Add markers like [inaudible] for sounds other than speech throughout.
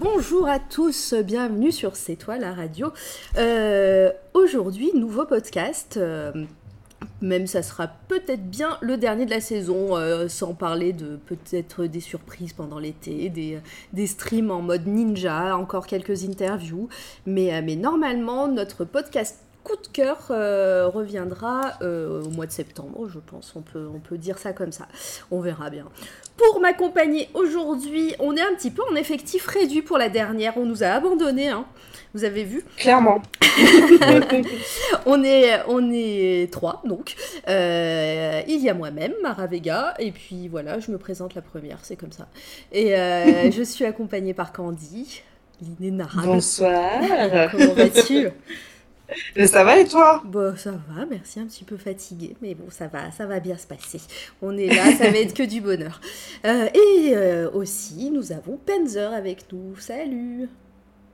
Bonjour à tous, bienvenue sur C'est toi la radio. Euh, Aujourd'hui, nouveau podcast. euh, même ça sera peut-être bien le dernier de la saison, euh, sans parler de peut-être des surprises pendant l'été, des, des streams en mode ninja, encore quelques interviews. Mais normalement, notre podcast coup de cœur euh, reviendra euh, au mois de septembre, je pense. On peut, on peut dire ça comme ça. On verra bien. Pour m'accompagner aujourd'hui, on est un petit peu en effectif réduit pour la dernière. On nous a abandonnés, hein. vous avez vu? Clairement. [laughs] on est, on est trois, donc. Euh, il y a moi-même, Mara Vega, et puis voilà, je me présente la première, c'est comme ça. Et [laughs] je suis accompagnée par Candy, l'inénarrable. Bonsoir. Comment vas-tu? [laughs] Ça va et toi? Bon, ça va, merci, un petit peu fatiguée, mais bon, ça va, ça va bien se passer. On est là, ça va être que du bonheur. [laughs] Euh, et euh, aussi, nous avons Penzer avec nous. Salut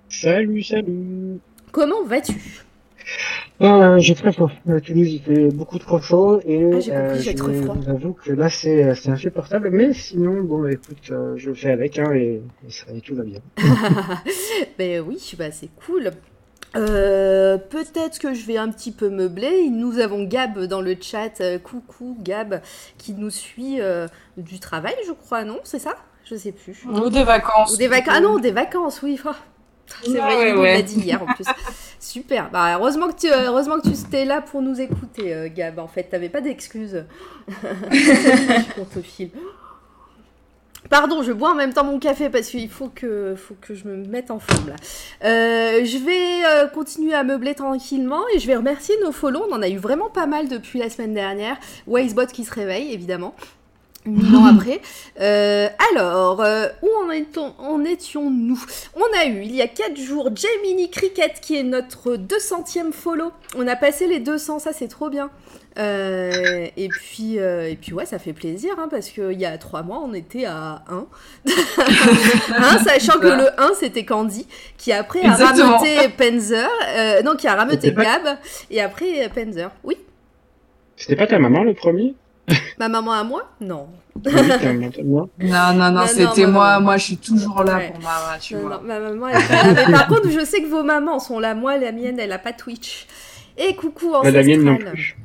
Salut, salut. Comment vas-tu? Euh, j'ai très chaud. À Toulouse, il fait beaucoup trop chaud et Ah, j'ai compris, j'ai je trop froid. vous avoue que là, c'est insupportable. Mais sinon, bon, bah, écoute, euh, je le fais avec hein, et, et, ça, et tout va bien. [laughs] Ben oui, bah c'est cool. Euh, Peut-être que je vais un petit peu meubler. Nous avons Gab dans le chat. Euh, coucou Gab, qui nous suit euh, du travail, je crois, non C'est ça? Je sais plus. Ou des vacances. Ou des vacances. Ah non, des vacances, oui. Oh, C'est Ouais, vrai, ouais, nous l'a dit hier en plus. [laughs] Super. Bah, heureusement que tu, heureusement que tu étais là pour nous écouter, Gab. En fait, t'avais pas d'excuses. [laughs] On te file. Pardon, je bois en même temps mon café parce qu'il faut que, faut que je me mette en forme là. Euh, je vais euh, continuer à meubler tranquillement et je vais remercier nos follow. On en a eu vraiment pas mal depuis la semaine dernière. Wisebot qui se réveille, évidemment. Mille ans [laughs] après. Euh, alors, où en, étions- en étions-nous? On a eu, il y a 4 jours, Jamini Cricket qui est notre 200e follow. On a passé les 200, ça c'est trop bien. Euh, et, puis, euh, et puis, ouais, ça fait plaisir hein, parce qu'il y a 3 mois, on était à 1. Hein, [laughs] sachant que le 1 c'était Candy qui après a Exactement. rameuté Penzer, euh, non, qui a rameuté C'était pas- Gab et après Penzer. Oui, C'était pas ta maman le premier? Ma maman à moi? Non. Oui, maman, maman. [laughs] Non, non, non, c'était moi. non. Moi, je suis toujours là Ouais. pour Mara, tu Non, vois. non, ma maman, elle est pas là. Mais par contre, je sais que vos mamans sont là. Moi, la mienne, elle a pas Twitch. Et coucou Pas la mienne non plus.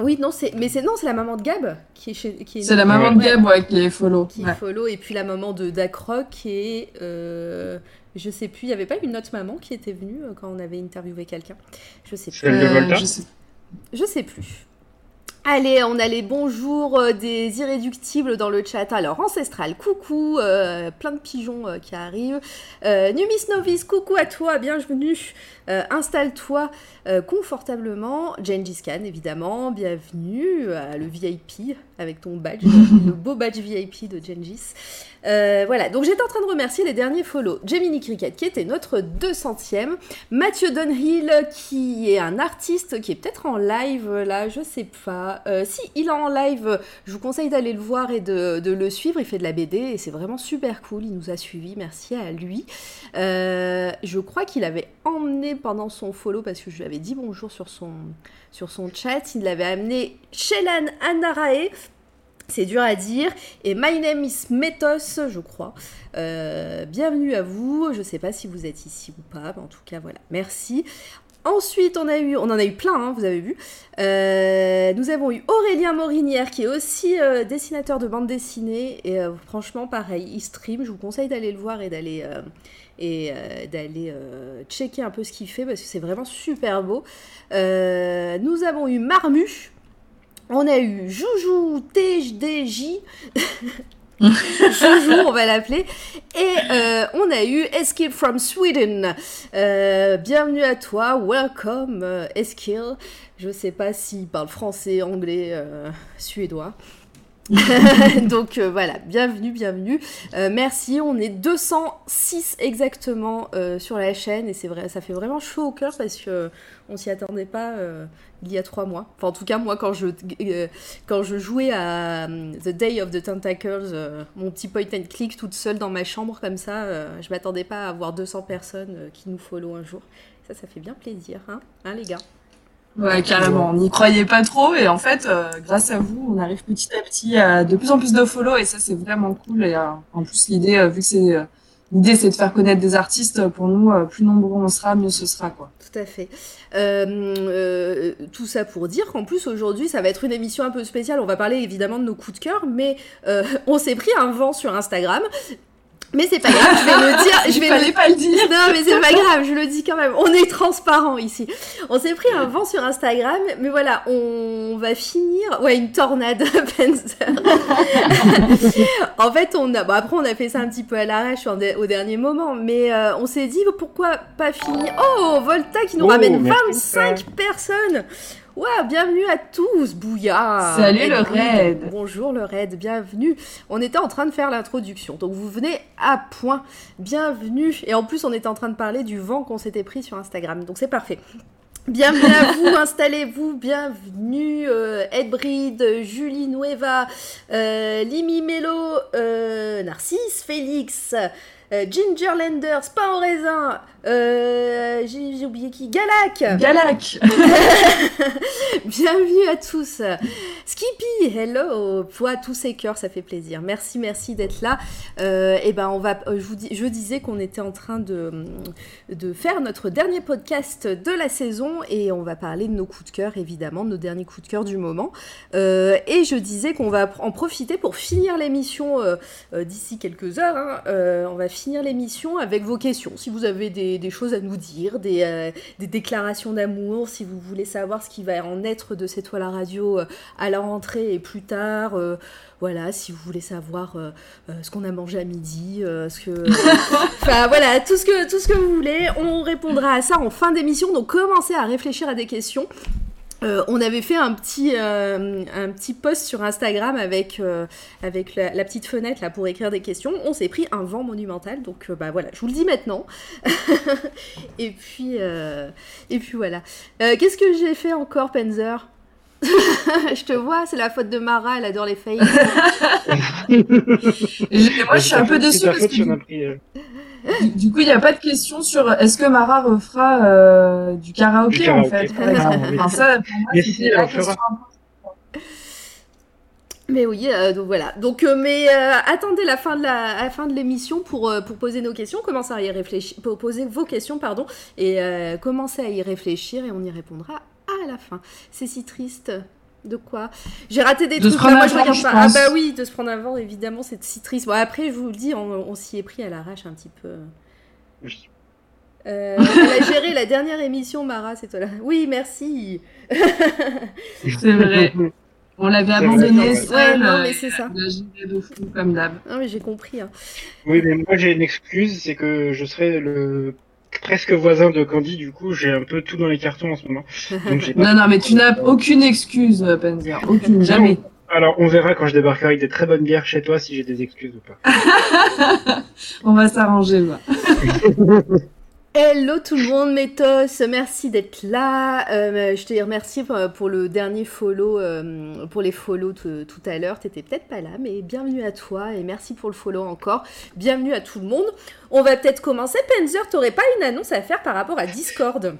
Oui, non, c'est mais c'est non, c'est la maman de Gab qui est chez qui est C'est la maman de Gab, ouais, qui est follow. qui Ouais. follow et puis la maman de Dacroc qui est euh, je sais plus, il y avait pas une autre maman qui était venue euh, quand on avait interviewé quelqu'un? Je sais plus. Je sais- Je sais plus. Allez, on a les bonjours euh, des irréductibles dans le chat. Alors, Ancestral, coucou, euh, plein de pigeons euh, qui arrivent. Euh, Numis Novice, coucou à toi, bienvenue. Euh, Installe-toi euh, confortablement. Gengis Khan, évidemment, bienvenue à le VIP avec ton badge, [laughs] le beau badge VIP de Gengis. Euh, voilà, donc j'étais en train de remercier les derniers follow. Gemini Cricket qui était notre 200e. Mathieu Dunhill qui est un artiste qui est peut-être en live là, je sais pas. Euh, si il est en live, je vous conseille d'aller le voir et de, de le suivre. Il fait de la BD et c'est vraiment super cool. Il nous a suivis, merci à lui. Euh, je crois qu'il avait emmené pendant son follow parce que je lui avais dit bonjour sur son, sur son chat. Il l'avait amené Shelan Anarae. C'est dur à dire. Et My Name is Metos, je crois. Euh, bienvenue à vous. Je sais pas si vous êtes ici ou pas, mais en tout cas, voilà. Merci. Ensuite, on, a eu, on en a eu plein, hein, vous avez vu. Euh, nous avons eu Aurélien Morinière, qui est aussi euh, dessinateur de bande dessinée. Et franchement, pareil, il stream. Je vous conseille d'aller le voir et d'aller et euh, d'aller euh, checker un peu ce qu'il fait parce que c'est vraiment super beau. Euh, nous avons eu Marmu. On a eu Joujou TDJ. [laughs] Joujou, on va l'appeler. Et euh, on a eu Eskil from Sweden. Euh, bienvenue à toi, welcome Eskil. Je sais pas s'il parle français, anglais, euh, suédois. [laughs] Donc euh, voilà, bienvenue, bienvenue. Euh, merci, on est 206 exactement euh, sur la chaîne et c'est vrai, ça fait vraiment chaud au cœur parce que on s'y attendait pas il y a trois mois. Enfin, en tout cas, moi, quand je, quand je jouais à The Day of the Tentacles, mon petit point and click toute seule dans ma chambre comme ça, je m'attendais pas à avoir 200 personnes qui nous follow un jour. Ça, ça fait bien plaisir, hein, hein les gars Ouais, carrément. On n'y croyait pas trop et en fait, euh, grâce à vous, on arrive petit à petit à de plus en plus de follow et ça, c'est vraiment cool. Et euh, en plus, l'idée, euh, vu que c'est l'idée, c'est de faire connaître des artistes. Pour nous, plus nombreux on sera, mieux ce sera, quoi. Tout à fait. tout ça pour dire qu'en plus aujourd'hui, ça va être une émission un peu spéciale. On va parler évidemment de nos coups de cœur, mais [laughs] on s'est pris un vent sur Instagram mais c'est pas grave, je vais le dire. [laughs] Je vais fallait pas le dire. Non, mais c'est pas grave, je le dis quand même. On est transparent ici. On s'est pris un vent sur Instagram, mais voilà, on va finir. Ouais, une tornade, [laughs] Penzer. [laughs] en fait, on a. Bon, après, on a fait ça un petit peu à l'arrache au dernier moment, mais euh, on s'est dit pourquoi pas finir? Oh, Volta qui nous oh, ramène 25 personnes. Ouais, bienvenue à tous, Bouya Salut le raid. Bonjour le raid, bienvenue. On était en train de faire l'introduction, donc vous venez à point. Bienvenue. Et en plus, on était en train de parler du vent qu'on s'était pris sur Instagram, donc c'est parfait. Bienvenue à vous, [laughs] installez-vous, bienvenue euh, Edbrid, Julie Nueva, euh, Limi Melo, euh, Narcisse, Félix, euh, Gingerlanders, pain au raisin, euh, j'ai oublié qui Galac Galac [laughs] Bienvenue à tous Skippy, hello Toi, tous ces cœurs, ça fait plaisir. Merci, merci d'être là. Euh, et ben, on va, je, vous dis, je disais qu'on était en train de, de faire notre dernier podcast de la saison et on va parler de nos coups de cœur, évidemment, de nos derniers coups de cœur du moment. et je disais qu'on va en profiter pour finir l'émission d'ici quelques heures. Hein. on va finir l'émission avec vos questions. Si vous avez des, choses à nous dire, des, euh, des déclarations d'amour, si vous voulez savoir ce qui va en être de cette toile à radio euh, à la rentrée et plus tard. Euh, voilà, si vous voulez savoir ce qu'on a mangé à midi, ce que, [laughs] enfin voilà, tout ce que tout ce que vous voulez, on répondra à ça en fin d'émission. Donc commencez à réfléchir à des questions. Euh, on avait fait un petit, euh, un petit post sur Instagram avec, euh, avec la, petite fenêtre là pour écrire des questions. On s'est pris un vent monumental, donc bah voilà, je vous le dis maintenant. [laughs] et puis et puis voilà. Qu'est-ce que j'ai fait encore, Penzer? [laughs] Je te vois, c'est la faute de Mara, elle adore les failles. [laughs] moi, je suis un peu déçue parce que du, coup, il n'y a pas de question sur est-ce que Mara refera euh, du, karaoké, en fait, mais oui, euh, donc voilà. Donc, euh, mais attendez la fin de la, fin de l'émission pour, pour poser nos questions, commencer à y réfléchir, pour poser vos questions, pardon, et commencer à y réfléchir et on y répondra à la fin. C'est si triste. De quoi J'ai raté des trucs. moi, je regarde pas. Ah bah oui, de se prendre un vent, évidemment, c'est si triste. Bon, après, je vous le dis, on, s'y est pris à l'arrache un petit peu. Oui. Euh, elle a géré la dernière émission, Mara, c'est toi là. Oui, merci. c'est vrai. On l'avait abandonné seul. non, mais c'est ça. de fou, comme d'hab. Non, mais j'ai compris. Hein. Oui, mais moi, j'ai une excuse, c'est que je serai le presque voisin de Candy, du coup, j'ai un peu tout dans les cartons en ce moment. [laughs] non, non, mais tu n'as aucune excuse, Panzer. Aucune, jamais. Alors, on verra quand je débarquerai avec des très bonnes bières chez toi si j'ai des excuses ou pas. [laughs] on va s'arranger, là. [laughs] Hello tout le monde, Métos, merci d'être là. Euh, je te remercie pour le dernier follow, euh, pour les follow tout à l'heure. T'étais peut-être pas là, mais bienvenue à toi et merci pour le follow encore. Bienvenue à tout le monde. On va peut-être commencer. Penzer, t'aurais pas une annonce à faire par rapport à Discord?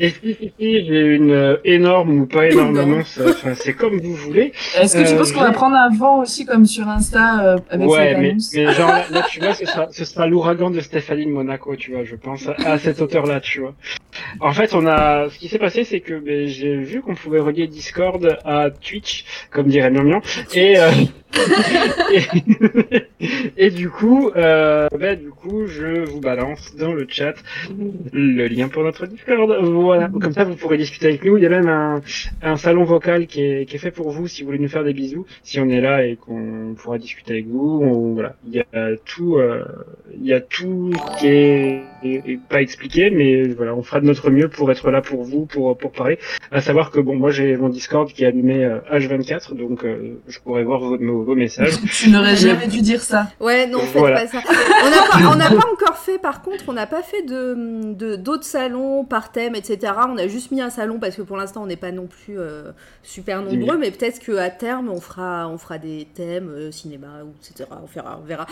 Et si, j'ai une euh, énorme ou pas énorme annonce, euh, enfin, c'est comme vous voulez. Est-ce que tu penses qu'on va euh, prendre un vent aussi comme sur Insta avec ouais, cette mais, mais genre là, tu vois, ce sera, ce sera l'ouragan de Stéphanie de Monaco, tu vois, je pense, à cette hauteur-là, tu vois. En fait, on a, ce qui s'est passé, c'est que ben, j'ai vu qu'on pouvait relier Discord à Twitch, comme dirait Mian et, [laughs] [laughs] et, du coup, euh, bah, du coup, je vous balance dans le chat le lien pour notre Discord. Voilà, comme ça vous pourrez discuter avec nous. Il y a même un, un salon vocal qui est, qui est fait pour vous si vous voulez nous faire des bisous. Si on est là et qu'on pourra discuter avec vous, voilà, il y a tout, euh, il y a tout qui est pas expliquer, mais voilà, on fera de notre mieux pour être là pour vous, pour pour parler. À savoir que bon, moi j'ai mon Discord qui est allumé H24, donc je pourrais voir vos, vos, messages. [laughs] tu n'aurais jamais dû dire ça. Ouais, non, faites pas ça. On n'a pas, pas, encore fait, par contre, on n'a pas fait de d'autres salons par thème, etc. On a juste mis un salon parce que pour l'instant on n'est pas non plus super nombreux, mais peut-être qu'à terme on fera on fera des thèmes cinéma ou etc. On verra, on verra.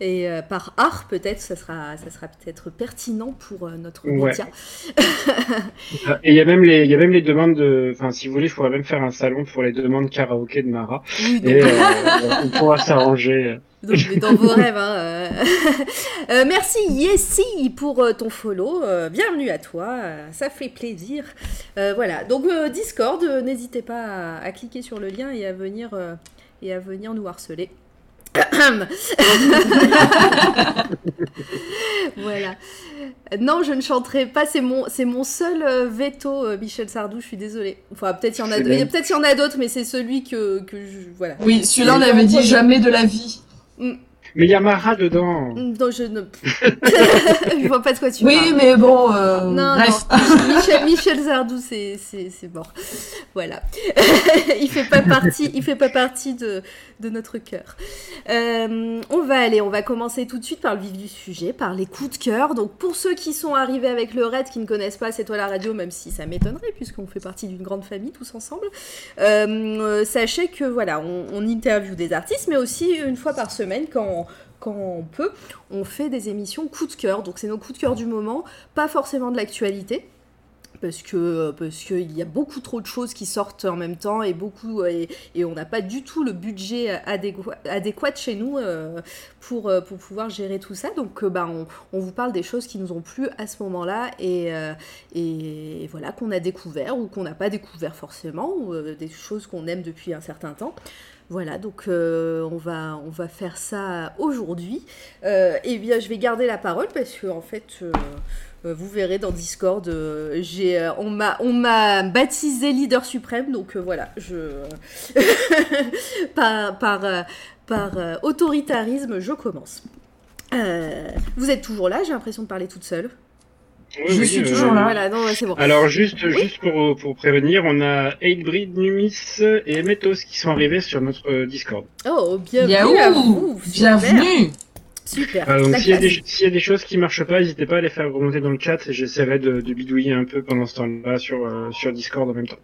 Et par art peut-être ça sera ça sera peut-être pertinent pour euh, notre média. [laughs] et il y a même les il y a même les demandes de enfin si vous voulez, il faudrait même faire un salon pour les demandes karaoké de Mara et euh, on pourra s'arranger. [laughs] [laughs] dans vos rêves. Hein, euh. [laughs] merci Yessi pour ton follow. bienvenue à toi. ça fait plaisir. voilà. Donc Discord, n'hésitez pas à, cliquer sur le lien et à venir et à venir nous harceler. [coughs] voilà. Non, je ne chanterai pas. C'est mon, c'est mon seul euh, veto, euh, Michel Sardou. Je suis désolée. Enfin, peut-être il y en a, peut-être y en a d'autres, mais c'est celui que, que je, voilà. Oui, celui-là, on avait dit jamais de la vie. Mm. Mais il y a Mara dedans. Non, je ne. [laughs] je vois pas de quoi tu oui, parles. Oui, mais bon. Euh, non, bref. non. Michel, Michel Zardou, c'est, c'est, c'est mort. Voilà. [laughs] il fait pas partie, il fait pas partie de, de notre cœur. Euh, on va aller, on va commencer tout de suite par le vif du sujet, par les coups de cœur. Donc, pour ceux qui sont arrivés avec le raid, qui ne connaissent pas C'est toi la radio, même si ça m'étonnerait, puisqu'on fait partie d'une grande famille tous ensemble, euh, sachez que voilà, on, on interviewe des artistes, mais aussi une fois par semaine quand quand on peut, on fait des émissions coup de cœur. Donc c'est nos coups de cœur du moment, pas forcément de l'actualité. Parce que parce qu'il y a beaucoup trop de choses qui sortent en même temps et beaucoup et, on n'a pas du tout le budget adéquat, adéquat chez nous euh, pour, euh, pouvoir gérer tout ça. Donc euh, bah, on, vous parle des choses qui nous ont plu à ce moment-là et, et voilà qu'on a découvert ou qu'on n'a pas découvert forcément ou des choses qu'on aime depuis un certain temps. Voilà, donc euh, on, va, faire ça aujourd'hui. Euh, et bien, je vais garder la parole parce que, en fait, euh, vous verrez dans Discord, j'ai, on, m'a, baptisé leader suprême, donc voilà, je. [laughs] par, par autoritarisme, je commence. vous êtes toujours là, j'ai l'impression de parler toute seule je suis toujours là. Voilà, non, c'est bon. Alors juste, juste pour, pour prévenir, on a 8breed, Numis et Metos qui sont arrivés sur notre euh, Discord. Oh, bienvenue à vous. Bienvenue. Super. Euh, donc s'il y, y, a des choses qui marchent pas, n'hésitez pas à les faire remonter dans le chat et j'essaierai de, de, bidouiller un peu pendant ce temps-là sur, euh, sur Discord en même temps.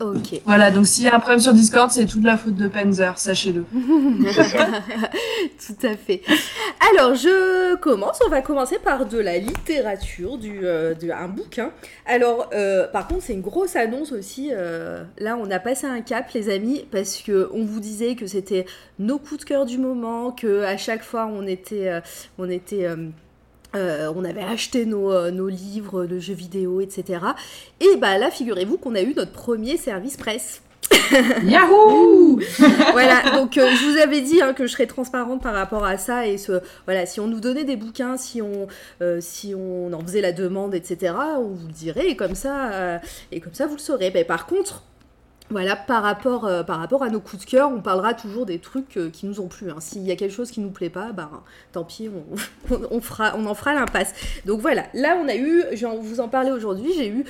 Ok. Voilà, donc s'il y a un problème sur Discord, c'est toute la faute de Panzer, sachez-le. [laughs] Tout à fait. Alors, je commence. On va commencer par de la littérature, du, euh, un bouquin. Alors, euh, par contre, c'est une grosse annonce aussi. Euh, là, on a passé un cap, les amis, parce que on vous disait que c'était nos coups de cœur du moment, que à chaque fois, on était, on était euh, on avait acheté euh, nos, livres de jeux vidéo, etc. Et bah là, figurez-vous qu'on a eu notre premier service presse. [laughs] Yahoo Voilà, donc euh, je vous avais dit hein, que je serais transparente par rapport à ça et ce, voilà, si on nous donnait des bouquins, si on, si on en faisait la demande, etc., on vous le dirait et comme ça, et comme ça vous le saurez. Mais par contre, voilà, par rapport, euh, par rapport à nos coups de cœur, on parlera toujours des trucs euh, qui nous ont plu. Hein. S'il y a quelque chose qui nous plaît pas, ben tant pis, on [laughs] en fera l'impasse. Donc voilà, là on a eu, je vais vous en parler aujourd'hui, j'ai eu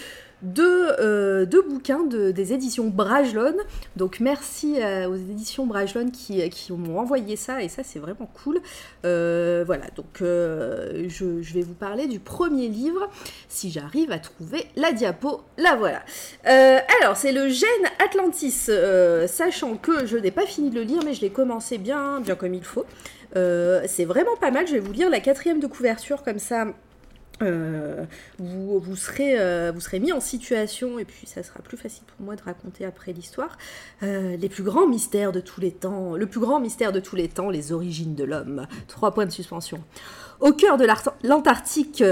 euh, deux, bouquins de, des éditions Brajlon. Donc merci euh, aux éditions Brajlon qui, qui m'ont envoyé ça et ça c'est vraiment cool. Euh, voilà, donc je, vais vous parler du premier livre si j'arrive à trouver la diapo. La voilà. alors c'est le gène Atlantis, sachant que je n'ai pas fini de le lire mais je l'ai commencé bien, bien comme il faut. c'est vraiment pas mal, je vais vous lire la quatrième de couverture comme ça euh, vous, serez, euh, vous serez mis en situation, et puis ça sera plus facile pour moi de raconter après l'histoire, euh, les plus grands mystères de tous les temps, le plus grand mystère de tous les temps, les origines de l'homme. Trois points de suspension. Au cœur de l'Antarctique,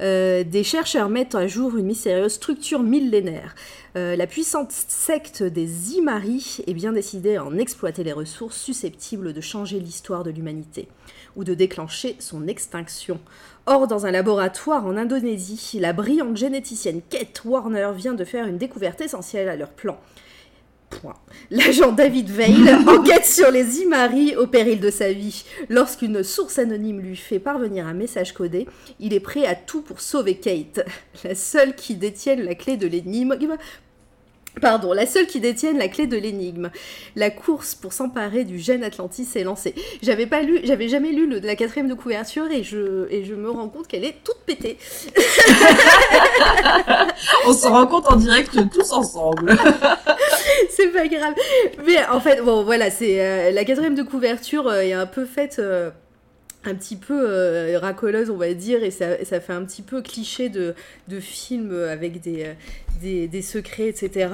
des chercheurs mettent à jour une mystérieuse structure millénaire. la puissante secte des Imari est bien décidée à en exploiter les ressources susceptibles de changer l'histoire de l'humanité ou de déclencher son extinction. Or, dans un laboratoire en Indonésie, la brillante généticienne Kate Warner vient de faire une découverte essentielle à leur plan. Point. L'agent David Veil [laughs] enquête sur les Imari au péril de sa vie. Lorsqu'une source anonyme lui fait parvenir un message codé, il est prêt à tout pour sauver Kate, la seule qui détienne la clé de l'énigme Pardon, la seule qui détienne la clé de l'énigme. La course pour s'emparer du gène Atlantis est lancée. J'avais pas lu, j'avais jamais lu le, la quatrième de couverture et je, et je me rends compte qu'elle est toute pétée. [laughs] On se rend compte en direct tous ensemble. [laughs] c'est pas grave. Mais en fait, bon voilà, c'est euh, la quatrième de couverture euh, est un peu faite. Euh, un petit peu euh, racoleuse, on va dire, et ça, ça, fait un petit peu cliché de, de film avec des, euh, des, des, secrets, etc.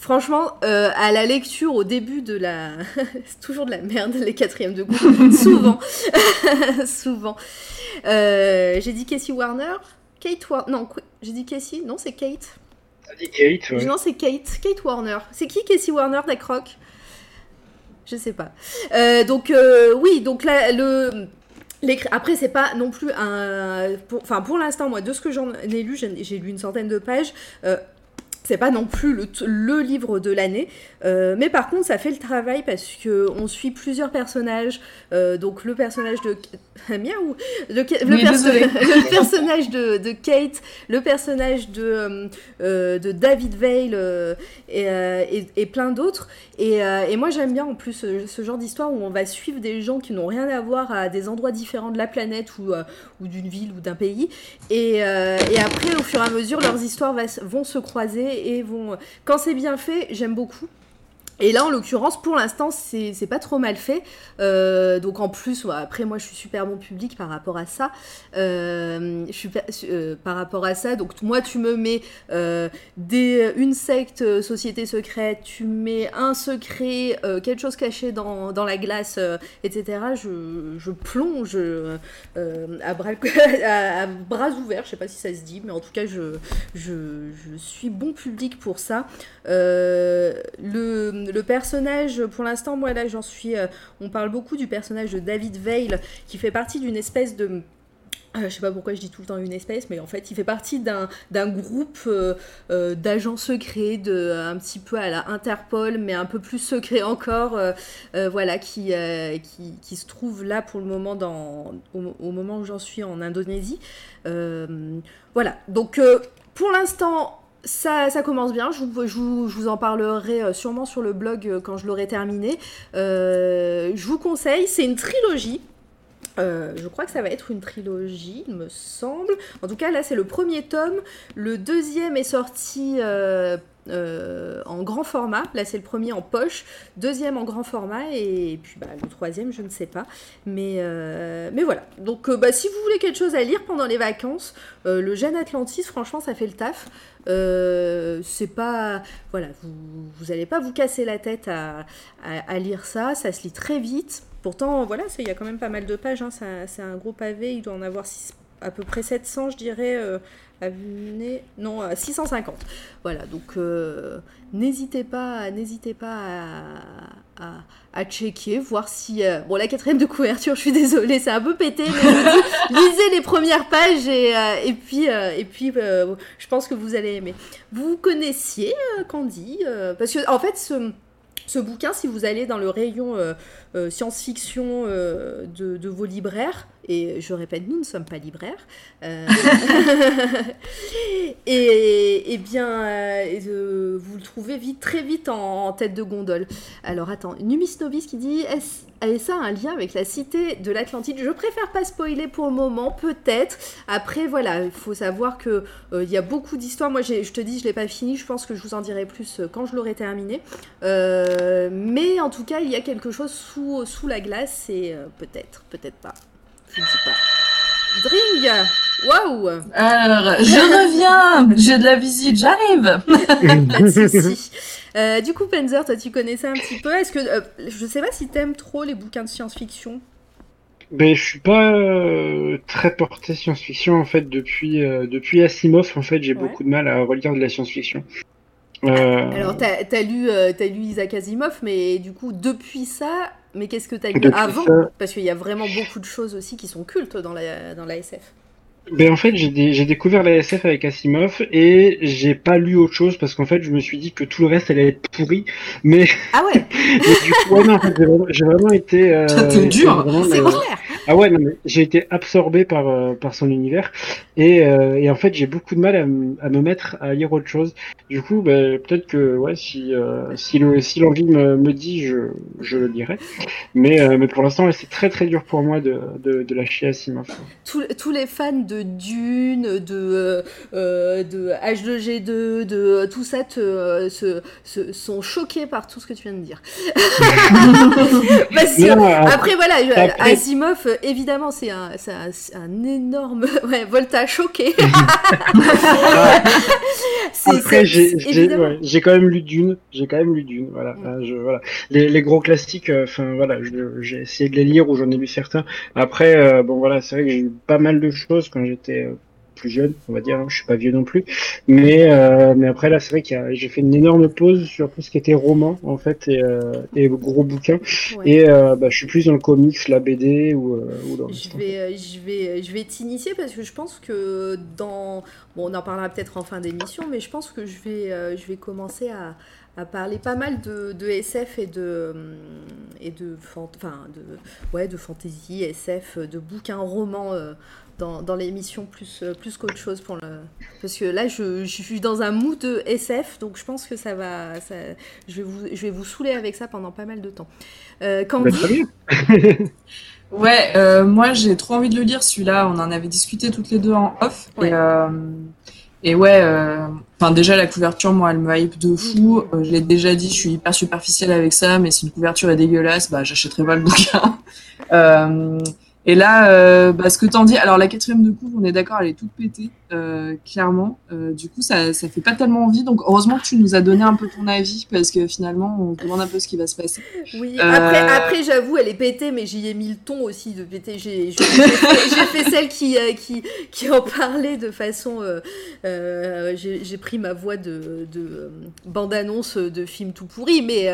Franchement, euh, à la lecture au début de la... [laughs] c'est toujours de la merde, les quatrièmes de goût. [laughs] souvent. [laughs] souvent. Euh, j'ai dit Casey Warner. Kate Warner. Non, j'ai dit Casey. Non, c'est Kate. T'as dit Kate, ouais. Non, c'est Kate. Kate Warner. C'est qui Casey Warner d'Acroc Je sais pas. Euh, donc, oui, donc là, le après, c'est pas non plus un. Enfin, pour, l'instant, moi, de ce que j'en ai lu, j'ai lu une centaine de pages. Euh, c'est pas non plus le, le livre de l'année, euh, mais par contre ça fait le travail parce que on suit plusieurs personnages, euh, donc le personnage de [laughs] miaou, le, le, oui, perso [laughs] le, personnage de, de, Kate, le personnage de, euh, de David Vale et, et, et, plein d'autres. Et, et, moi j'aime bien en plus ce, ce genre d'histoire où on va suivre des gens qui n'ont rien à voir à des endroits différents de la planète ou, ou d'une ville ou d'un pays. Et, et après au fur et à mesure leurs histoires va, vont se croiser et vont. Quand c'est bien fait, j'aime beaucoup. Et là, en l'occurrence, pour l'instant, c'est pas trop mal fait. Euh, donc en plus, après, moi, je suis super bon public par rapport à ça. Euh, euh, par rapport à ça. Donc moi, tu me mets une secte, société secrète, tu mets un secret, quelque chose caché dans, la glace, etc. Je, plonge [laughs] à bras, ouverts. Je sais pas si ça se dit, mais en tout cas, je, je, je suis bon public pour ça. le le personnage, pour l'instant, moi là, j'en suis. Euh, on parle beaucoup du personnage de David Vale, qui fait partie d'une espèce de. Euh, je sais pas pourquoi je dis tout le temps une espèce, mais en fait, il fait partie d'un groupe euh, d'agents secrets, de, un petit peu à la Interpol, mais un peu plus secret encore, voilà, qui, se trouve là pour le moment, dans, au moment où j'en suis en Indonésie. voilà, donc pour l'instant, ça, commence bien, je vous, en parlerai sûrement sur le blog quand je l'aurai terminé. Euh, je vous conseille, c'est une trilogie. Euh, je crois que ça va être une trilogie, il me semble. En tout cas, là, c'est le premier tome. Le deuxième est sorti euh, euh, en grand format. Là, c'est le premier en poche, deuxième en grand format, et, puis bah, le troisième, je ne sais pas. Mais, euh, mais voilà. Donc, euh, bah, si vous voulez quelque chose à lire pendant les vacances, le Gène Atlantis, franchement, ça fait le taf. C'est pas. Voilà, vous n'allez pas vous casser la tête à, lire ça. Ça se lit très vite. Pourtant, voilà, il y a quand même pas mal de pages. Hein. C'est un gros pavé. Il doit en avoir à peu près 700, je dirais. Euh, Avenue, non, 650. Voilà, donc euh, n'hésitez pas, n'hésitez pas à, à, à, checker, voir si. Euh, bon, la quatrième de couverture, je suis désolée, c'est un peu pété, mais je dis, [laughs] lisez les premières pages et, euh, et puis, et puis je pense que vous allez aimer. Vous connaissiez Candy Parce que, en fait, ce ce bouquin, si vous allez dans le rayon euh, euh, science-fiction euh, de, vos libraires, et je répète, nous ne sommes pas libraires, [laughs] et, et, bien, vous le trouvez vite, très vite en, tête de gondole. Alors attends, Numis Novis qui dit est-ce ça un lien avec la cité de l'Atlantide? Je préfère pas spoiler pour le moment, peut-être. Après, voilà, il faut savoir que euh, il y a beaucoup d'histoires. Moi, je te dis, je l'ai pas fini. Je pense que je vous en dirai plus quand je l'aurai terminé. Euh, mais en tout cas, il y a quelque chose sous, sous la glace et euh, peut-être, peut-être pas. Je ne sais pas. Dring Waouh Alors, je reviens J'ai de la visite, j'arrive [laughs] Pas de soucis. Euh, du coup, Panzer, toi, tu connais ça un petit peu. Est-ce que euh, je sais pas si t'aimes trop les bouquins de science-fiction ben, je suis pas euh, très porté science-fiction en fait depuis euh, depuis Asimov en fait j'ai ouais. beaucoup de mal à relire de la science-fiction. Euh... Alors t'as as lu t'as lu Isaac Asimov mais du coup depuis ça mais qu'est-ce que t'as lu avant ça... parce qu'il y a vraiment beaucoup de choses aussi qui sont cultes dans la dans la SF. ben en fait, j'ai découvert la SF avec Asimov et j'ai pas lu autre chose parce qu'en fait, je me suis dit que tout le reste allait être pourri. Mais ah ouais. [laughs] du coup, ouais, non, en fait, j'ai vraiment, été. Euh, dur. C'est euh, ah ouais, j'ai été absorbé par euh, par son univers et, euh, et en fait, j'ai beaucoup de mal à, à, me mettre à lire autre chose. Du coup, ben, peut-être que ouais, si euh, si le si l'envie me, me dit, je je le lirai. Mais mais pour l'instant, c'est très très dur pour moi de de, de lâcher Asimov. Tous, tous les fans de Dune, de, euh, de H2G2, de tout ça te, se, sont choqués par tout ce que tu viens de dire. [laughs] [laughs] Parce que, après, voilà, Asimov, évidemment, c'est un, un, un, énorme. [laughs] Ouais, Volta choqué. [laughs] après, j'ai quand même lu Dune. J'ai quand même lu Dune. Voilà. Mm. Je, voilà. Les, les, gros classiques, euh, enfin, voilà, j'ai essayé de les lire ou j'en ai lu certains. Après, euh, bon, voilà, c'est vrai que j'ai eu pas mal de choses quand j'étais euh, plus jeune, on va dire. Hein, je suis pas vieux non plus, mais euh, mais après là, c'est vrai que j'ai fait une énorme pause sur tout ce qui était roman en fait et, euh, et gros bouquins. Et euh, bah, je suis plus dans le comics, la BD ou, ou dans. Je vais je vais je vais t'initier parce que je pense que dans bon, on en parlera peut-être en fin d'émission, mais je pense que je vais je vais commencer à à parler pas mal de, de, SF et de et de enfin de ouais de fantasy SF de bouquins romans dans, l'émission plus, euh, plus qu'autre chose pour le... Parce que là, je, je, suis dans un mood de SF, donc je pense que ça va... Ça, je, vais vous, je vais vous saouler avec ça pendant pas mal de temps. Euh, Candy [laughs] Ouais, euh, moi j'ai trop envie de le lire celui-là. On en avait discuté toutes les deux en off. Et, euh, et, ouais, enfin déjà la couverture, moi elle me hype de fou. Je l'ai déjà dit, je suis hyper superficielle avec ça, mais si une couverture est dégueulasse, bah j'achèterai pas le bouquin. [laughs] Et là, euh, bah, ce que t'en dis, alors la quatrième de couve, on est d'accord, elle est toute pétée, euh, clairement. Euh, du coup, ça, ça fait pas tellement envie. Donc, heureusement que tu nous as donné un peu ton avis, parce que finalement, on se demande un peu ce qui va se passer. Oui, après, après j'avoue, elle est pétée, mais j'y ai mis le ton aussi de péter. J'ai fait, celle qui, qui, qui en parlait de façon. J'ai pris ma voix de, de bande-annonce de film tout pourri, mais,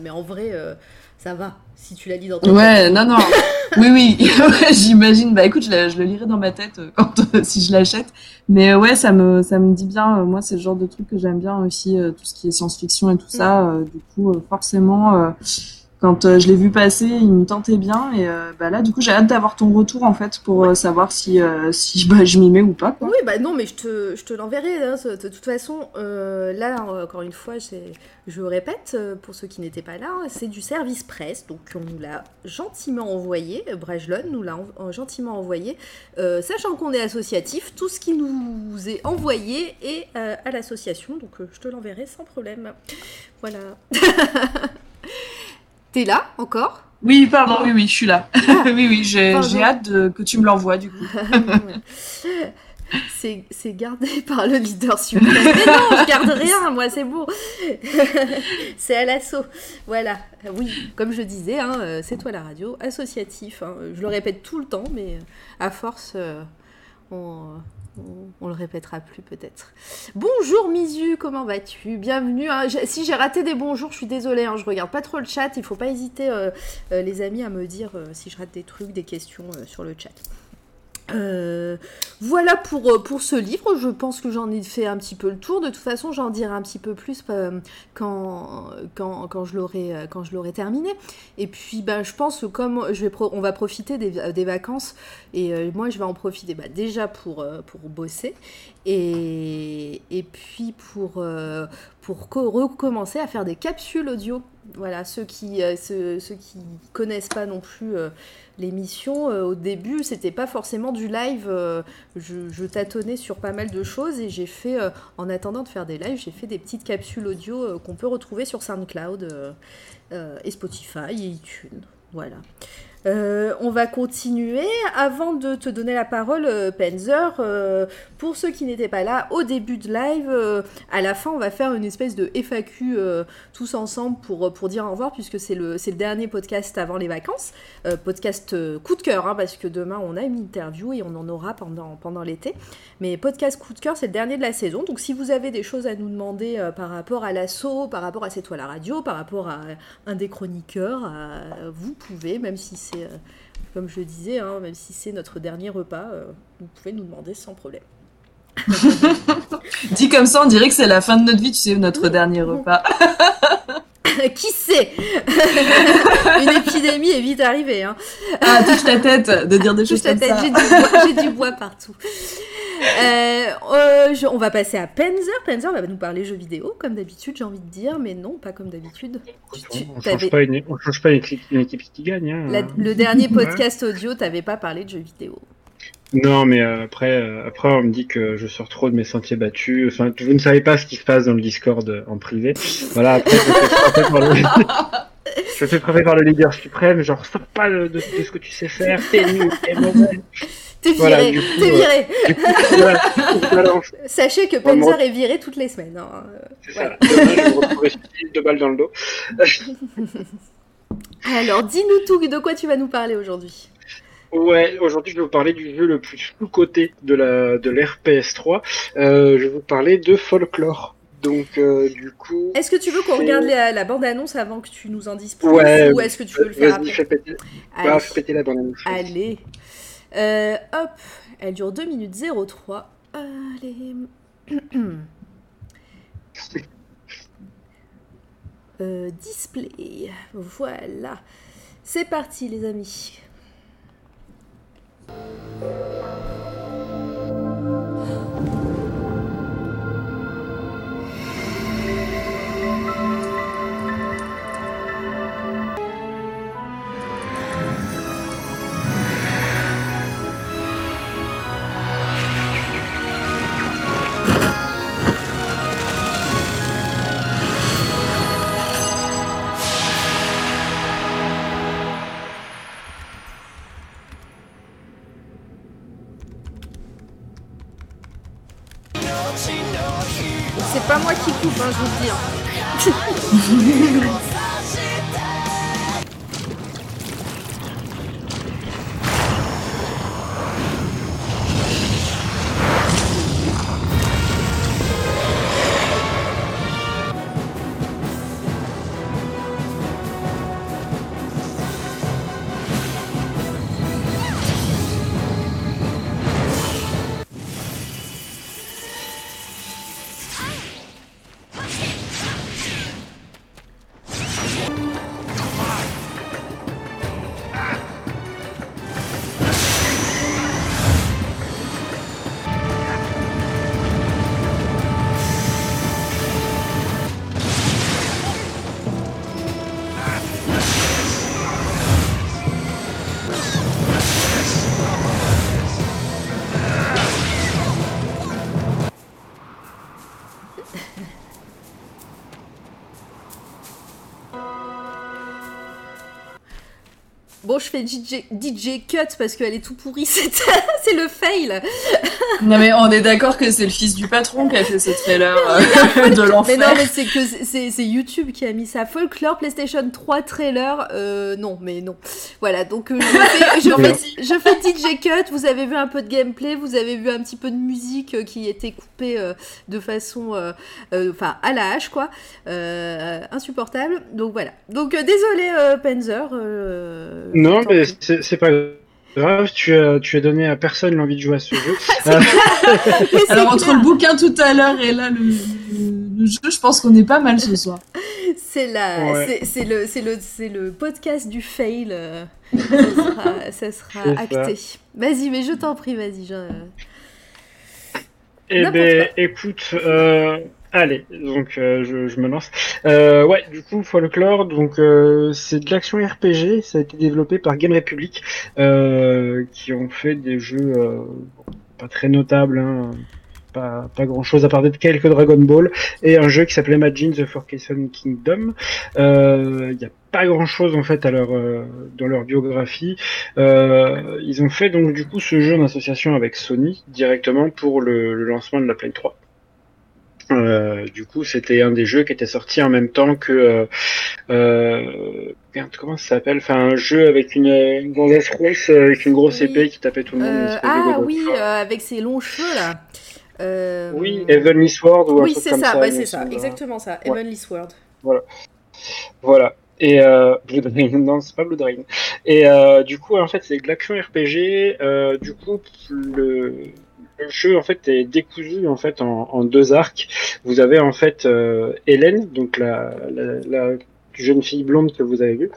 mais en vrai, ça va si tu la lis dans ton Ouais, non, non. [laughs] oui, oui, [laughs] j'imagine. Bah écoute, je, le lirai dans ma tête euh, quand, euh, si je l'achète. Mais euh, ouais, ça me, ça me dit bien. moi, c'est le genre de truc que j'aime bien aussi, tout ce qui est science-fiction et tout ça. Mm. du coup, forcément quand euh, je l'ai vu passer, il me tentait bien. Et euh, bah là, du coup, j'ai hâte d'avoir ton retour en fait pour euh, savoir si, si bah, je m'y mets ou pas. Oui, bah non, mais je te, je te l'enverrai. Hein, de toute façon, là, encore une fois, je répète pour ceux qui n'étaient pas là, hein, c'est du service presse. Donc, on nous l'a gentiment envoyé. Brajlon nous l'a gentiment envoyé. sachant qu'on est associatif, tout ce qui nous est envoyé est à l'association. Donc, je te l'enverrai sans problème. Voilà. [laughs] T'es là encore? Oui, pardon, oui, oui, je suis là. Ah. [laughs] oui, oui, j'ai hâte que tu me l'envoies du coup. c'est gardé [laughs] par le leader suprême. Mais non, je garde rien, moi, c'est bon. [laughs] c'est à l'assaut. Voilà. Oui, comme je disais, hein, euh, c'est toi la radio, associatif. Hein. Je le répète tout le temps, mais euh, à force, euh, on le répétera plus peut-être. Bonjour Misu, comment vas-tu? Bienvenue. Hein. Si j'ai raté des bonjours, je suis désolée, hein, je regarde pas trop le chat. Il faut pas hésiter, euh, euh, les amis, à me dire euh, si je rate des trucs, des questions sur le chat. Euh, voilà pour, euh, pour ce livre. Je pense que j'en ai fait un petit peu le tour. De toute façon, j'en dirai un petit peu plus euh, quand, je l'aurai terminé. Et puis, ben, je pense que comme on va profiter des, vacances, et moi, je vais en profiter bah, déjà pour, bosser, et, puis pour recommencer à faire des capsules audio. Voilà, ceux qui, ceux, ceux qui connaissent pas non plus l'émission, euh, au début, c'était pas forcément du live. Euh, je, tâtonnais sur pas mal de choses et j'ai fait, euh, en attendant de faire des lives, j'ai fait des petites capsules audio qu'on peut retrouver sur SoundCloud et Spotify et iTunes. Voilà. Euh, on va continuer. Avant de te donner la parole, euh, Penzer, euh, pour ceux qui n'étaient pas là au début de live, à la fin, on va faire une espèce de FAQ tous ensemble pour, pour dire au revoir, puisque c'est le, le dernier podcast avant les vacances. podcast coup de cœur, hein, parce que demain, on a une interview et on en aura pendant, pendant l'été. Mais podcast coup de cœur, c'est le dernier de la saison. Donc si vous avez des choses à nous demander par rapport à l'assaut, par rapport à C'est toi la radio, par rapport à un des chroniqueurs, vous pouvez, même si c'est euh, comme je le disais, hein, même si c'est notre dernier repas, vous pouvez nous demander sans problème. [laughs] Dit comme ça, on dirait que c'est la fin de notre vie, tu sais, notre dernier repas. [laughs] Qui sait [laughs] Une épidémie est vite arrivée. Hein. Ah, touche ta tête de dire des choses comme tête, ça. J'ai du, bois partout. Euh, euh, on va passer à Penzer. Penzer va nous parler jeux vidéo, comme d'habitude, j'ai envie de dire, mais non, pas comme d'habitude. On ne change, pas une, change pas une équipe, qui gagne. Hein. le dernier podcast audio, t'avais pas parlé de jeux vidéo. Non, mais euh, après, après, on me dit que je sors trop de mes sentiers battus. Enfin, vous ne savez pas ce qui se passe dans le Discord en privé. Voilà, après, je fais frapper par le, [laughs] je fais frapper par le leader suprême. Genre, sors pas de, de, ce que tu sais faire. T'es nul, t'es mauvais. T'es viré, t'es viré. [laughs] Sachez que Panzer est viré toutes les semaines. Hein. C'est ça. je vais me deux balles dans le dos. [laughs] Alors, dis-nous tout. De quoi tu vas nous parler aujourd'hui? Ouais, aujourd'hui je vais vous parler du jeu le plus sous-côté de la de l'RPS 3. Euh, je vais vous parler de Folklore. Donc euh, du coup. Est-ce que tu veux qu'on regarde la, bande-annonce avant que tu nous en dises plus ouais, ou est-ce que tu veux le faire après? Allez. Bah, péter la bande-annonce. Allez. Euh, hop, elle dure 2 minutes 03. Allez. [coughs] euh, display. Voilà. C'est parti les amis. Je fais DJ, DJ cut parce qu'elle est tout pourrie, c'est le fail. non mais on est d'accord que c'est le fils du patron qui a fait ce trailer euh, [laughs] de l'enfer. Mais non, mais c'est que c'est YouTube qui a mis ça. Folklore PlayStation 3 trailer, euh, non, mais non. Voilà, donc euh, je, fais, je, fais, je, fais, DJ cut. Vous avez vu un peu de gameplay, vous avez vu un petit peu de musique qui était coupée de façon, enfin à la hache quoi, insupportable. Donc voilà. Donc désolé Penzer. Non, mais c'est pas grave, tu as, tu as donné à personne l'envie de jouer à ce jeu. [laughs] Alors entre le bouquin tout à l'heure et là le, jeu, je pense qu'on est pas mal ce soir. C'est la, c'est le, le, le podcast du fail. Euh, [laughs] ça sera, acté. Vas-y, mais je t'en prie, vas-y. Je... Eh ben, écoute, euh, Allez, donc euh, je, je, me lance. Euh, ouais, du coup, Folklore, donc euh, c'est de l'action RPG. Ça a été développé par Game Republic, euh, qui ont fait des jeux pas très notables, hein, pas, pas grand chose à part d'être quelques Dragon Ball et un jeu qui s'appelait Imagine the Forgotten Kingdom. Il n'y a pas grand chose en fait à leur dans leur biographie. ils ont fait donc du coup ce jeu en association avec Sony directement pour le, le lancement de la Play 3. Euh, du coup, c'était un des jeux qui était sorti en même temps que euh, euh comment ça s'appelle? Enfin, un jeu avec une, une gonzesse rousse avec une grosse épée qui tapait tout le monde. Ah oui, avec ses longs cheveux là. Oui, Heavenly Sword ou un oui, truc comme ça. ça. Oui, c'est ça, exactement ça. Heavenly Sword. Voilà. Voilà. Et euh, Blood Rain, [laughs] non, c'est pas Blood Rain. Et du coup, en fait, c'est de l'action RPG. Du coup, le, le jeu en fait est décousu en fait en, deux arcs. Vous avez en fait euh, Hélène, donc la, jeune fille blonde que vous avez vue,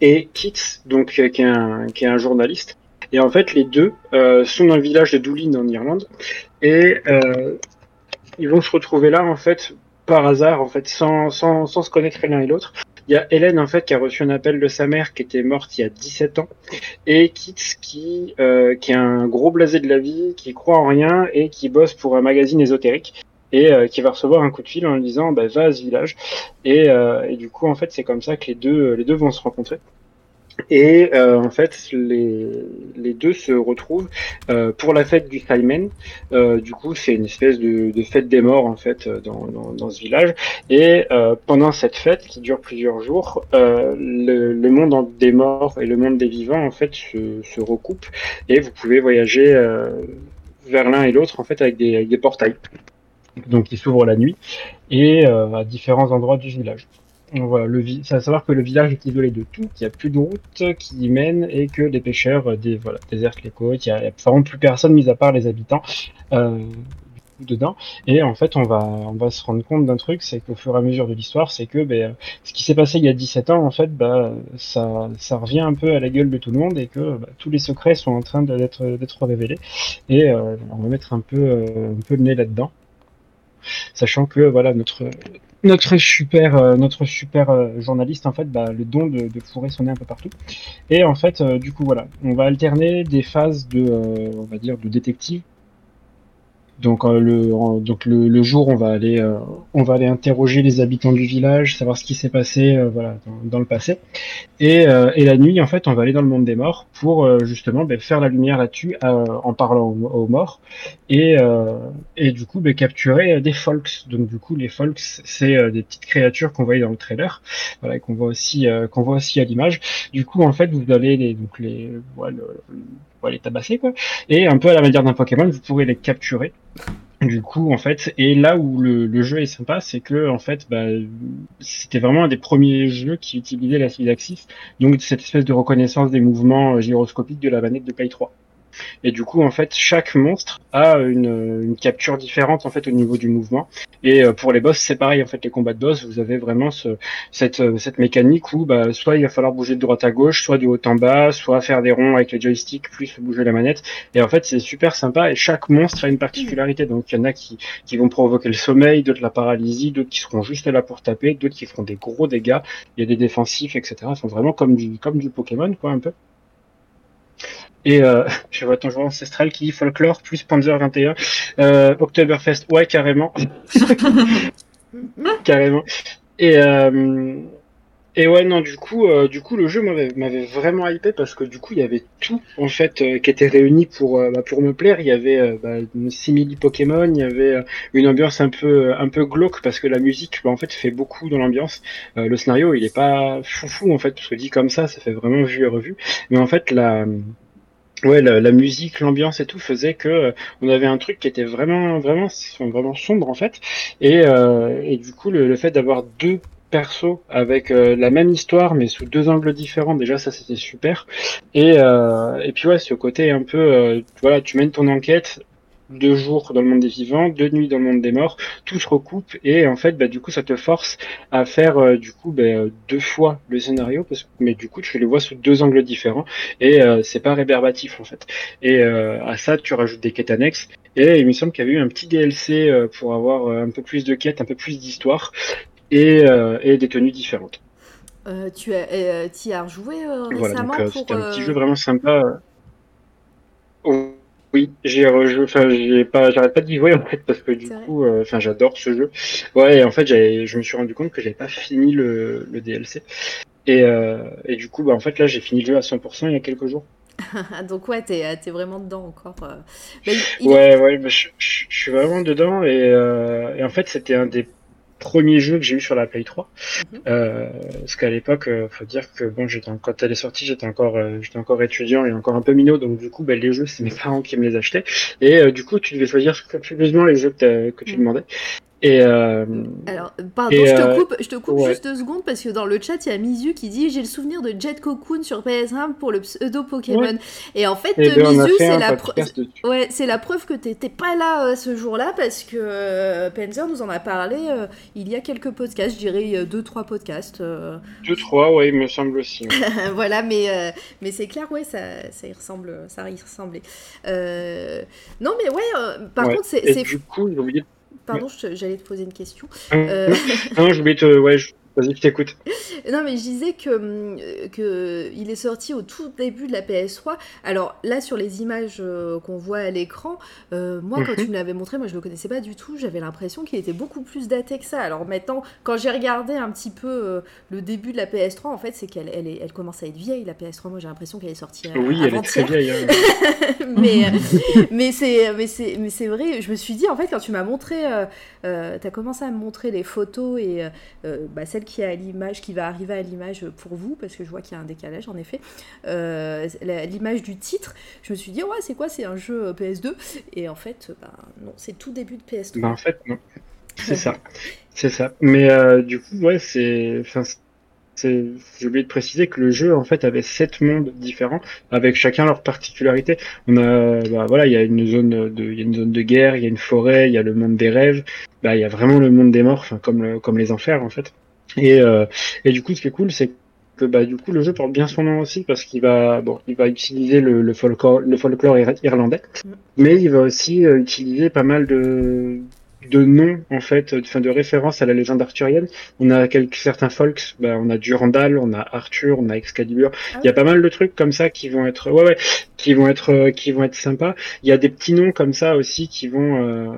et Kit, donc euh, qui est un, journaliste. Et en fait, les deux euh, sont dans le village de Doolin en Irlande, et ils vont se retrouver là en fait par hasard, en fait, sans, sans, sans se connaître l'un et l'autre. Il y a Hélène en fait qui a reçu un appel de sa mère qui était morte il y a 17 ans et Kit qui euh, qui est un gros blasé de la vie, qui croit en rien et qui bosse pour un magazine ésotérique et euh, qui va recevoir un coup de fil en lui disant bah, va à ce village et, euh, et du coup en fait c'est comme ça que les deux les deux vont se rencontrer et euh, en fait les, les deux se retrouvent euh, pour la fête du Simon euh, du coup c'est une espèce de, de fête des morts en fait euh, dans, dans, dans ce village. Et euh, pendant cette fête qui dure plusieurs jours euh, le, le monde des morts et le monde des vivants en fait se, se recoupent. Et vous pouvez voyager vers l'un et l'autre en fait avec des, avec des portails. Donc qui s'ouvrent la nuit. Et à différents endroits du village. Voilà, le savoir que le village est isolé de tout, qu'il n'y a plus de route qui y mène et que les pêcheurs euh, des, voilà, désertent les côtes. Il n'y a, a vraiment plus personne, mis à part les habitants, euh, dedans. Et en fait, on va, on va se rendre compte d'un truc, c'est qu'au fur et à mesure de l'histoire, c'est que ben, ce qui s'est passé il y a 17 ans, en fait, bah, ça, ça revient un peu à la gueule de tout le monde et que bah, tous les secrets sont en train d'être révélés. Et euh, on va mettre un peu, euh, un peu le nez là-dedans sachant que voilà notre notre super euh, notre super euh, journaliste en fait bah, le don de, de fourrer son nez un peu partout. Et en fait euh, du coup voilà. On va alterner des phases de on va dire de détective donc euh, le donc le, le jour on va aller euh, on va aller interroger les habitants du village savoir ce qui s'est passé euh, voilà dans, le passé et, euh, et la nuit en fait on va aller dans le monde des morts pour euh, justement ben, faire la lumière là-dessus euh, en parlant aux, morts et, et du coup ben, capturer des folks. Donc du coup les folks c'est des petites créatures qu'on voyait dans le trailer, voilà qu'on voit aussi qu'on voit aussi à l'image. Du coup en fait vous allez les donc les le- les tabasser quoi et un peu à la manière d'un Pokémon vous pourrez les capturer. Du coup, en fait, et là où le, jeu est sympa, c'est que en fait, bah, c'était vraiment un des premiers jeux qui utilisait la Axis, donc cette espèce de reconnaissance des mouvements euh, gyroscopiques de la manette de Play 3. Et du coup, en fait, chaque monstre a une, une capture différente en fait au niveau du mouvement. Et euh, pour les boss, c'est pareil. En fait, les combats de boss, vous avez vraiment ce, cette, euh, cette mécanique où bah, soit il va falloir bouger de droite à gauche, soit du haut en bas, soit faire des ronds avec les joysticks, plus bouger la manette. Et en fait, c'est super sympa. Et chaque monstre a une particularité. Donc, il y en a qui, qui vont provoquer le sommeil, d'autres la paralysie, d'autres qui seront juste là pour taper, d'autres qui feront des gros dégâts. Il y a des défensifs, etc. Ils sont vraiment comme du, comme du Pokémon, quoi, un peu. Et euh, [laughs] je vois ton joueur ancestral qui dit folklore plus Panzer 21. Euh, Oktoberfest, ouais, carrément. [laughs] carrément. Et, euh, et ouais, non, du coup, euh, du coup, le jeu m'avait vraiment hypé parce que du coup, il y avait tout en fait euh, qui était réuni pour bah, pour me plaire. Il y avait bah, une simili Pokémon, il y avait une ambiance un peu un peu glauque parce que la musique, bah, en fait, fait beaucoup dans l'ambiance. Le scénario, il est pas foufou en fait, parce que dit comme ça, ça fait vraiment vu et revu. Mais en fait, la Ouais, la, la musique, l'ambiance et tout faisait que euh, on avait un truc qui était vraiment, vraiment, vraiment sombre en fait. Et, euh, et du coup, le, le fait d'avoir deux persos avec euh, la même histoire mais sous deux angles différents, déjà ça c'était super. Et, euh, et puis ouais, ce côté un peu, euh, voilà, tu mènes ton enquête deux jours dans le monde des vivants, deux nuits dans le monde des morts, tout se recoupe et en fait bah du coup ça te force à faire euh, du coup bah, deux fois le scénario parce que mais du coup tu les vois sous deux angles différents et euh, c'est pas rébarbatif en fait. Et euh, à ça tu rajoutes des quêtes annexes et il me semble qu'il y avait eu un petit DLC euh, pour avoir euh, un peu plus de quêtes, un peu plus d'histoire et, euh, et des tenues différentes. Euh, tu as, y as rejoué euh, Voilà, récemment donc pour. un petit jeu vraiment sympa. Oh, Oui, j'ai rejoué, enfin j'ai pas, j'arrête pas d'y jouer en fait parce que du coup, euh, enfin j'adore ce jeu. Ouais, et en fait je me suis rendu compte que j'avais pas fini le, le DLC. Et, euh, et du coup, bah en fait là j'ai fini le jeu à 100% il y a quelques jours. [laughs] Donc ouais, t'es t'es vraiment dedans encore. euh. Il- est- Ouais, ouais, bah, je, je- je suis vraiment dedans et, euh, et en fait c'était un des premiers jeux que j'ai eu sur la Play 3. Mhm. Euh, parce qu'à l'époque, euh, faut dire que bon, j'étais quand elle est sortie, j'étais encore, euh, j'étais encore étudiant et encore un peu minot, donc du coup, bah, les jeux, c'est mes parents qui me les achetaient. Et euh, du coup, tu devais choisir scrupuleusement les jeux que tu Mhm. demandais. Et euh, Alors, pardon, et, je te euh, coupe, je te coupe ouais. juste deux secondes parce que dans le chat, il y a Mizu qui dit J'ai le souvenir de Jet Cocoon sur PS1 pour le pseudo Pokémon. Ouais. Et en fait, eh Mizu, c'est la, preuve. Ouais, la que t'étais pas là euh, ce jour-là parce que euh, Panzer nous en a parlé il y a quelques podcasts, je dirais deux, trois podcasts. Deux, trois, ouais, il me semble aussi. [laughs] voilà, mais, mais c'est clair, ouais, ça, ça y ressemble, ça y ressemblait. Non, mais ouais, par contre, c'est, du coup, j'ai oublié. Pardon, je j'allais te poser une question. Euh, Non, oublié de. te- Ouais, je- vas-y, je t'écoute. [laughs] Non, mais je disais que, hum, que il est sorti au tout début de la PS3. Alors là, sur les images euh, qu'on voit à l'écran, euh, moi, quand Mhm. tu me l'avais montré, moi, je le connaissais pas du tout. J'avais l'impression qu'il était beaucoup plus daté que ça. Alors maintenant, quand j'ai regardé un petit peu euh, le début de la PS3, en fait, c'est qu'elle elle est- elle commence à être vieille, la PS3. Moi, j'ai l'impression qu'elle est sortie euh, Oui, elle est très vieille. hein. [laughs] mais [laughs] mais c'est mais c'est mais c'est vrai je me suis dit en fait quand tu m'as montré euh, euh, t'as commencé à me montrer les photos et bah, qui est l'image qui va arriver à l'image pour vous parce que je vois qu'il y a un décalage en effet euh, l'image du titre je me suis dit ouais c'est quoi c'est un jeu euh, PS2 et en fait bah, non c'est tout début de PS3 Ben, en fait, non. C'est ça. C'est ça. Mais euh, du coup, ouais, c'est. Enfin. J'ai oublié de préciser que le jeu, en fait, avait sept mondes différents, avec chacun leur particularité. On a, bah, voilà, il y a une zone de, il y a une zone de guerre, il y a une forêt, il y a le monde des rêves. Bah, il y a vraiment le monde des morts, comme comme les enfers, en fait. Et euh, et du coup, ce qui est cool, c'est que bah du coup le jeu porte bien son nom aussi parce qu'il va bon il va utiliser le, le folklore le folklore ir- irlandais Mm. mais il va aussi euh, utiliser pas mal de de noms en fait, de, enfin, de références à la légende arthurienne. On a quelques certains folks, bah, on a Durandal, on a Arthur, on a Excalibur. Ah Il y a pas mal de trucs comme ça qui vont être, ouais ouais, qui vont être, euh, qui vont être sympas. Il y a des petits noms comme ça aussi qui vont, euh,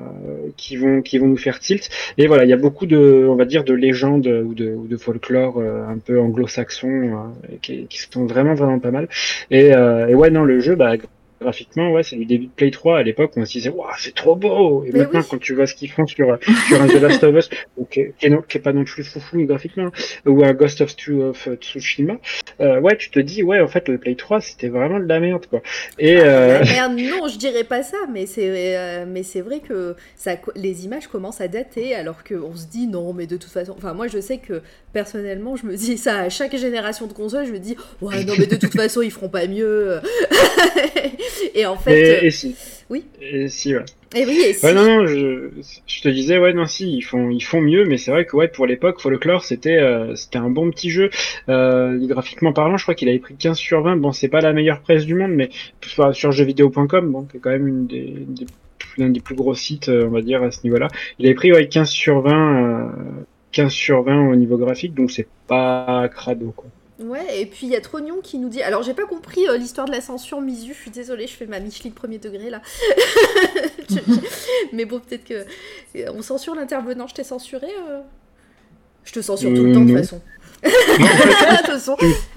qui vont, qui vont nous faire tilt. Et voilà, il y a beaucoup de, on va dire, de légendes ou de, ou de folklore euh, un peu anglo-saxon euh, qui, qui sont vraiment vraiment pas mal. Et, euh, et ouais non, le jeu, bah graphiquement, ouais, c'est du début de Play 3 à l'époque, on se disait, waouh, c'est trop beau! Et Mais maintenant, oui. quand tu vois ce qu'ils font sur, sur un The Last of Us, qui, est, qui est non- qui est pas non plus foufou graphiquement, ou un Ghost of, Tsu- of Tsushima, euh, ouais, tu te dis, ouais, en fait, le Play 3, c'était vraiment de la merde, quoi. Et, euh, Ah, [laughs] merde, non, je dirais pas ça, mais c'est euh, mais c'est vrai que ça, les images commencent à dater, alors qu'on se dit non, mais de toute façon, enfin moi je sais que personnellement, je me dis ça à chaque génération de console, je me dis ouais non mais de toute façon ils feront pas mieux. [laughs] et en fait, et, euh, et si. oui. Et si, ouais. et oui, et si. Ouais, non, non, je, je te disais, ouais, non, si, ils font, ils font mieux, mais c'est vrai que, ouais, pour l'époque, Folklore, c'était, euh, c'était un bon petit jeu. Euh, graphiquement parlant, je crois qu'il avait pris 15 sur 20. Bon, c'est pas la meilleure presse du monde, mais sur sur jeuxvideo.com, bon, qui est quand même une des, des- l'un des plus gros sites, euh, on va dire, à ce niveau-là. Il avait pris, ouais, 15 sur 20, euh, 15 sur 20 au niveau graphique, donc c'est pas crado, quoi. Ouais, et puis il y a Trognon qui nous dit. Alors j'ai pas compris euh, l'histoire de la censure Misu, je suis désolée, je fais ma Micheline premier degré là. [laughs] Je- je- Mais bon, peut-être que. euh, On censure l'intervenant, je t'ai censuré euh? Je te censure tout le temps de toute façon. façon.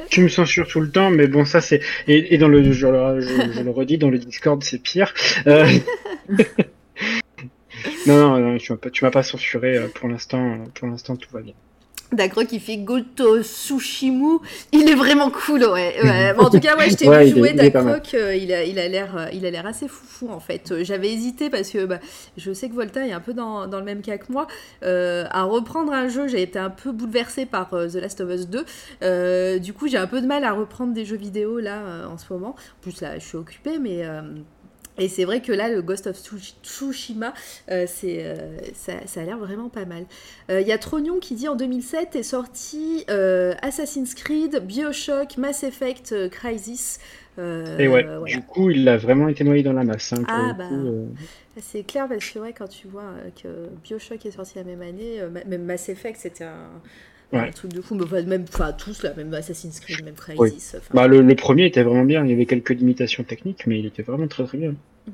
Tu me censures tout le temps, mais bon, ça c'est et, et dans le je, le- je- je le redis dans le Discord, c'est pire. Euh, [laughs] non, non, non, tu m'as pas, tu m'as pas censuré pour l'instant. Pour l'instant, tout va bien. D'accord, qui fait Goto Sushimu. Il est vraiment cool, ouais. ouais. [laughs] Bon, en tout cas, ouais, je t'ai Ouais, vu jouer. Dakroc. euh, il a, il a l'air, euh, il a l'air assez foufou en fait. Euh, J'avais hésité parce que bah, je sais que Volta est un peu dans, dans le même cas que moi euh, à reprendre un jeu. J'ai été un peu bouleversée par euh, The Last of Us 2. Euh, du coup, j'ai un peu de mal à reprendre des jeux vidéo là en ce moment. En plus là, je suis occupée, mais et c'est vrai que là, le Ghost of Tsush- Tsushima, euh, c'est, euh, ça, ça a l'air vraiment pas mal. Il y a Trognon qui dit en 2007 est sorti euh, Assassin's Creed, Bioshock, Mass Effect, euh. Euh, Et ouais, voilà. du coup, il a vraiment été noyé dans la masse. Hein, Ah, bah. euh. C'est clair parce que ouais, quand tu vois euh, que Bioshock est sorti la même année, euh, même Mass Effect c'était un, un Ouais. truc de fou, mais enfin, même enfin, tous là, même Assassin's Creed, même Crysis. enfin. Bah, le, le premier était vraiment bien. Il y avait quelques limitations techniques, mais il était vraiment très très bien. [laughs]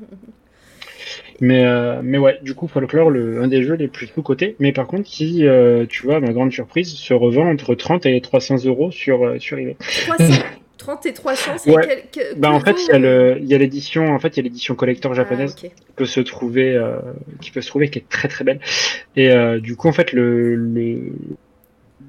Mais, euh, mais ouais, du coup, Folklore, le, un des jeux les plus sous-cotés, mais par contre, qui, euh, tu vois, ma grande surprise, se revend entre 30 et 300 euros sur, euh, sur eBay. 300, 30 [laughs] et 300, c'est Ouais. quel, que- Bah, en fait, il y a l'édition, en fait, il y a l'édition collector japonaise Ah, ok. qui peut se trouver, euh, qui peut se trouver, qui est très très belle. Et euh, du coup, en fait, le, le,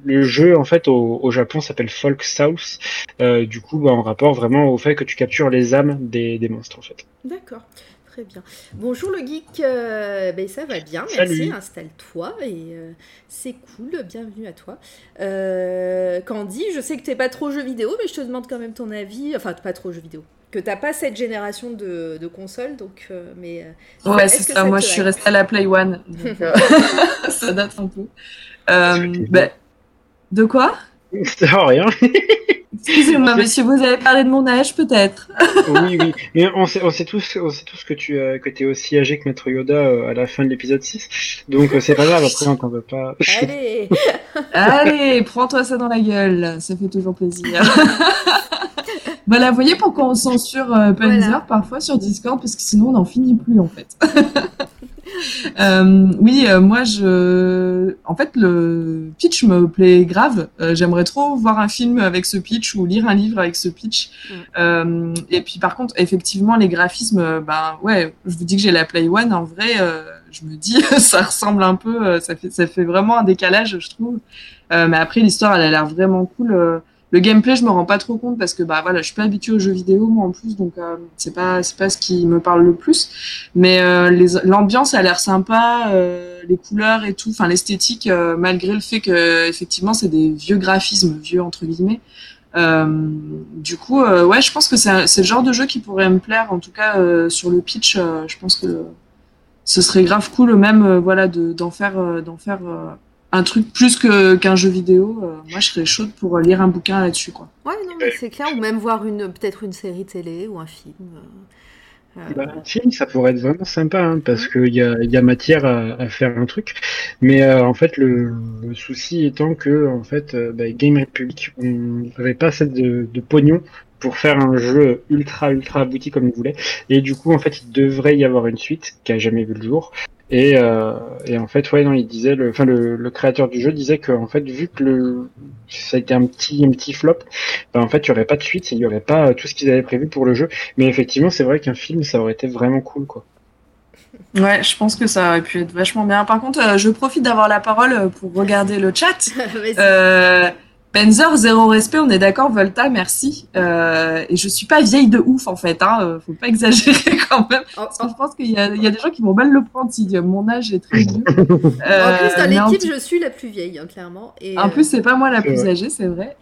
le jeu, en fait, au, au Japon s'appelle Folk South. Euh, du coup, bah, en rapport vraiment au fait que tu captures les âmes des, des monstres, en fait. D'accord. très bien. Bonjour le geek, euh, ben, ça va bien, merci, installe-toi et euh, c'est cool, bienvenue à toi. Euh, Candy, je sais que tu n'es pas trop jeu vidéo, mais je te demande quand même ton avis, enfin pas trop jeu vidéo, que t'as pas cette génération de, de consoles, donc mais. ouais, c'est ça, moi je suis restée à la Play One, donc, [laughs] [laughs] ça date un peu. Ben, de quoi [laughs] rien. Excusez-moi, [laughs] monsieur, vous avez parlé de mon âge, peut-être. oui, oui. Mais on sait, on sait tous, on sait tous que tu euh, que es aussi âgé que Maître Yoda euh, à la fin de l'épisode 6. Donc euh, c'est pas grave, après on t'en veut pas. Allez [laughs] Allez, prends-toi ça dans la gueule, ça fait toujours plaisir. voilà, vous voyez pourquoi on censure euh, Panzer parfois sur Discord, parce que sinon on n'en finit plus en fait. [laughs] Euh, oui, euh, moi, je, en fait, le pitch me plaît grave. Euh, j'aimerais trop voir un film avec ce pitch ou lire un livre avec ce pitch. Mm. et puis, par contre, effectivement, les graphismes, ben ouais, je vous dis que j'ai la Play One. En vrai, je me dis, [laughs] ça ressemble un peu, ça fait, ça fait vraiment un décalage, je trouve. mais après, l'histoire, elle a l'air vraiment cool. Le gameplay, je me rends pas trop compte parce que bah voilà, je suis pas habituée aux jeux vidéo moi en plus, donc euh, c'est pas c'est pas ce qui me parle le plus. Mais euh, l'ambiance a l'air sympa, euh, les couleurs et tout, enfin l'esthétique, euh, malgré le fait que effectivement c'est des vieux graphismes, vieux entre guillemets. du coup, ouais, je pense que c'est le genre de jeu qui pourrait me plaire. En tout cas, sur le pitch, je pense que ce serait grave cool même, voilà, d'en faire d'en faire un truc plus que qu'un jeu vidéo, euh, moi je serais chaude pour lire un bouquin là-dessus quoi. Ouais non mais c'est clair ou même voir une peut-être une série télé ou un film. Euh, euh. Bah, un film ça pourrait être vraiment sympa hein, parce qu'il y a, y a matière à, faire un truc, mais en fait le, souci étant que en fait bah, Game Republic on n'avait pas assez de, de pognon pour faire un jeu ultra ultra abouti comme il voulait et du coup en fait il devrait y avoir une suite qui a jamais vu le jour et, euh, et en fait, ouais, non, il disait, le, enfin, le, le créateur du jeu disait que, en fait, vu que le, ça a été un petit, un petit flop, ben, en fait, il y aurait pas de suite, il y aurait pas tout ce qu'ils avaient prévu pour le jeu. Mais effectivement, c'est vrai qu'un film, ça aurait été vraiment cool, quoi. Ouais, je pense que ça aurait pu être vachement bien. Par contre, euh, je profite d'avoir la parole pour regarder le chat. [laughs] euh, Benzer, zéro respect, on est d'accord, Volta, merci. Euh, et je suis pas vieille de ouf, en fait, hein, euh, faut pas [laughs] exagérer quand même. Parce que je pense qu'il y, a des gens qui vont mal le prendre si mon âge est très vieux. [laughs] en plus, dans euh, l'équipe, je suis la plus vieille, hein, clairement. Et en plus, c'est pas moi la plus âgée, c'est vrai.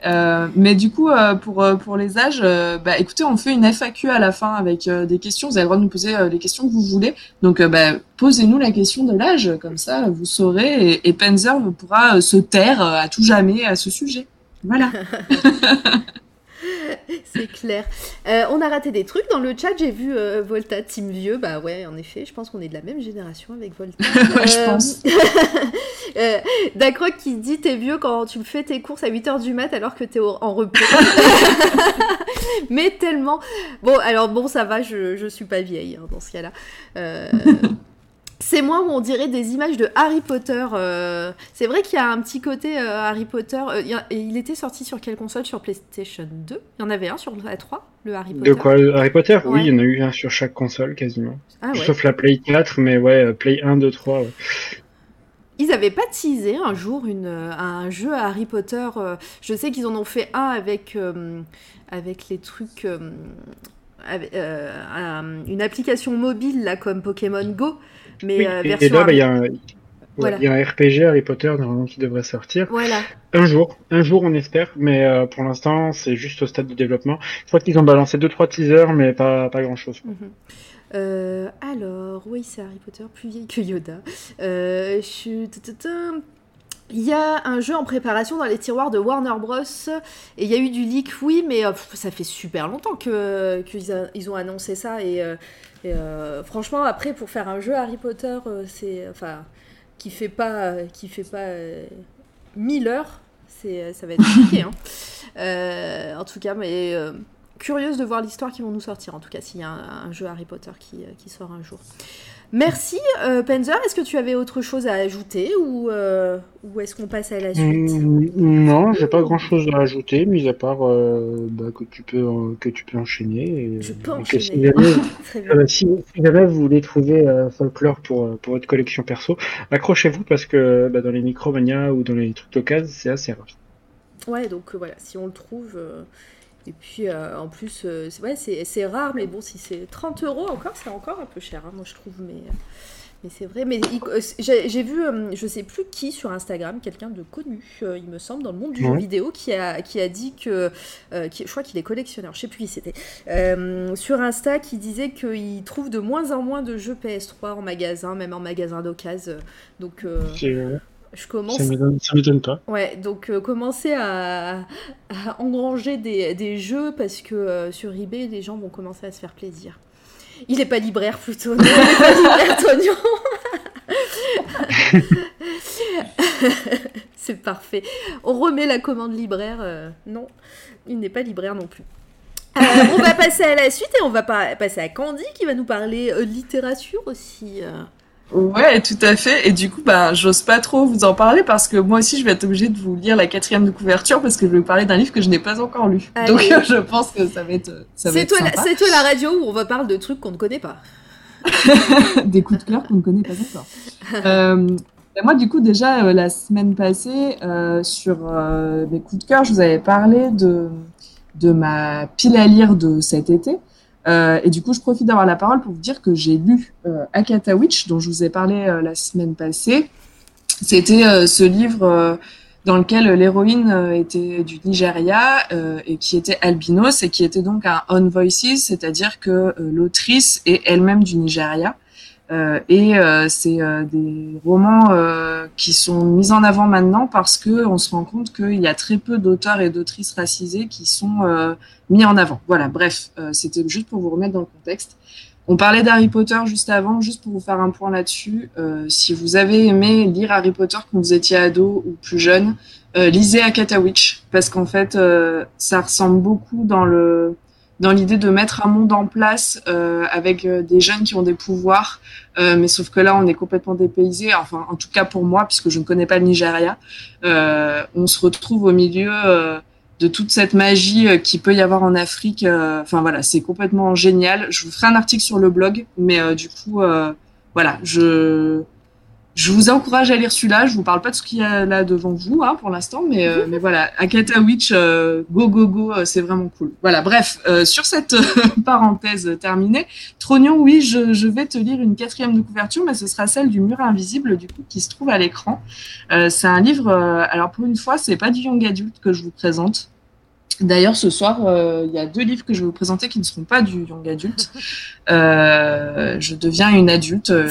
mais du coup, pour, pour les âges, bah, écoutez, on fait une FAQ à la fin avec des questions. Vous avez le droit de nous poser les questions que vous voulez. Donc, bah, posez-nous la question de l'âge, comme ça, vous saurez. Et, et Penzer pourra se taire à tout jamais à ce sujet. Voilà. [laughs] c'est clair. Euh, on a raté des trucs dans le chat. J'ai vu euh, Volta Team Vieux. Bah ouais, en effet, je pense qu'on est de la même génération avec Volta. [laughs] je pense. [laughs] euh, qui dit T'es vieux quand tu fais tes courses à 8h du mat alors que t'es en repos. Mais tellement. Bon, alors bon, ça va, je, je suis pas vieille hein, dans ce cas-là. C'est moi où on dirait des images de Harry Potter. Euh, c'est vrai qu'il y a un petit côté euh, Harry Potter. Euh, il était sorti sur quelle console? Sur PlayStation 2 Il y en avait un sur la 3, le Harry Potter. De quoi Harry Potter? Oui, il y en a eu un sur chaque console quasiment. Ah Sauf la Play 4, mais ouais, Play 1, 2, 3. Ils avaient pas teasé un jour une, un jeu à Harry Potter. je sais qu'ils en ont fait un avec, avec les trucs. une application mobile là comme Pokémon Go mais euh, Et là, bah, il y, a un RPG Harry Potter normalement qui devrait sortir. Voilà. Un jour, un jour on espère, mais euh, pour l'instant c'est juste au stade de développement. Je crois qu'ils ont balancé deux trois teasers, mais pas pas grand chose. Mhm. Euh, alors, oui, c'est Harry Potter plus vieille que Yoda. Euh, je... Il y a un jeu en préparation dans les tiroirs de Warner Bros. Et il y a eu du leak, oui, mais ça fait super longtemps qu'ils ils ont annoncé ça. Et euh, franchement, après, pour faire un jeu Harry Potter, euh, c'est, enfin, qui fait pas, qui fait pas 1000 euh, heures, c'est, ça va être compliqué. Hein. [laughs] en tout cas, mais curieuse de voir l'histoire qu'ils vont nous sortir. En tout cas, s'il y a un, jeu Harry Potter qui, qui sort un jour. Merci, euh, Penzer. Est-ce que tu avais autre chose à ajouter ou, euh, ou est-ce qu'on passe à la suite? Mm, Non, j'ai pas grand-chose à ajouter, mis à part euh, bah, que, tu peux, que tu peux enchaîner. Je peux enchaîner. [laughs] Si jamais, vous voulez trouver folklore pour, pour votre collection perso, accrochez-vous parce que bah, dans les Micromania ou dans les trucs d'occasion, c'est assez rare. Ouais, donc voilà, si on le trouve, Et puis en plus, c'est ouais, c'est rare, mais bon, si c'est 30 euros encore, c'est encore un peu cher, hein, moi je trouve. Mais mais c'est vrai, mais euh, j'ai vu, euh, je sais plus qui sur Instagram, quelqu'un de connu, euh, il me semble, dans le monde du jeu vidéo, qui a, qui a dit que, je crois qu'il est collectionneur, je sais plus qui c'était, sur Insta, qui disait qu'il trouve de moins en moins de jeux PS3 en magasin, même en magasin d'occasion. Donc, je commence. Ça m'étonne pas. Ouais, donc commencer à, engranger des, des, jeux parce que sur eBay, les gens vont commencer à se faire plaisir. Il n'est pas libraire plutôt. Non, il n'est pas libraire, Tognon. [laughs] C'est parfait. On remet la commande libraire. Euh, non, il n'est pas libraire non plus. Euh, on va passer à la suite et on va passer à Candy qui va nous parler euh, littérature aussi. Ouais, tout à fait. Et du coup, bah, j'ose pas trop vous en parler parce que moi aussi, je vais être obligée de vous lire la quatrième de couverture parce que je vais vous parler d'un livre que je n'ai pas encore lu. Donc, [laughs] je pense que ça va être. C'est toi, la radio où on va parler de trucs qu'on ne connaît pas. [laughs] Des coups de cœur qu'on ne connaît pas encore. [laughs] euh, bah, moi, du coup, déjà, euh, la semaine passée, euh, sur mes coups de cœur, je vous avais parlé de, de ma pile à lire de cet été. Euh, et du coup, je profite d'avoir la parole pour vous dire que j'ai lu euh, Akata Witch, dont je vous ai parlé euh, la semaine passée. C'était euh, ce livre dans lequel l'héroïne était du Nigeria et qui était albinos et qui était donc un on voices, c'est-à-dire que l'autrice est elle-même du Nigeria. Euh, et euh, c'est euh, des romans qui sont mis en avant maintenant parce que on se rend compte qu'il y a très peu d'auteurs et d'autrices racisés qui sont mis en avant. Voilà, bref, c'était juste pour vous remettre dans le contexte. On parlait d'Harry Potter juste avant, juste pour vous faire un point là-dessus. si vous avez aimé lire Harry Potter quand vous étiez ado ou plus jeune, lisez Akata Witch parce qu'en fait, ça ressemble beaucoup dans le dans l'idée de mettre un monde en place euh, avec euh, des jeunes qui ont des pouvoirs, euh, mais sauf que là on est complètement dépaysé. Enfin, en tout cas pour moi, puisque je ne connais pas le Nigeria, euh, on se retrouve au milieu euh, de toute cette magie euh, qui peut y avoir en Afrique. Enfin voilà, c'est complètement génial. Je vous ferai un article sur le blog, mais du coup, voilà, je je vous encourage à lire celui-là. Je vous parle pas de ce qu'il y a là devant vous hein, pour l'instant, mais, euh, mais voilà, Akata Witch, euh, go go go, euh, c'est vraiment cool. Voilà, bref, sur cette [laughs] parenthèse terminée, Trognon, oui, je, je, vais te lire une quatrième de couverture, mais ce sera celle du mur invisible, du coup, qui se trouve à l'écran. c'est un livre, alors pour une fois, c'est pas du young adulte que je vous présente. D'ailleurs, ce soir, euh, il y a deux livres que je vais vous présenter qui ne seront pas du young adulte. Euh, je deviens une adulte, euh,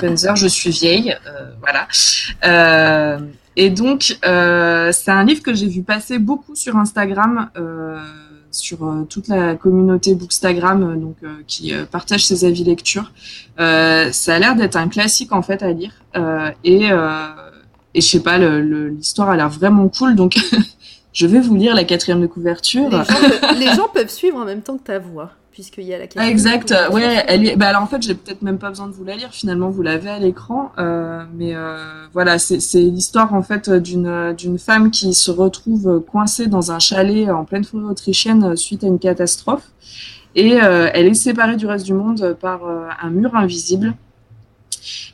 comme je suis vieille, euh, voilà. Euh, et donc, c'est un livre que j'ai vu passer beaucoup sur Instagram, sur toute la communauté Bookstagram, donc qui partage ses avis lecture. ça a l'air d'être un classique en fait à lire, et et je sais pas, l'histoire a l'air vraiment cool, donc [laughs] Je vais vous lire la quatrième de couverture. Les gens, peuvent, suivre en même temps que ta voix, puisqu'il y a la quatrième. exact. Ouais, elle est. Bah alors en fait, j'ai peut-être même pas besoin de vous la lire. Finalement, vous l'avez à l'écran. Euh, mais euh, voilà, c'est l'histoire en fait d'une d'une femme qui se retrouve coincée dans un chalet en pleine forêt autrichienne suite à une catastrophe, et euh, elle est séparée du reste du monde par euh, un mur invisible.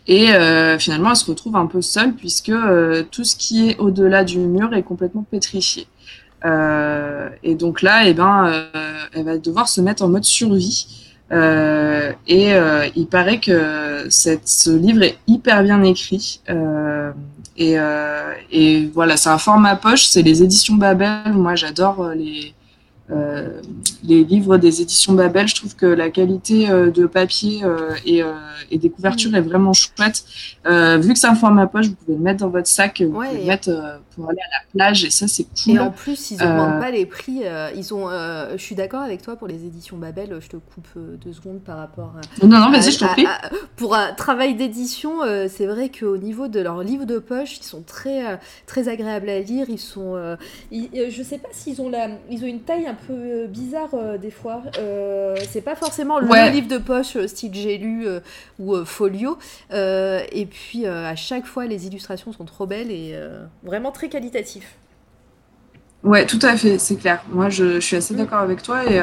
Et euh, finalement, elle se retrouve un peu seule puisque euh, tout ce qui est au-delà du mur est complètement pétrifié. Euh, et donc là, eh ben, elle va devoir se mettre en mode survie. et il paraît que cette, ce livre est hyper bien écrit. Et, et, voilà, c'est un format poche, c'est les éditions Babel. Moi, j'adore les, euh, les livres des éditions Babel, je trouve que la qualité euh, de papier euh, et, et, des couvertures est vraiment chouette. vu que c'est un format poche, vous pouvez le mettre dans votre sac, vous pouvez le mettre pour aller à la plage et ça c'est cool. Et en plus, ils augmentent pas les prix. ils ont, je suis d'accord avec toi pour les éditions Babel. Je te coupe deux secondes par rapport. À, non non, vas-y, je t'en prie. pour un travail d'édition, c'est vrai qu'au niveau de leurs livres de poche, ils sont très très agréables à lire. Ils sont, je sais pas s'ils ont la, ils ont une taille un peu euh, bizarre euh, des fois. Euh, c'est pas forcément le livre de poche style j'ai lu ou folio. et puis à chaque fois, les illustrations sont trop belles et vraiment très qualitatifs. Ouais, tout à fait, c'est clair. Moi, je, je, suis assez d'accord avec toi. Et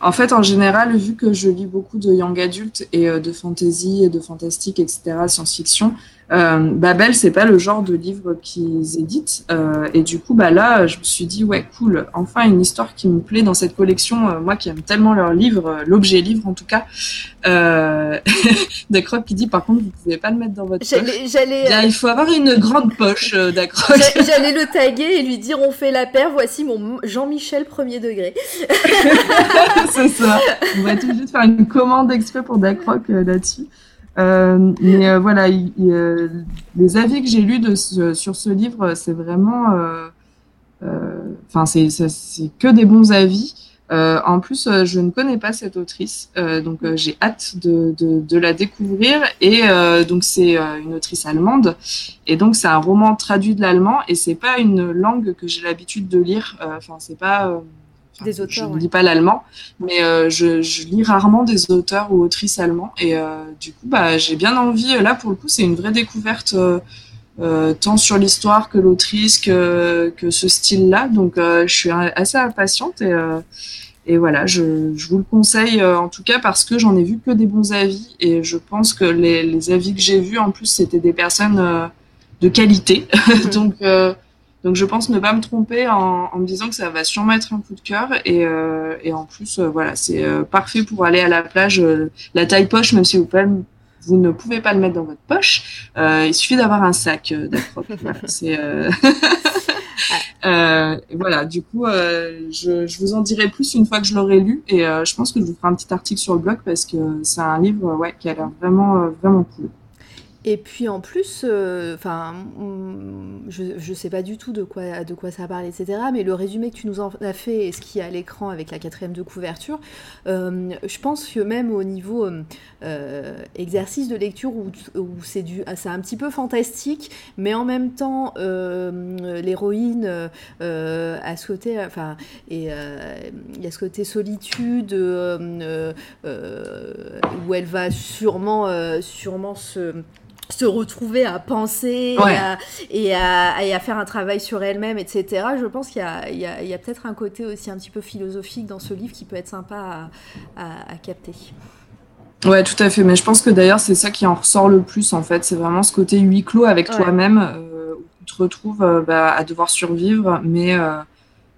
en fait, en général, vu que je lis beaucoup de young adult et de fantasy et de fantastique, etc., science-fiction, Euh, Babel, c'est pas le genre de livre qu'ils éditent. Euh, et du coup, bah là, je me suis dit, ouais, cool, enfin une histoire qui me plaît dans cette collection. Euh, moi qui aime tellement leurs livres, euh, l'objet livre en tout cas. Euh... [laughs] Dacroc qui dit, par contre, vous pouvez pas le mettre dans votre poche. Bien, il faut avoir une grande poche, euh, Dacroc. J'allais le taguer et lui dire, on fait la paire. Voici mon Jean-Michel premier degré. [laughs] c'est ça. On va tout de suite faire une commande exprès pour Dacroc là-dessus. Euh, mais euh, voilà, il, il, euh, les avis que j'ai lus de ce, sur ce livre, c'est vraiment, enfin, c'est que des bons avis. en plus, je ne connais pas cette autrice, donc j'ai hâte de, de, de, la découvrir. Et donc c'est une autrice allemande, et donc c'est un roman traduit de l'allemand, et c'est pas une langue que j'ai l'habitude de lire. Enfin, c'est pas des auteurs, je ne ouais. lis pas l'allemand, mais euh, je, je, lis rarement des auteurs ou autrices allemands. Et euh, du coup, bah, j'ai bien envie. Là, pour le coup, c'est une vraie découverte, euh, tant sur l'histoire que l'autrice, que, que ce style-là. Donc, je suis assez impatiente. Et, et voilà, je, je, vous le conseille en tout cas parce que j'en ai vu que des bons avis. Et je pense que les, les avis que j'ai vus, en plus, c'était des personnes de qualité. [laughs] Donc, donc je pense ne pas me tromper en, en, me disant que ça va sûrement être un coup de cœur et, euh, et en plus euh, voilà c'est euh, parfait pour aller à la plage. la taille poche même si vous, vous ne pouvez pas le mettre dans votre poche, il suffit d'avoir un sac [laughs] voilà, c'est [laughs] voilà du coup je, je, vous en dirai plus une fois que je l'aurai lu et je pense que je vous ferai un petit article sur le blog parce que c'est un livre ouais qui a l'air vraiment vraiment cool. Et puis en plus, enfin, euh, je, je sais pas du tout de quoi, de quoi ça parle, etc. Mais le résumé que tu nous en as fait et ce qui est à l'écran avec la quatrième de couverture, euh, je pense que même au niveau euh, exercice de lecture où, où c'est du, c'est un petit peu fantastique, mais en même temps, l'héroïne a ce côté, enfin, et il y a ce côté solitude où elle va sûrement, sûrement se se retrouver à penser ouais. et, à, et, à, et, à, faire un travail sur elle-même, etc. Je pense qu'il y a, il y a, il y a peut-être un côté aussi un petit peu philosophique dans ce livre qui peut être sympa à, à capter. Ouais, tout à fait. Mais je pense que d'ailleurs, c'est ça qui en ressort le plus, en fait. C'est vraiment ce côté huis clos avec ouais. toi-même, euh, où tu te retrouves euh, bah, à devoir survivre, mais... Euh,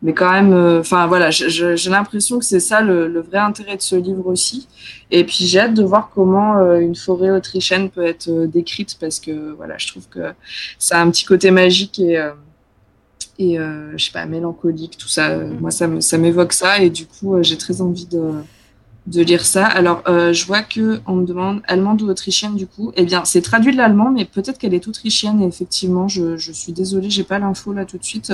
mais quand même, enfin euh, voilà, j'ai l'impression que c'est ça le, le, vrai intérêt de ce livre aussi. Et puis j'ai hâte de voir comment euh, une forêt autrichienne peut être euh, décrite parce que voilà, je trouve que ça a un petit côté magique et et je sais pas mélancolique, tout ça. Moi, ça m'évoque ça et du coup j'ai très envie de de lire ça. Alors je vois que on me demande allemande ou autrichienne du coup? Eh bien, c'est traduit de l'allemand, mais peut-être qu'elle est autrichienne. Et effectivement, je, je suis désolée, j'ai pas l'info là tout de suite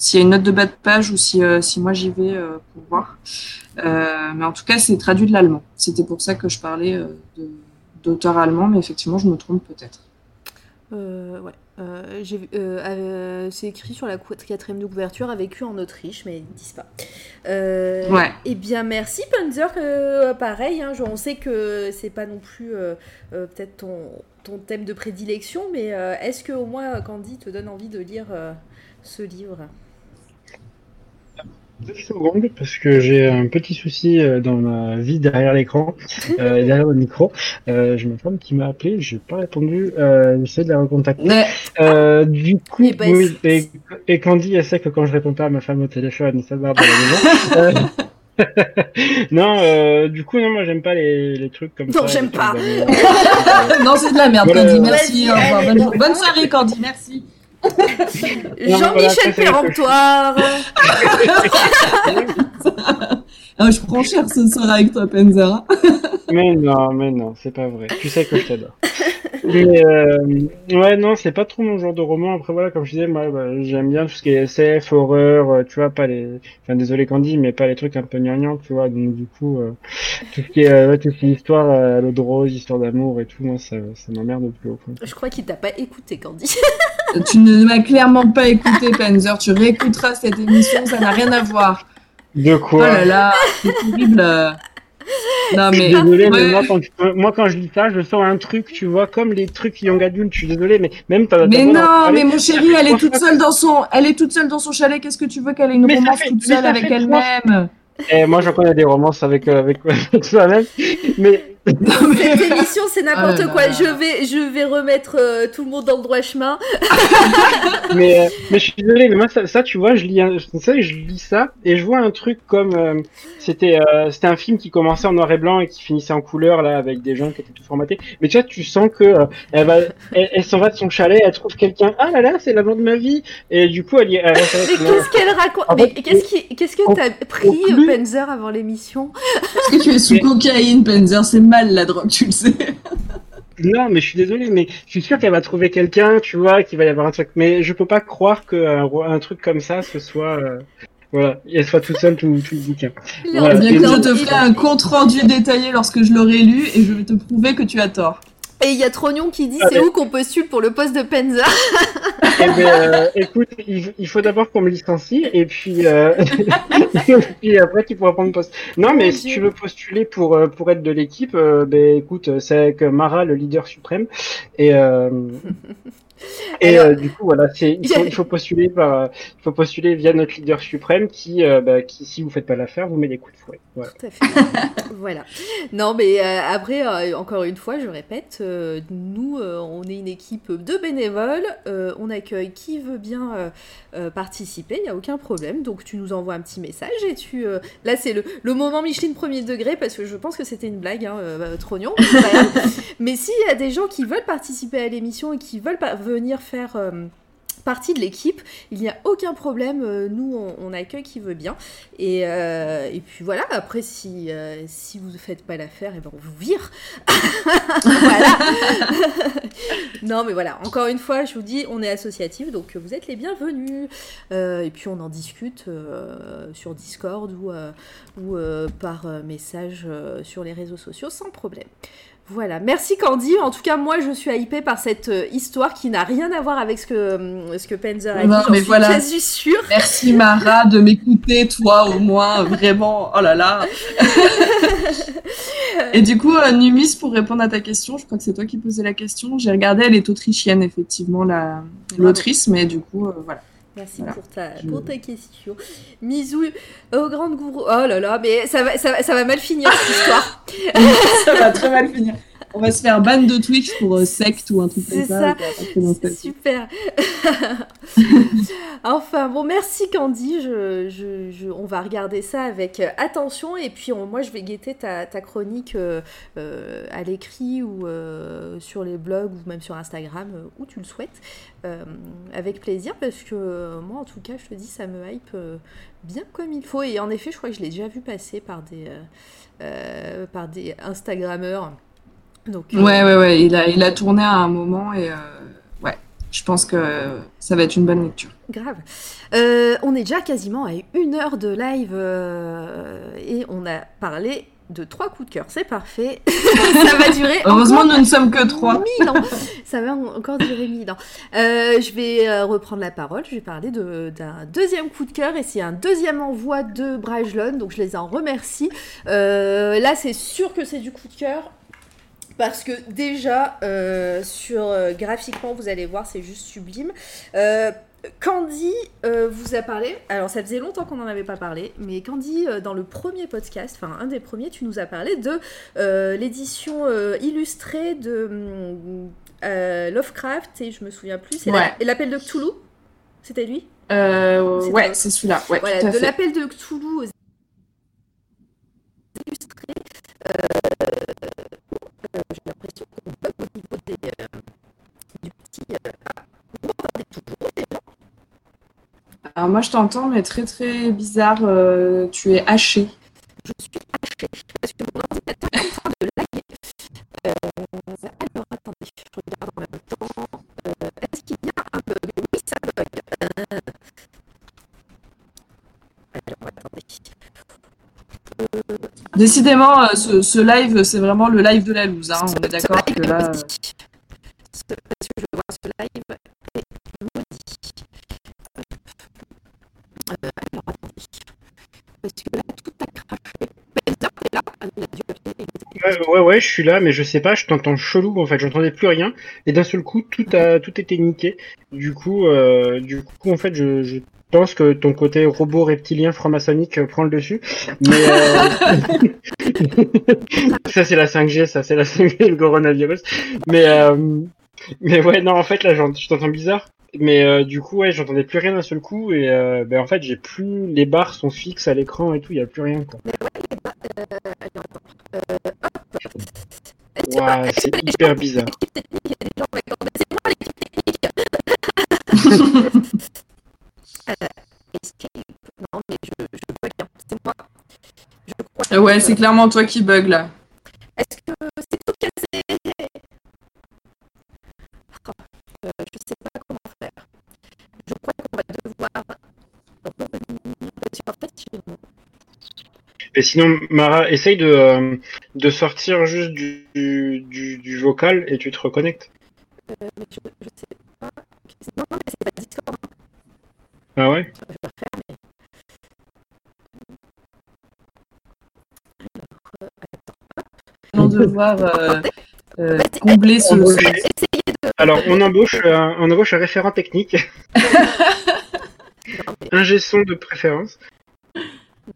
s'il y a une note de bas de page ou si, euh, si moi j'y vais euh, pour voir. Euh, mais en tout cas, c'est traduit de l'allemand. C'était pour ça que je parlais d'auteur allemand, mais effectivement, je me trompe peut-être. ouais. c'est écrit sur la quatrième de couverture, a vécu en Autriche, mais ils ne disent pas. ouais. Eh bien, merci Panzer. pareil, hein, on sait que c'est pas non plus peut-être ton, ton thème de prédilection, mais est-ce que au moins Candy te donne envie de lire ce livre? Deux secondes parce que j'ai un petit souci dans ma vie derrière l'écran, euh, derrière le micro. Euh, j'ai ma femme qui m'a appelé, j'ai pas répondu. Euh, J'essaie de la recontacter. Euh, du coup, et, bah, oui, et, et, Candy, elle sait que quand je réponds pas à ma femme au téléphone, ça va dans la maison. [laughs] non, euh, du coup, non, moi j'aime pas les, les trucs comme non, ça. Non, j'aime pas. [laughs] non, c'est de la merde, voilà. Candy. Merci. Au revoir. Bonne, bonne soirée, Candy. Merci. Jean-Michel Péremptoire. [laughs] [laughs] ah, je prends cher ce soir avec toi, Penzera. [laughs] mais non, mais non, c'est pas vrai. Tu sais que je t'adore. mais euh, ouais, non, c'est pas trop mon genre de roman. Après, voilà, comme je disais, moi, bah, j'aime bien tout ce qui est SF, horreur, euh, tu vois, pas les. Enfin, désolé, Candy, mais pas les trucs un peu gnangnang, tu vois. Donc, du coup, euh, tout ce qui est, ouais, tout ce qui est histoire à l'eau de rose, histoire d'amour et tout, moi, ça, ça m'emmerde plus. Au fond. Je crois qu'il t'a pas écouté, Candy. tu ne m'as clairement pas écouté, Panzer. Tu réécouteras cette émission, ça n'a rien à voir. De quoi Oh là là, c'est terrible. [laughs] Non mais désolé, ouais. mais moi quand, moi quand je lis ça, je sens un truc, tu vois, comme les trucs young adult. Je suis désolé, mais même t'as. Mais non, mais mon chéri, elle est toute seule dans son, elle est toute seule dans son chalet. Qu'est-ce que tu veux qu'elle ait une mais romance fait, toute seule avec elle-même? Et moi, j'en connais des romances avec euh, avec, avec [laughs] soi-même, mais Cette émission, c'est n'importe Oh quoi. là là. Je vais, je vais remettre euh, tout le monde dans le droit chemin. [laughs] mais, euh, mais je suis désolé, mais moi, ça, ça, tu vois, je lis, un, ça, je lis ça et je vois un truc comme. euh, c'était euh, c'était un film qui commençait en noir et blanc et qui finissait en couleur, là, avec des gens qui étaient tout formatés. Mais tu vois, tu sens que euh, elle, va, elle, elle s'en va de son chalet, elle trouve quelqu'un. Ah là là, c'est l'amant de ma vie. Et du coup, elle y elle Mais qu'est-ce qu'elle raconte En Mais qu'est-ce qui, qu'est-ce que t'as pris, Penzer, avant l'émission? Est-ce que tu es sous Mais- cocaïne, Penzer? C'est mal la drogue, tu le sais. [laughs] Non, mais je suis désolé, mais je suis sûr qu'elle va trouver quelqu'un, tu vois, qu'il va y avoir un truc. Mais je peux pas croire qu'un un truc comme ça, ce soit. euh, voilà, et elle soit toute seule tout, tout le bouquin. Voilà. Eh bien, je te ferai un compte rendu détaillé lorsque je l'aurai lu et je vais te prouver que tu as tort. Et il y a Trognon qui dit Ah, c'est mais- où qu'on postule pour le poste de Penzer [laughs] Eh ben, euh, écoute, il, il faut d'abord qu'on me licencie, et puis, euh, [laughs] et puis après tu pourras prendre le poste. Non, mais si tu veux postuler pour euh, pour être de l'équipe, euh, ben écoute, c'est avec Mara, le leader suprême, et euh, [laughs] et Alors- euh, du coup voilà, c'est il faut, [laughs] il faut postuler par, euh, il faut postuler via notre leader suprême qui, euh, bah, qui si vous faites pas l'affaire, vous met des coups de fouet. Voilà. Tout à fait. [laughs] voilà. Non, mais euh, après, encore une fois, je répète, nous, on est une équipe de bénévoles. on accueille qui veut bien participer, il n'y a aucun problème. Donc, tu nous envoies un petit message et tu. là, c'est le, le moment Micheline premier degré parce que je pense que c'était une blague, hein, euh, Trognon. [laughs] mais s'il y a des gens qui veulent participer à l'émission et qui veulent pas venir faire. euh, partie de l'équipe, il n'y a aucun problème, euh, nous on, accueille qui veut bien. Et, euh, puis voilà, après si, si vous ne faites pas l'affaire, et ben on vous vire. [laughs] [laughs] non mais voilà, encore une fois, je vous dis, on est associatif, donc vous êtes les bienvenus. Et puis on en discute sur Discord ou, ou par message sur les réseaux sociaux sans problème. Voilà, merci Candy. En tout cas, moi, je suis hypée par cette euh, histoire qui n'a rien à voir avec ce que, euh, ce que Penzer a dit. Non, mais suis voilà. quasi sûre. Merci Mara de m'écouter, toi au moins, vraiment. Oh là là. [laughs] Et du coup, euh, Numis, pour répondre à ta question, je crois que c'est toi qui posais la question. J'ai regardé, elle est autrichienne, effectivement, la l'autrice, mais du coup, euh, voilà. Merci Voilà. pour, ta, pour ta question. Misou au grande gourou. Oh là là, mais ça va, ça, va- ça va mal finir cette histoire. [laughs] ça va très mal finir. On va se faire ban de Twitch pour euh, secte ou un truc comme ça. ça. Super. [laughs] enfin, bon, merci Candy. Je, je- je- on va regarder ça avec euh, attention. Et puis, on- moi, je vais guetter ta, ta chronique euh, euh, à l'écrit ou sur les blogs ou même sur Instagram, où tu le souhaites, avec plaisir. Parce que moi, en tout cas, je te dis, ça me hype bien comme il faut. Et en effet, je crois que je l'ai déjà vu passer par des, par des Instagrammeurs. Donc, euh, Ouais, ouais, ouais. Il a, il a tourné à un moment et euh, ouais, je pense que ça va être une bonne lecture. Grave. Euh, on est déjà quasiment à une heure de live et on a parlé de trois coups de cœur. C'est parfait. [laughs] ça va durer. Heureusement, nous ne sommes que trois. mille ans. Ça va en- encore durer mille ans. Euh, je vais reprendre la parole. Je vais parler de- d'un deuxième coup de cœur et c'est un deuxième envoi de Brajlon. Donc je les en remercie. Euh, là, c'est sûr que c'est du coup de cœur. Parce que déjà, euh, sur euh, graphiquement, vous allez voir, c'est juste sublime. Euh, Candy euh, vous a parlé, alors ça faisait longtemps qu'on n'en avait pas parlé, mais Candy, euh, dans le premier podcast, enfin un des premiers, tu nous as parlé de euh, l'édition illustrée de euh, Lovecraft, et je me souviens plus, c'est Ouais. l'appel de Cthulhu C'était lui? Ouais, c'est celui-là. Ouais, Voilà, de l'appel de Cthulhu aux illustrés. L'impression qu'on bug au niveau des, euh, du petit. euh, ah, vous m'entendez toujours Alors moi, je t'entends, mais très très bizarre. euh, tu es haché. Je suis haché parce que mon ordinateur est en train de laguer. Euh, alors attendez, je regarde en même Décidément, euh, ce, live, c'est vraiment le live de la loose. Hein. On est d'accord que là. que je vois ce live alors attendez. Parce que là, tout a craché. Là ouais, ouais, je suis là, mais je sais pas, je t'entends chelou en fait, j'entendais plus rien, et d'un seul coup, tout a, tout était niqué. Du coup, euh, du coup, en fait, je pense que ton côté robot reptilien franc-maçonnique euh, prend le dessus. Mais euh... [laughs] ça, c'est la 5G, ça, c'est la 5G, le coronavirus. Mais, euh... mais ouais, non, en fait, là, je t'entends bizarre. Mais euh, du coup, ouais, j'entendais plus rien d'un seul coup et euh, ben, en fait, j'ai plus les barres sont fixes à l'écran et tout, il y a plus rien quoi. Ouais, c'est hyper bizarre. [laughs] Ouais, c'est clairement toi qui bug là. Est-ce que c'est tout cassé euh, Je sais pas comment faire. Je crois qu'on va devoir fait, Et sinon, Mara, essaye de, euh, de sortir juste du, du, du, vocal et tu te reconnectes. Euh, mais je, je sais pas. Non, non, mais c'est pas Discord. Ah ouais? Je vais devoir euh, euh, combler ce. Alors, on embauche, un, on embauche un référent technique. [laughs] un gestion de préférence.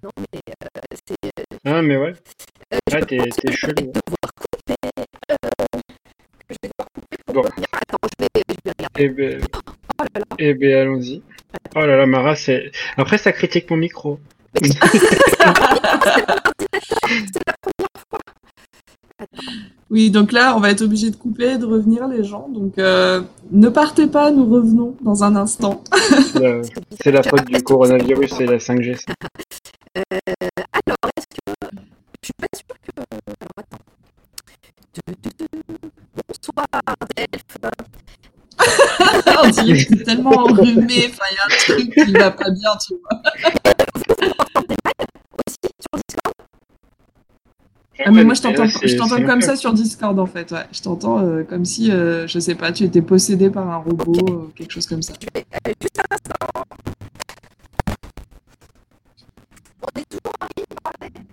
Non, mais euh, c'est. Ah, mais ouais. Euh, Ah, t'es je chelou. vais devoir couper. Euh, que je vais devoir couper pour Bon. revenir. Attends, je vais, je vais regarder. Eh ben, Oh là là. eh ben allons-y. Oh là là, Mara, c'est. Après, ça critique mon micro. [laughs] C'est la première fois. Oui, donc là, on va être obligé de couper, de revenir les gens. Donc euh, ne partez pas, nous revenons dans un instant. [laughs] C'est la- faute du coronavirus et la 5G. ça. Euh, alors, est-ce que. Je suis pas sûre que. Alors, attends. Bonsoir, Delph. [laughs] On dirait que c'est tellement enrhumé. Enfin, il y a un truc qui va pas bien, tu vois. Aussi, sur Discord? Ah, mais moi, je t'entends, je t'entends comme ça sur Discord, en fait. Ouais. Je t'entends euh, comme si, euh, je sais pas, tu étais possédé par un robot ou quelque chose comme ça. Je vais. euh, juste un instant. On est toujours en ligne.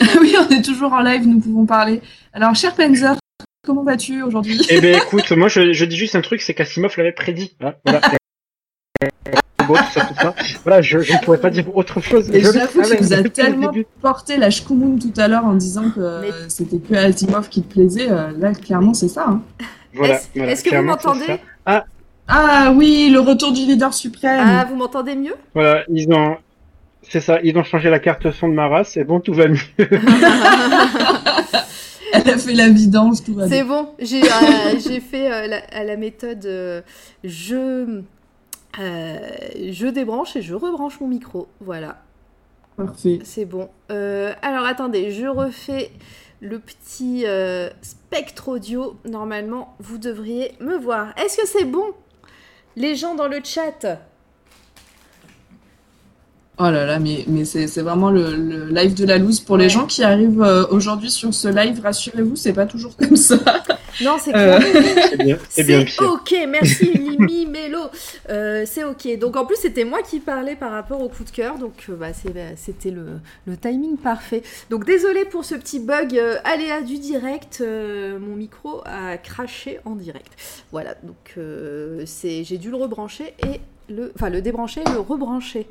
[laughs] oui, on est toujours en live, nous pouvons parler. Alors, cher Penzer, comment vas-tu aujourd'hui? Eh ben écoute, moi je, je dis juste un truc, c'est qu'Asimov l'avait prédit. hein, voilà. [laughs] Bon, tout ça, tout ça. Voilà, je, je ne pourrais pas dire autre chose. Et j'avoue tu nous as tellement porté la shkumun tout à l'heure en disant que Mais- c'était que Asimov qui te plaisait. Euh, Là, clairement, c'est ça. hein. Voilà, Est-ce voilà, que vous c'est m'entendez ça. Ah oui, le retour du leader suprême. Ah, vous m'entendez mieux? Voilà, ils ont. C'est ça, ils ont changé la carte son de Mara, c'est bon, tout va mieux. [laughs] Elle a fait la vidange, tout va C'est bien. bon, j'ai euh, j'ai fait euh, la, à la méthode euh, je, je débranche et je rebranche mon micro. Voilà, Parfait. c'est bon. Euh, alors attendez, je refais le petit euh, spectre audio. Normalement, vous devriez me voir. Est-ce que c'est bon? Les gens dans le chat Oh là là, mais, mais c'est vraiment le, le live de la loose. Pour les gens qui arrivent euh, aujourd'hui sur ce live, rassurez-vous, c'est pas toujours comme ça. [laughs] Non, c'est Euh. clair. [laughs] C'est bien, c'est ok, merci Limi Mélo. Euh, c'est ok. Donc en plus c'était moi qui parlais par rapport au coup de cœur, donc euh, bah, bah, c'était le, le timing parfait. Donc désolé pour ce petit bug euh, aléa du direct, euh, mon micro a craché en direct. Voilà, donc euh, j'ai dû le rebrancher et le, enfin le débrancher le rebrancher.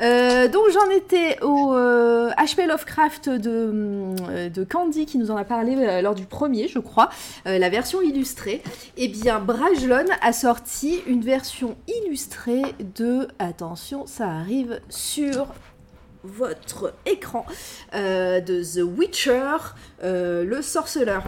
Euh, donc j'en étais au euh, HP Lovecraft de, euh, de Candy qui nous en a parlé euh, lors du premier, je crois, euh, la version illustrée. Eh bien, Brajlon a sorti une version illustrée de, attention, ça arrive sur votre écran, euh, de The Witcher, euh, le sorceleur.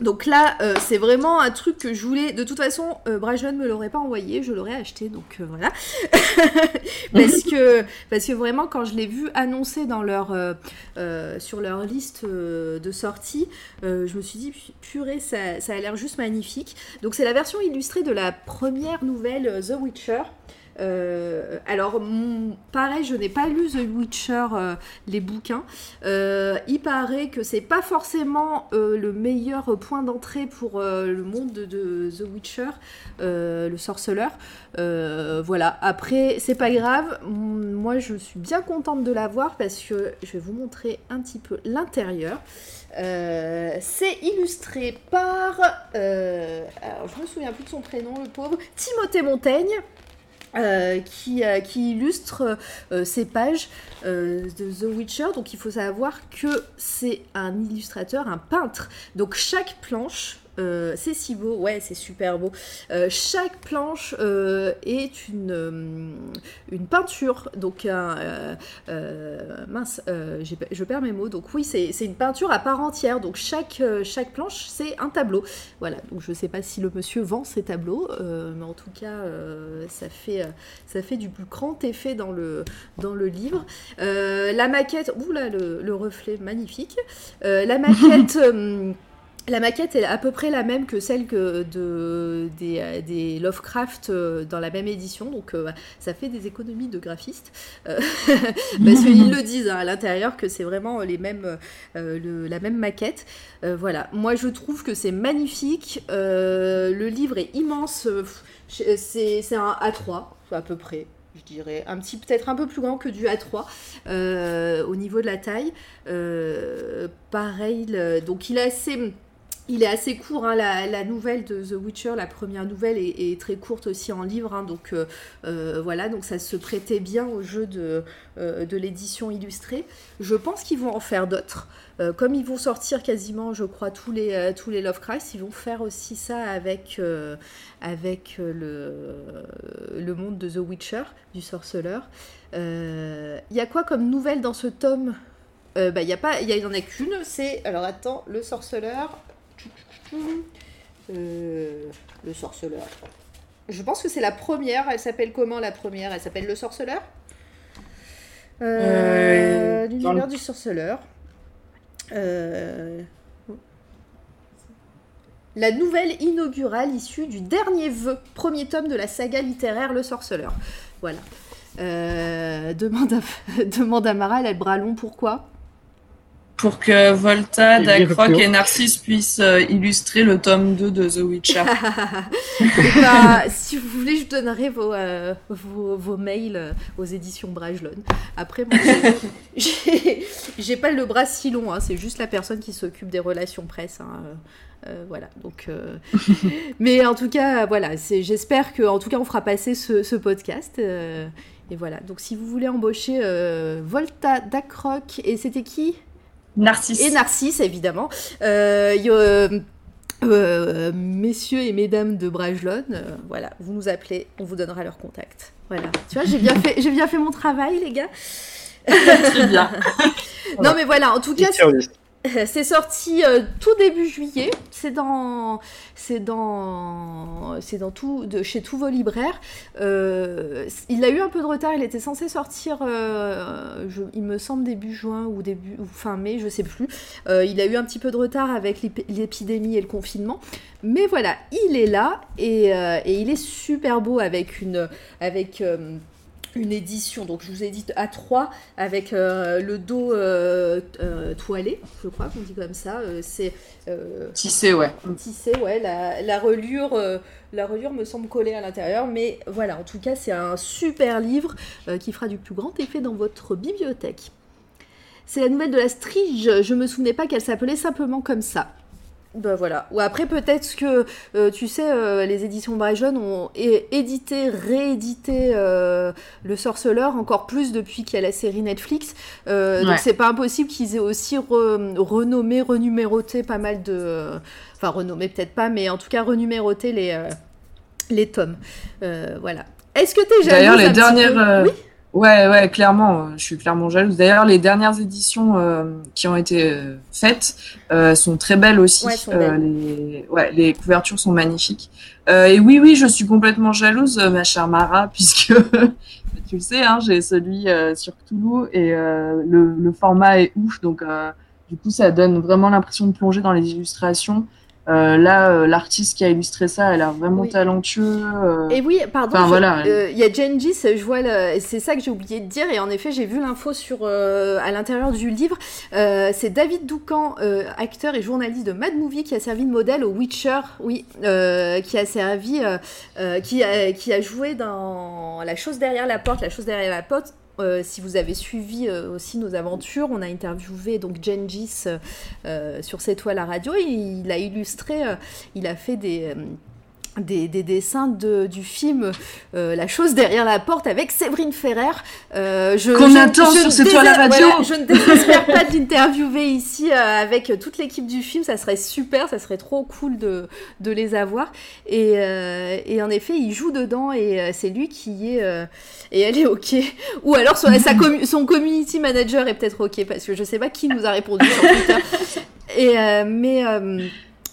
Donc là, euh, c'est vraiment un truc que je voulais. De toute façon, euh, Brajlon me l'aurait pas envoyé, je l'aurais acheté, donc euh, voilà. [laughs] parce que parce vraiment, quand je l'ai vu annoncé euh, sur leur liste de sortie, je me suis dit purée, ça, a l'air juste magnifique. Donc c'est la version illustrée de la première nouvelle The Witcher. Euh, alors, pareil, je n'ai pas lu The Witcher, euh, les bouquins. Euh, il paraît que c'est pas forcément le meilleur point d'entrée pour le monde de, The Witcher, le sorceleur. voilà. Après, c'est pas grave. Moi, je suis bien contente de l'avoir parce que je vais vous montrer un petit peu l'intérieur. c'est illustré par, alors je me souviens plus de son prénom, le pauvre, Timothée Montaigne. Euh, qui, euh, qui, illustre euh, ces pages de The Witcher. Donc il faut savoir que c'est un illustrateur, un peintre. Donc chaque planche euh, c'est si beau, ouais, c'est super beau. Euh, chaque planche euh, est une, une peinture, donc mince, je perds mes mots. Donc oui, c'est une peinture à part entière. Donc chaque, chaque planche, c'est un tableau. Voilà. Donc je sais pas si le monsieur vend ses tableaux, mais en tout cas, ça fait ça fait du plus grand effet dans le dans le livre. la maquette, oula, le, le reflet magnifique. la [laughs] maquette. La maquette est à peu près la même que celle que de, des, Lovecraft euh, dans la même édition, donc euh, ça fait des économies de graphistes. Euh, [laughs] parce [laughs] qu'ils le disent hein, à l'intérieur que c'est vraiment les mêmes, la même maquette. voilà, moi je trouve que c'est magnifique. le livre est immense, c'est un A3 à peu près je dirais, un petit peut-être un peu plus grand que du A3 au niveau de la taille. pareil, donc il est assez il est assez court, hein, la, nouvelle de The Witcher, la première nouvelle est, très courte aussi en livre, hein, donc euh, euh, voilà, donc ça se prêtait bien au jeu de, euh, de l'édition illustrée. Je pense qu'ils vont en faire d'autres, comme ils vont sortir quasiment, je crois, tous les, tous les Lovecraft, ils vont faire aussi ça avec, avec le, monde de The Witcher, du sorceleur. Il y a quoi comme nouvelle dans ce tome? Bah, il y en a qu'une, c'est alors attends, le sorceleur. Euh, le sorceleur. Je pense que c'est la première. Elle s'appelle comment la première? Elle s'appelle Le Sorceleur? Euh, euh L'univers du sorceleur. Euh, la nouvelle inaugurale issue du dernier vœu, premier tome de la saga littéraire Le Sorceleur. Voilà. demande, à, [laughs] demande à Mara, elle a le bras long, pourquoi? Pour que Volta, Dacroc et Narcisse puissent euh, illustrer le tome 2 de The Witcher. bah, [laughs] si vous voulez, je donnerai vos, euh, vos, mails euh, aux éditions Brajlon. Après, moi, [laughs] j'ai pas le bras si long, hein, c'est juste la personne qui s'occupe des relations presse. Hein, voilà, donc. [laughs] Mais en tout cas, voilà, j'espère que, en tout cas, on fera passer ce, ce podcast. et voilà, donc si vous voulez embaucher Volta, Dacroc, et c'était qui? Narcisse. Et Narcisse, évidemment. Euh, euh, euh, messieurs et mesdames de Brajlon, voilà, vous nous appelez, on vous donnera leur contact. Voilà. Tu vois, j'ai bien fait, j'ai bien fait mon travail, les gars. Très bien. [laughs] non, mais voilà, en tout cas, [laughs] c'est sorti euh, tout début juillet. C'est dans, c'est dans, c'est dans tout, de, chez tous vos libraires. Euh, il a eu un peu de retard. Il était censé sortir, euh, il me semble début juin ou début fin mai, je sais plus. il a eu un petit peu de retard avec l'épidémie et le confinement. Mais voilà, il est là et, et il est super beau avec une, avec une édition, donc je vous ai dit à 3 avec euh, le dos euh, euh, toilé, je crois qu'on dit comme ça. c'est tissé, ouais. Tissé, ouais. La, la relure, la reliure me semble collée à l'intérieur, mais voilà. En tout cas, c'est un super livre qui fera du plus grand effet dans votre bibliothèque. C'est la nouvelle de la Strige. Je me souvenais pas qu'elle s'appelait simplement comme ça. Ben voilà. Ou après, peut-être que, euh, tu sais, euh, les éditions Brajlon ont édité, réédité euh, Le Sorceleur encore plus depuis qu'il y a la série Netflix. Donc, c'est pas impossible qu'ils aient aussi renommé, renuméroté pas mal de. Enfin, renommé peut-être pas, mais en tout cas, renuméroté les, les tomes. voilà. Est-ce que t'es jalouse D'ailleurs, les dernières. Oui? Ouais, ouais, clairement, euh, je suis clairement jalouse. D'ailleurs, les dernières éditions euh, qui ont été euh, faites sont très belles aussi. les... Ouais, les couvertures sont magnifiques. et oui, oui, je suis complètement jalouse, ma chère Mara, [laughs] puisque tu le sais, hein, j'ai celui sur Cthulhu et le, le, format est ouf, donc du coup, ça donne vraiment l'impression de plonger dans les illustrations. Euh, là, euh, l'artiste qui a illustré ça, elle a l'air vraiment talentueux. Euh. Et oui, pardon, Enfin, voilà. il y a Gengis, je vois, le... c'est ça que j'ai oublié de dire, et en effet, j'ai vu l'info sur à l'intérieur du livre. c'est David Doucan, acteur et journaliste de Mad Movie, qui a servi de modèle au Witcher, oui, qui a servi, qui, a, qui a joué dans La chose derrière la porte, La chose derrière la porte, euh, si vous avez suivi euh, aussi nos aventures, on a interviewé donc Gengis euh, sur cette toile à radio. il a illustré, il a fait des des, dessins de, du film euh, La chose derrière la porte avec Séverine Ferrer. Euh, Qu'on attend sur cette toile radio Je ne désespère pas de l'interviewer ici euh, avec toute l'équipe du film, ça serait super, ça serait trop cool de, de les avoir. Et, et, en effet, il joue dedans et c'est lui qui est... et elle est OK. Ou alors son, sa son community manager est peut-être OK parce que je sais pas qui nous a répondu sur Twitter. Et, mais...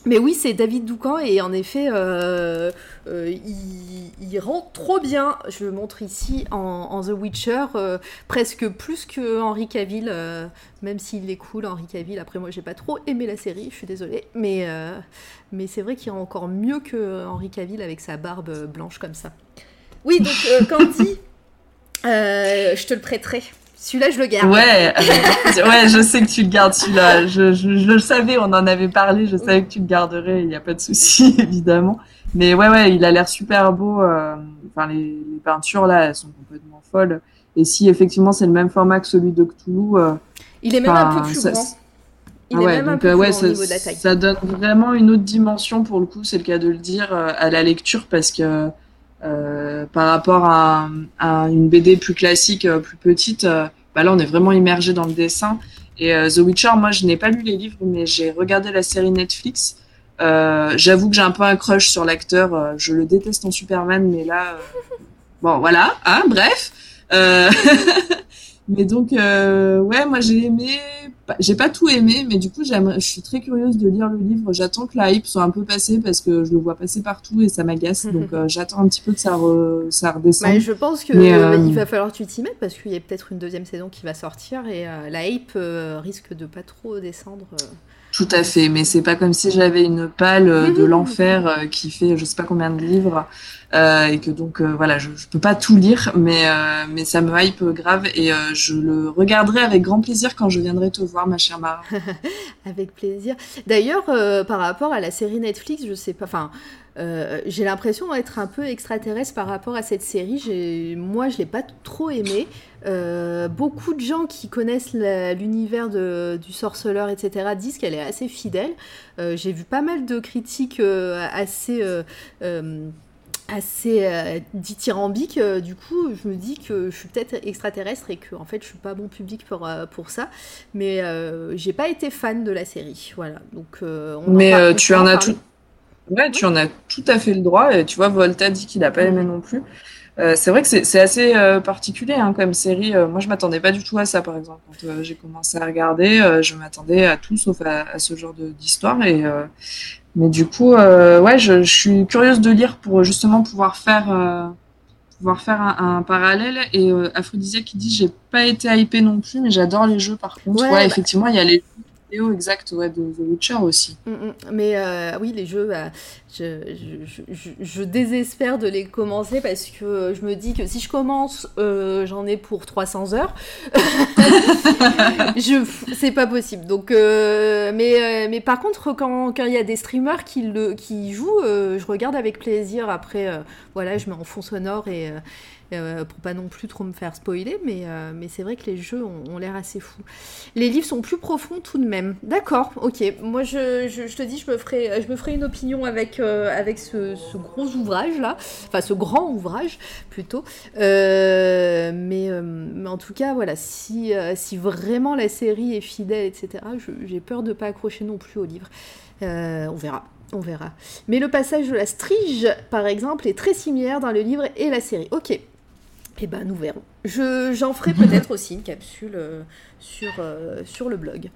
Mais oui, c'est David Doucan et en effet, euh, euh, il, rend trop bien. Je le montre ici en, The Witcher, euh, presque plus que Henry Cavill, même s'il est cool, Henry Cavill. Après, moi, j'ai pas trop aimé la série, je suis désolée, mais mais c'est vrai qu'il rend encore mieux que Henry Cavill avec sa barbe blanche comme ça. Oui, donc Candy, [laughs] je te le prêterai. Celui-là, je le garde. Ouais, euh, ouais, je sais que tu le gardes celui-là. Je, je, le savais, on en avait parlé. Je savais que tu le garderais. Il n'y a pas de souci, [laughs] évidemment. Mais ouais, ouais, il a l'air super beau. Euh, enfin, les, peintures là, elles sont complètement folles. Et si effectivement c'est le même format que celui de Cthulhu, euh, il est même un peu plus grand. Il est même un peu ouais, ça, au niveau de la taille. Ça donne vraiment une autre dimension pour le coup, c'est le cas de le dire, à la lecture parce que euh, par rapport à, une BD plus classique, euh, plus petite, euh, bah là on est vraiment immergé dans le dessin. Et The Witcher, moi je n'ai pas lu les livres, mais j'ai regardé la série Netflix. J'avoue que j'ai un peu un crush sur l'acteur. je le déteste en Superman, mais là, [laughs] bon voilà, hein, bref. [laughs] mais donc, ouais, moi j'ai aimé j'ai pas tout aimé, mais du coup, je suis très curieuse de lire le livre. J'attends que la hype soit un peu passée parce que je le vois passer partout et ça m'agace. [laughs] donc, euh, j'attends un petit peu que ça, ça redescende. Bah, je pense qu'il euh, il va falloir que tu t'y mettes parce qu'il y a peut-être une deuxième saison qui va sortir et euh, la hype risque de pas trop descendre. Tout à fait, mais c'est pas comme si j'avais une palle de [laughs] l'enfer qui fait je sais pas combien de livres et que donc euh, voilà, je, peux pas tout lire, mais euh, mais ça me hype grave et je le regarderai avec grand plaisir quand je viendrai te voir, ma chère Mara. [laughs] avec plaisir. D'ailleurs, par rapport à la série Netflix, je sais pas, enfin. j'ai l'impression d'être un peu extraterrestre par rapport à cette série. Moi, je l'ai pas trop aimé. beaucoup de gens qui connaissent l'univers du sorceleur, etc., disent qu'elle est assez fidèle. j'ai vu pas mal de critiques assez assez euh, dithyrambique. Euh, du coup, je me dis que je suis peut-être extraterrestre et que en fait, je suis pas bon public pour, euh, pour ça. Mais j'ai pas été fan de la série. Voilà. Donc, Mais tu en as tout. Ouais, tu en as tout à fait le droit. Et tu vois, Volta dit qu'il a pas aimé non plus. c'est vrai que c'est assez particulier hein, comme série. moi, je m'attendais pas du tout à ça, par exemple. Quand j'ai commencé à regarder, je m'attendais à tout sauf à, à ce genre d'histoire. Et, mais du coup, euh, ouais, je, je, suis curieuse de lire pour justement pouvoir faire, euh, pouvoir faire un, un parallèle. Et euh, qui dit j'ai pas été hypée non plus, mais j'adore les jeux par contre. Ouais, ouais bah effectivement, il y a les exact ouais, de The Witcher aussi. Mm, mm. mais euh, oui, les jeux, bah, je, je, je, désespère de les commencer parce que je me dis que si je commence, euh, j'en ai pour 300 heures. [laughs] c'est pas possible. Donc, euh, mais, mais par contre, quand il y a des streamers qui, le, qui jouent, je regarde avec plaisir. Après, voilà, je mets en fond sonore et euh, pour pas non plus trop me faire spoiler, mais, euh, mais c'est vrai que les jeux ont, l'air assez fous. Les livres sont plus profonds tout de même. D'accord, ok. Moi, je, je, te dis, je me ferai, je me ferai une opinion avec, euh, avec ce, ce, gros ouvrage-là, enfin ce grand ouvrage plutôt. mais, mais, en tout cas, voilà, si, si vraiment la série est fidèle, etc., j'ai peur de pas accrocher non plus au livre. on verra. On verra. Mais le passage de la strige, par exemple, est très similaire dans le livre et la série. Ok, eh ben, nous verrons. Je, j'en ferai peut-être [laughs] aussi une capsule euh, sur, euh, sur le blog.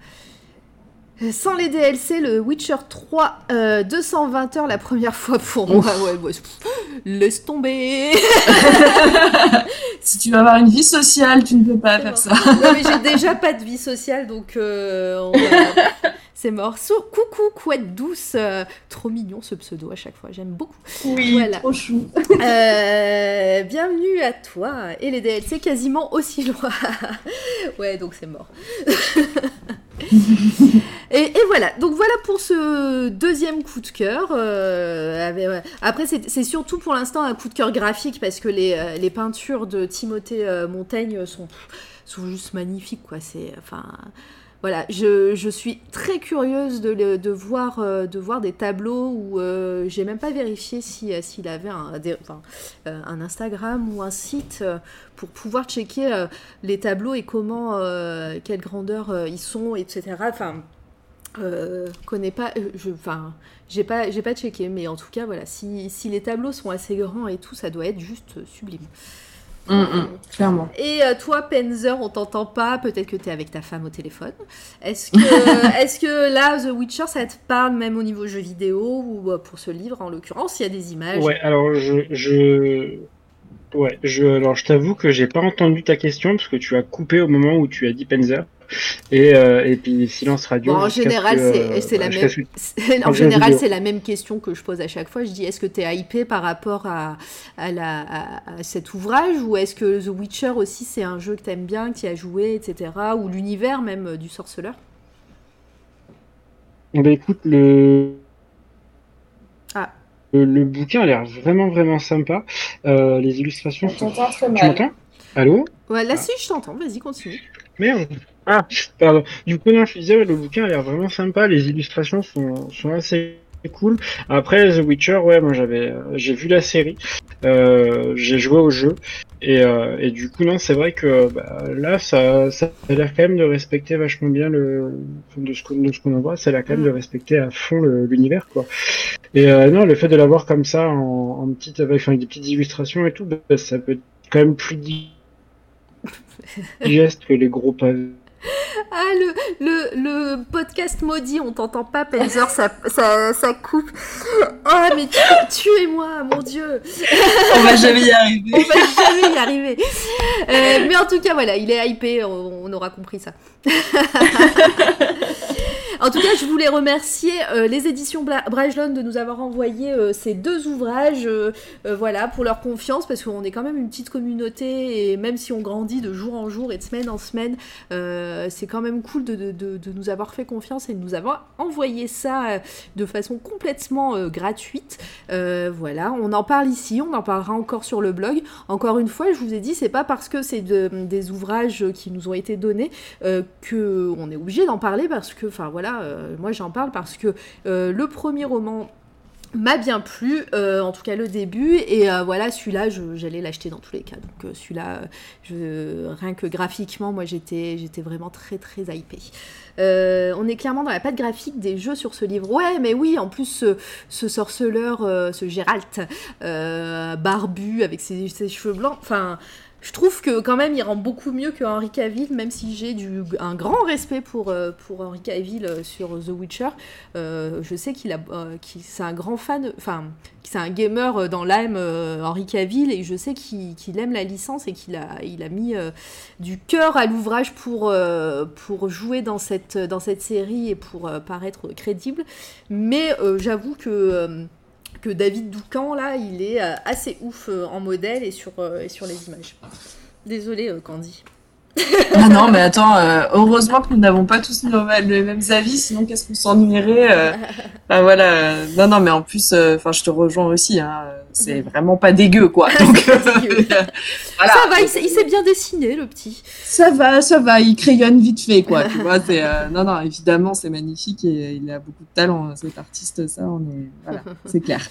Sans les DLC, le Witcher 3, 220 euh, heures la première fois pour moi. Ouais, laisse tomber. [laughs] si tu veux avoir une vie sociale, tu ne peux pas faire ça. mais j'ai déjà pas de vie sociale, donc [laughs] C'est mort. coucou, couette douce. Euh, trop mignon ce pseudo à chaque fois. J'aime beaucoup. Oui, voilà. trop chou. Euh, bienvenue à toi. Et les DLC quasiment aussi loin. [laughs] ouais, donc c'est mort. [laughs] et, voilà, donc voilà pour ce deuxième coup de cœur. Euh, après, c'est surtout pour l'instant un coup de cœur graphique parce que les, les peintures de Timothée Montaigne sont, juste magnifiques. Quoi. C'est, voilà, je, je, suis très curieuse de, de, voir, euh, de voir des tableaux où euh, j'ai même pas vérifié si, euh, s'il avait un, un, Instagram ou un site pour pouvoir checker les tableaux et comment, quelle grandeur ils sont, etc. Enfin, connais pas, je, enfin, j'ai pas, j'ai pas checké, mais en tout cas, voilà, si, si les tableaux sont assez grands et tout, ça doit être juste sublime. Mm, mm, clairement. Et euh, toi, Penzer, on t'entend pas. Peut-être que tu es avec ta femme au téléphone. Est-ce que, [laughs] est que là, The Witcher, ça te parle même au niveau jeu vidéo ou euh, pour ce livre en l'occurrence Il y a des images? Ouais, alors je, je... Ouais, je, alors je t'avoue que j'ai pas entendu ta question parce que tu as coupé au moment où tu as dit Penzer. Et, euh, et puis silence radio. en général, c'est la même. [laughs] en général, c'est la même question que je pose à chaque fois. Je dis est-ce que tu es hypé par rapport à, à, la, à, cet ouvrage ou est-ce que The Witcher aussi c'est un jeu que tu aimes bien, que tu as joué, etc. Ou l'univers même euh, du sorceleur? Bah écoute, le. Ah. Le, bouquin a l'air vraiment vraiment sympa. Euh, les illustrations. sont... très mal. Tu m'entends? Allô? Ouais, là si je t'entends, vas-y continue. Merde. Ah, pardon. Du coup, non, je disais, le bouquin a l'air vraiment sympa. Les illustrations sont, sont assez cool. Après, The Witcher, ouais, moi j'avais, euh, j'ai vu la série, euh, j'ai joué au jeu, et, euh, et du coup, non, c'est vrai que bah, là, ça, ça a l'air quand même de respecter vachement bien le, de ce qu'on, ce qu'on en voit, ça a l'air quand même de respecter à fond l'univers, quoi. Et euh, non, le fait de l'avoir comme ça, en, en petite, avec, avec des petites illustrations et tout, bah, ça peut être quand même plus [laughs] digeste que les gros pavés ah, le, le, le, podcast maudit, on t'entend pas, Penzer, ça, ça, ça, coupe. Oh, mais tuez-moi, mon Dieu. [laughs] On va jamais y arriver. on va jamais y arriver. Euh, mais en tout cas, voilà, il est hypé, on, aura compris ça. [laughs] en tout cas, je voulais remercier euh, les éditions Brajlon de nous avoir envoyé euh, ces deux ouvrages, voilà, pour leur confiance, parce qu'on est quand même une petite communauté, et même si on grandit de jour en jour et de semaine en semaine, c'est quand même cool de, nous avoir fait confiance et de nous avoir envoyé ça euh, de façon complètement euh, gratuite. Euh, voilà, on en parle ici, on en parlera encore sur le blog. Encore une fois, je vous ai dit, c'est pas parce que c'est des ouvrages qui nous ont été donnés que on est obligé d'en parler parce que, enfin voilà, moi j'en parle parce que le premier roman m'a bien plu, euh, en tout cas le début, et euh, voilà, celui-là, j'allais l'acheter dans tous les cas. Donc euh, celui-là, rien que graphiquement, moi j'étais vraiment très très hypée. on est clairement dans la patte graphique des jeux sur ce livre. Ouais, mais oui, en plus, ce, ce sorceleur, ce Gérald, barbu, avec ses, ses cheveux blancs, enfin je trouve que quand même il rend beaucoup mieux que Henry Cavill, même si j'ai un grand respect pour, euh, pour Henry Cavill euh, sur The Witcher. Euh, je sais qu'il a c'est un grand fan, enfin c'est un gamer dans l'âme Henry Cavill et je sais qu'il aime la licence et qu'il a il a mis du cœur à l'ouvrage pour pour jouer dans cette dans cette série et pour paraître crédible. Mais j'avoue que que David Doucan, là, il est euh, assez ouf euh, en modèle et sur, euh, et sur les images. Désolée, Candy. ah non, mais attends, heureusement que nous n'avons pas tous les mêmes avis, sinon qu'est-ce qu'on s'ennuierait [laughs] Bah voilà, non, non, mais en plus, enfin, je te rejoins aussi, hein, c'est vraiment pas dégueu, quoi. [laughs] Donc, [laughs] voilà. Ça va, il s'est bien dessiné, le petit. Ça va, ça va, il crayonne vite fait, quoi. tu vois, c'est, euh, non, non, évidemment, c'est magnifique et il a beaucoup de talent, cet artiste, ça, on est, voilà, [laughs] c'est clair.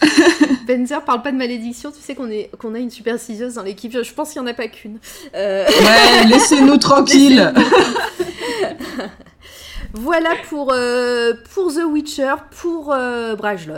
Benzer parle pas de malédiction, tu sais qu'on est, qu'on a une superstitieuse dans l'équipe. Je pense qu'il y en a pas qu'une. Euh... Ouais, laissez-nous tranquilles. Voilà pour, euh, pour The Witcher, pour euh,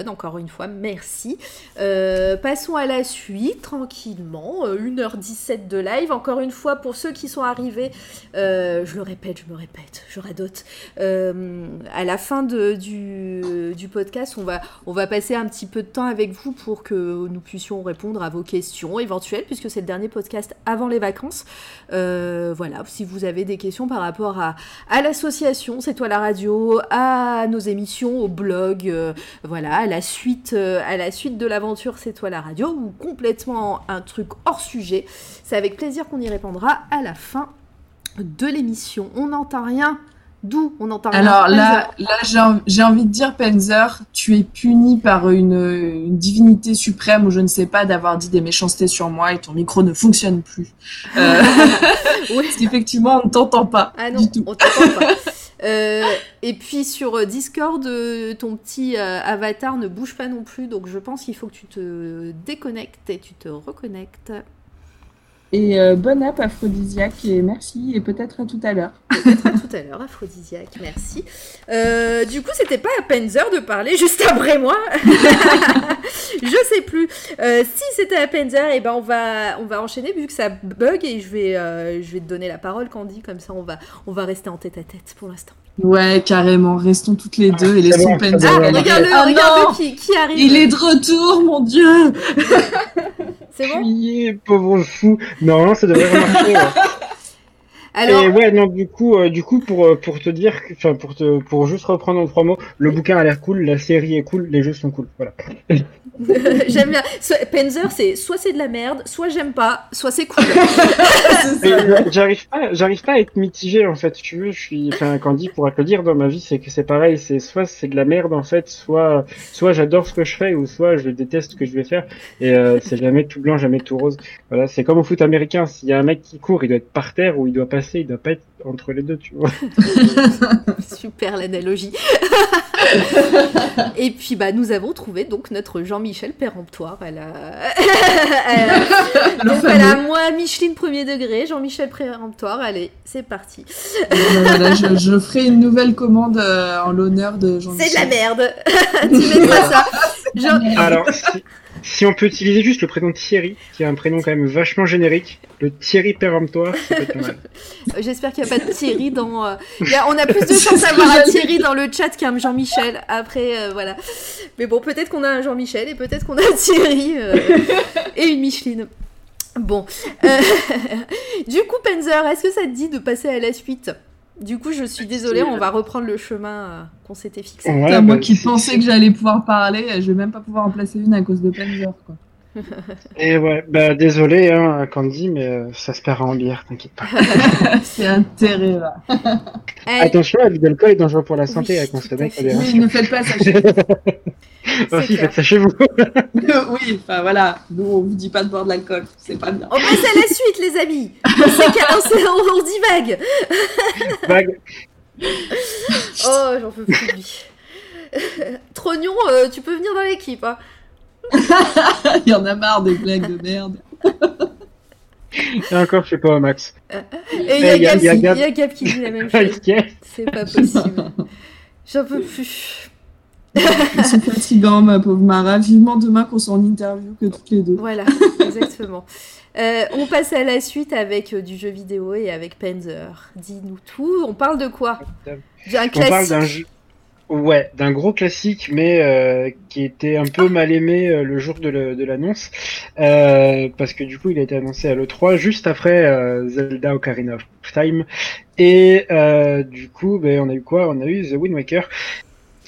encore une fois, merci. Euh, passons à la suite, tranquillement. 1h17 de live. Encore une fois, pour ceux qui sont arrivés, je le répète, je me répète, je radote. à la fin du, podcast, on va, on va passer un petit peu de temps avec vous pour que nous puissions répondre à vos questions éventuelles, puisque c'est le dernier podcast avant les vacances. voilà, si vous avez des questions par rapport à, à l'association, c'est toi la radio, à nos émissions, au blog, euh, voilà, à la suite, euh, à la suite de l'aventure C'est toi la radio, ou complètement un truc hors sujet. C'est avec plaisir qu'on y répondra à la fin de l'émission. On n'entend rien D'où on entend Alors là, là j'ai envie de dire, Penzer, tu es puni par une, une, divinité suprême ou je ne sais pas d'avoir dit des méchancetés sur moi et ton micro ne fonctionne plus. Euh... [laughs] oui. [laughs] Parce qu'effectivement, on ne t'entend pas. Ah non, du tout. on t'entend pas. [laughs] Euh, et puis sur Discord, euh, ton petit euh, avatar ne bouge pas non plus, donc je pense qu'il faut que tu te déconnectes et tu te reconnectes. Et euh, bonne app aphrodisiaque et merci et peut-être à tout à l'heure. Peut-être à tout à l'heure, aphrodisiaque, merci. Euh, du coup, c'était pas à Penzer de parler juste après moi. [laughs] je sais plus. Euh, si c'était à Penzer, et eh ben on va on va enchaîner vu que ça bug et je vais euh, je vais te donner la parole Candy comme ça on va on va rester en tête à tête pour l'instant. Ouais, carrément. Restons toutes les deux et laissons Ah, Penzer. regarde-le, Ah regarde non qui, qui arrive. Il est de retour, mon dieu. [laughs] C'est bon pauvre fou. Non, ça devrait remarcher. ouais. [laughs] Alors, Et ouais, non, du coup, euh, du coup, pour euh, pour te dire, que- enfin, pour te, pour juste reprendre en trois mots, le bouquin a l'air cool, la série est cool, les jeux sont cool, voilà. [laughs] [laughs] j'aime bien. Penzer, c'est soit c'est de la merde, soit j'aime pas, soit c'est cool. [laughs] Euh, j'arrive pas, j'arrive pas à être mitigé en fait. Si tu veux, je suis, enfin, Candy pourra te le dire dans ma vie, c'est que c'est pareil, c'est soit c'est de la merde en fait, soit, soit j'adore ce que je fais, ou soit je déteste ce que je vais faire. Et euh, c'est jamais tout blanc, jamais tout rose. Voilà, c'est comme au foot américain. S'il y a un mec qui court, il doit être par terre ou il doit passer, il doit pas être entre les deux, tu vois. [laughs] Super l'analogie. Et puis bah nous avons trouvé donc notre Jean-Michel péremptoire. Elle a, elle a- Le donc elle a moi Micheline premier degré, Jean-Michel péremptoire. Allez, c'est parti. Voilà, je, je ferai une nouvelle commande euh, en l'honneur de jean C'est de la merde. [laughs] tu [laughs] mettras ça. Jean- Alors, si, si on peut utiliser juste le prénom Thierry, qui est un prénom quand même vachement générique, le Thierry péremptoire, ça mal. [laughs] J'espère qu'il n'y a pas de Thierry dans. euh, on a plus de chance d'avoir un Thierry dans le chat qu'un Jean-Michel. Après, euh, voilà. Mais bon, peut-être qu'on a un Jean-Michel et peut-être qu'on a un Thierry euh, et une Micheline. Bon. [laughs] Du coup, Penzer, est-ce que ça te dit de passer à la suite? Du coup, je suis désolée, on va reprendre le chemin euh, qu'on s'était fixé. Putain, moi bah, qui pensais que j'allais pouvoir parler, je vais même pas pouvoir en placer une à cause de Penzer. Quoi. [laughs] Et ouais, bah désolé, hein, Candy, mais euh, ça se paiera en bière, t'inquiète pas. [laughs] C'est intérêt là. Allez, Attention, l'abus d'alcool est dangereux pour la santé, Oui, avec mon tout à. Oui, ne faites pas ça. chez [laughs] Aussi, clair. faites ça chez vous. oui, enfin voilà, nous on vous dit pas de boire de l'alcool, c'est pas bien. on passe à la suite, les amis. On, s'est- on, on divague. Vague. Oh, j'en peux plus. Trognon, euh, tu peux venir dans l'équipe. Hein. [laughs] Il y en a marre des blagues de merde. Et encore, je sais pas, Max. Et il y, a y Gab y qui- Gab. il y a Gab qui dit la même [laughs] chose. Ok. C'est pas possible. [laughs] J'en peux plus. Ils sont fatigants, ma pauvre Mara. Vivement demain qu'on soit en interview que toutes les deux. Voilà, exactement. Euh, on passe à la suite avec euh, du jeu vidéo et avec Panzer. Dis-nous tout. On parle de quoi? J'ai un On parle classique. d'un jeu. Ouais, d'un gros classique, mais euh, qui était un peu mal aimé euh, le jour de l'annonce, euh, parce que du coup, il a été annoncé à l'E3 juste après Zelda Ocarina of Time, et du coup, ben, on a eu quoi? On a eu The Wind Waker.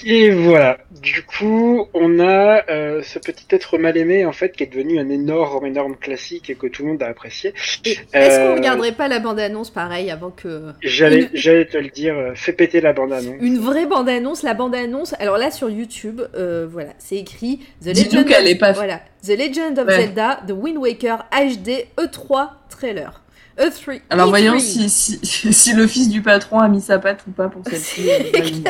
Et voilà, du coup, on a euh, ce petit être mal aimé, en fait, qui est devenu un énorme, énorme classique et que tout le monde a apprécié. Et Est-ce qu'on Euh, regarderait pas la bande-annonce pareil avant que. J'allais, Une- j'allais te le dire, euh, fais péter la bande-annonce. Une vraie bande-annonce, la bande-annonce. Alors là sur YouTube, euh, voilà, c'est écrit The Legend, qu'elle of... est pas- voilà, The Legend of Ouais. Zelda, The Wind Waker HD E3 trailer. E3. Alors E3. voyons si, si, [laughs] si le fils du patron a mis sa patte ou pas pour celle-ci. [laughs]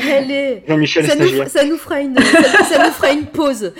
[laughs] Allez, Jean-Michel ça nous, stagiaire. ça nous fera une, ça, ça nous fera une pause.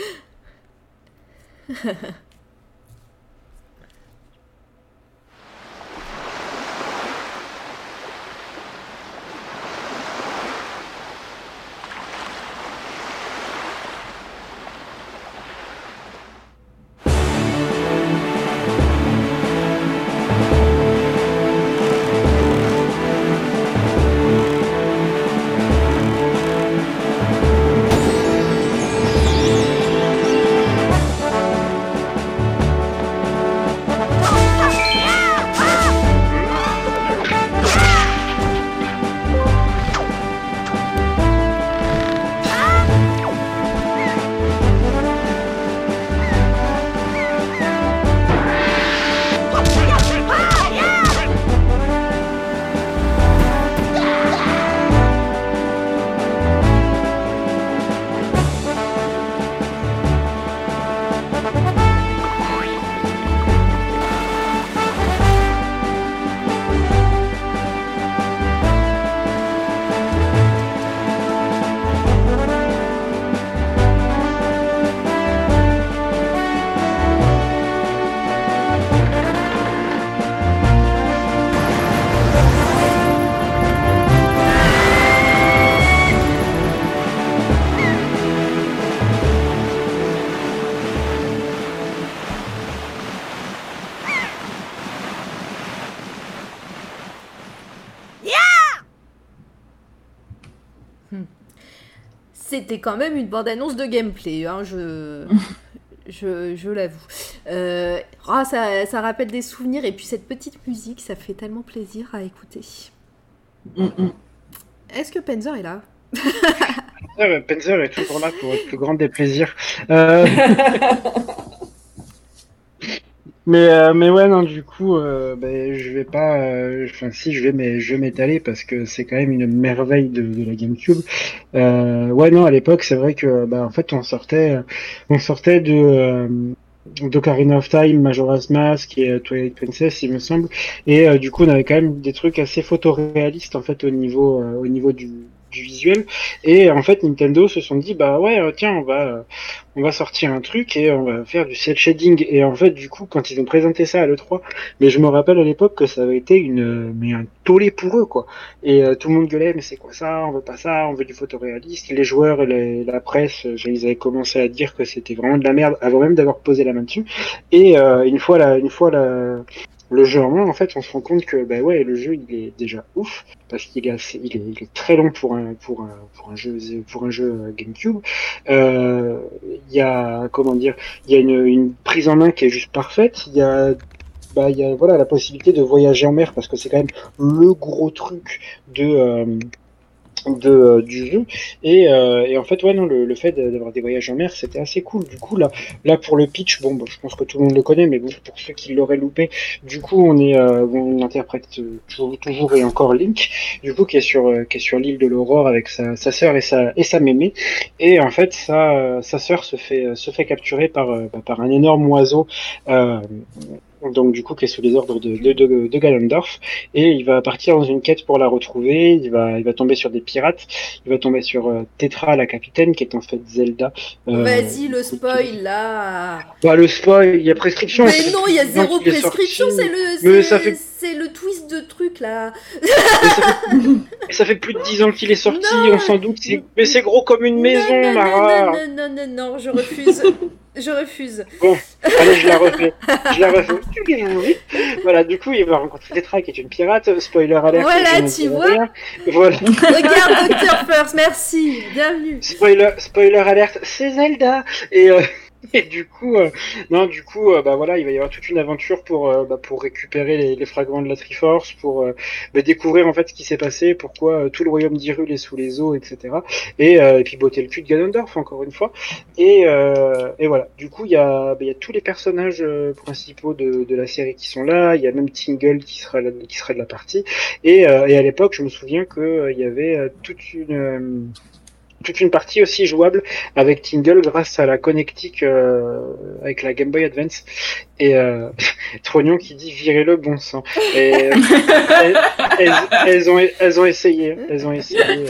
Quand même une bande-annonce de gameplay, hein, je, [laughs] je, je l'avoue. Euh, ah, ça, ça rappelle des souvenirs, et puis cette petite musique, ça fait tellement plaisir à écouter. Mm, mm. Est-ce que Penzer est là? [laughs] Penzer est toujours là pour le plus grand des plaisirs. Euh, [laughs] mais, euh, mais ouais, non, du coup, ben, je vais pas. euh, Enfin, si, je vais m'étaler parce que c'est quand même une merveille de, de la GameCube. Ouais, non, à l'époque, c'est vrai que, bah, en fait, on sortait, on sortait de. D'Ocarina of Time, Majora's Mask et Twilight Princess, il me semble. Et euh, du coup, on avait quand même des trucs assez photoréalistes en fait au niveau, euh, au niveau du, du visuel. Et en fait, Nintendo se sont dit bah ouais, euh, tiens, on va, euh, on va sortir un truc et on va faire du cel shading. Et en fait, du coup, quand ils ont présenté ça à l'E3, mais je me rappelle à l'époque que ça avait été une, euh, mais un tollé pour eux quoi. Et euh, tout le monde gueulait mais c'est quoi ça? On veut pas ça, on veut du photoréaliste. Les joueurs et les- la presse, ils avaient commencé à dire que c'était vraiment de la merde avant même d'avoir posé la main dessus. Et euh, une fois la, une fois la, le jeu en main, en fait, on se rend compte que bah ouais, le jeu il est déjà ouf parce qu'il est, assez- il est, il est très long pour un pour un pour un jeu pour un jeu euh, GameCube. Euh, Il y a comment dire, il y a une, une prise en main qui est juste parfaite. Il y a bah il y a voilà la possibilité de voyager en mer parce que c'est quand même le gros truc de euh, de, euh, du jeu. Et, euh, et en fait ouais non le, le fait d'avoir des voyages en mer c'était assez cool. Du coup là là pour le pitch bon, bah, je pense que tout le monde le connaît mais bon pour ceux qui l'auraient loupé du coup on est euh, on interprète toujours, toujours et encore Link du coup qui est sur qui est sur l'île de l'Aurore avec sa, sa sœur et sa et sa mémé. Et en fait sa sa sœur se fait se fait capturer par bah, par un énorme oiseau donc du coup qui est sous les ordres de, de, de, de et il va partir dans une quête pour la retrouver. Il va il va tomber sur des pirates. Il va tomber sur euh, Tetra la capitaine qui est en fait Zelda. Euh, Vas-y, le spoil là. Bah, le spoil il y a prescription. Mais non, il y a zéro prescription, c'est le, c'est, fait- le twist de truc là. Ça, fait... et ça fait plus de [laughs] 10 ans qu'il est sorti Non. on s'en doute mais c'est gros comme une maison non, non, Mara non, non, non, non, non, je refuse. [laughs] je refuse. Allez, je la refais. Je la refais. [laughs] voilà, du coup, il va rencontrer Tetra, qui est une pirate. Spoiler alert. Voilà, tu vois. Voilà. Regarde [laughs] Doctor First, merci. Bienvenue. Spoiler, spoiler alert, c'est Zelda. Et, euh, [laughs] et du coup, euh, non, du coup, euh, bah voilà, il va y avoir toute une aventure pour euh, bah, pour récupérer les, les fragments de la Triforce, pour euh, bah, découvrir en fait ce qui s'est passé, pourquoi tout le royaume d'Hyrule est sous les eaux, etc. Et, et puis botter le cul de Ganondorf encore une fois. Et, et voilà. Du coup, il y a bah, il y a tous les personnages principaux de, de la série qui sont là. Il y a même Tingle qui sera là- qui sera de la partie. Et, et à l'époque, je me souviens que il y avait toute une toute une partie aussi jouable avec Tingle grâce à la connectique euh, avec la Game Boy Advance. Et euh, [laughs] Trognon qui dit virez le bon sang. Et euh, elles, [laughs] elles- elles ont elles ont essayé elles ont essayé euh,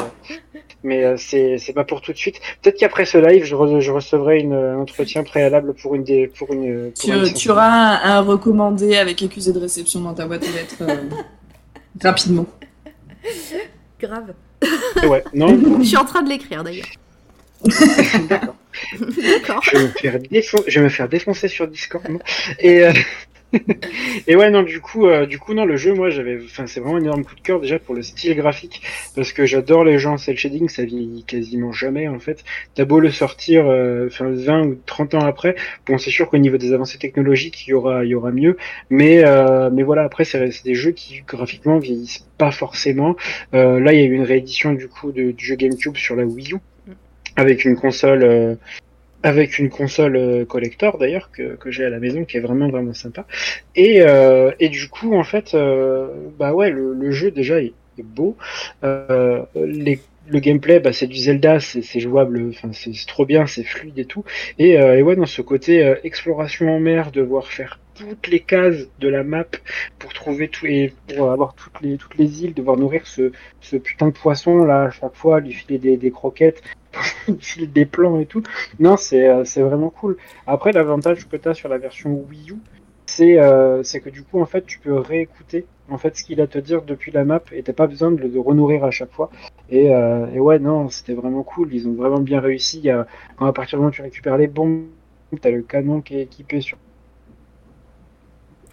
mais euh, c'est c'est pas pour tout de suite. Peut-être qu'après ce live je, re- je recevrai une un entretien préalable pour une des pour une pour Tu, une tu auras un, un recommandé avec accusé de réception dans ta boîte aux lettres euh, [laughs] rapidement. Grave. Ouais non [laughs] Je suis en train de l'écrire d'ailleurs. d'accord [laughs] D'accord. je vais me faire défon- je vais me faire défoncer sur Discord non et euh, [laughs] et ouais non du coup euh, du coup non le jeu moi j'avais enfin c'est vraiment un énorme coup de cœur déjà pour le style graphique parce que j'adore les gens en cel shading ça vieillit quasiment jamais en fait. T'as beau le sortir euh, enfin 20 ou 30 ans après bon c'est sûr qu'au niveau des avancées technologiques il y aura il y aura mieux mais euh, mais voilà après c'est des jeux qui graphiquement vieillissent pas forcément. Euh, là il y a eu une réédition du coup de- du jeu GameCube sur la Wii U avec une console euh, avec une console euh, collector d'ailleurs que, que j'ai à la maison qui est vraiment vraiment sympa. Et, euh, et du coup en fait euh, bah ouais le, le jeu déjà est, est beau. Euh, les le gameplay, bah, c'est du Zelda, c'est jouable, enfin c'est trop bien, c'est fluide et tout. Et, euh, et ouais, dans ce côté euh, exploration en mer, devoir faire toutes les cases de la map pour trouver tout et pour avoir toutes les toutes les îles, devoir nourrir ce, ce putain de poisson là à chaque fois, lui filer des, des croquettes, [laughs] filer des plans et tout. Non, c'est euh, vraiment cool. Après, l'avantage que tu as sur la version Wii U, c'est euh, c'est que du coup, en fait, tu peux réécouter en fait ce qu'il a à te dire depuis la map et t'as pas besoin de le de renourrir à chaque fois. Et, euh, et ouais, non, c'était vraiment cool. Ils ont vraiment bien réussi. Il y a, quand à partir du moment où tu récupères les bombes, t'as le canon qui est équipé sur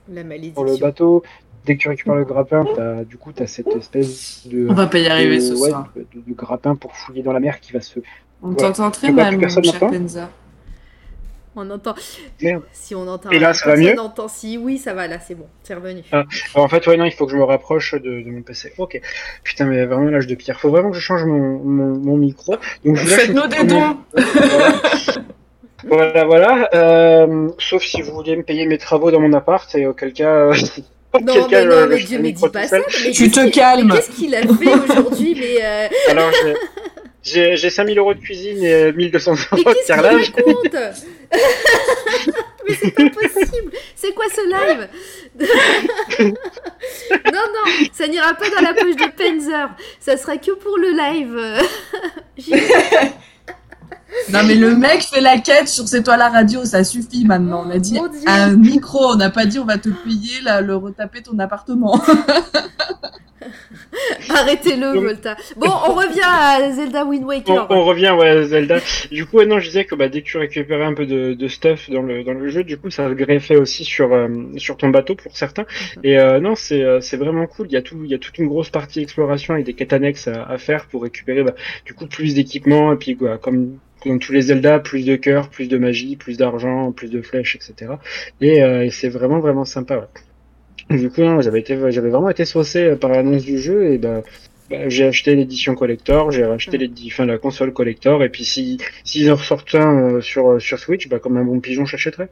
La le bateau. Dès que tu récupères le grappin, as, du coup, tu as cette espèce de. On va pas y arriver de, ce ouais, soir. de, de- de grappin pour fouiller dans la mer qui va se. On Ouais. t'entend très mal, cher Penza. On entend. Merde. Si on entend. Et là, ça va personne mieux entend. Si, oui, ça va, là, c'est bon. C'est revenu. Alors, en fait, ouais, non, il faut que je me rapproche de, de mon PC. Ok. Putain, mais vraiment l'âge de pierre. Faut vraiment que je change mon, mon, mon micro. Donc, Faites-nous des dons [laughs] Voilà, voilà. Euh, sauf si vous voulez me payer mes travaux dans mon appart, et auquel cas. [laughs] euh, Non, mais non, je mais Dieu, mais dis pas ça. mais Tu te calmes. mais Qu'est-ce qu'il a fait aujourd'hui Mais, euh, [laughs] Alors, j'ai- j'ai j'ai 5000 euros de cuisine et euh, 1200 mais euros de carrelage. raconte [laughs] [laughs] Mais c'est pas possible C'est quoi ce live Non, non, ça n'ira pas dans la poche de Penzer. Ça sera que pour le live. Non mais le mec fait la quête sur C'est toi la radio, ça suffit maintenant. On a dit un micro, on n'a pas dit on va te payer là, le retaper ton appartement. [laughs] Arrêtez-le, Volta. Bon, on revient à Zelda Wind On, Waker. on revient, ouais, Zelda. Du coup, non, je disais que bah, dès que tu récupérais un peu de, de stuff dans le, dans le jeu, du coup, ça se greffait aussi sur, euh, sur ton bateau pour certains. Et euh, non, c'est euh, c'est vraiment cool. Il y, a tout, il y a toute une grosse partie exploration avec des quêtes annexes à, à faire pour récupérer bah, du coup plus d'équipements. Et puis, quoi, comme dans tous les Zelda, plus de cœur, plus de magie, plus d'argent, plus de flèches, etc. Et, euh, et c'est vraiment, vraiment sympa. Ouais. Du coup, j'avais été, j'avais vraiment été saucé par l'annonce du jeu et bah, bah, j'ai acheté l'édition collector, j'ai racheté l'édi- enfin, la console collector, et puis si s'ils en ressortent un euh, sur sur Switch, bah comme un bon pigeon, j'achèterais.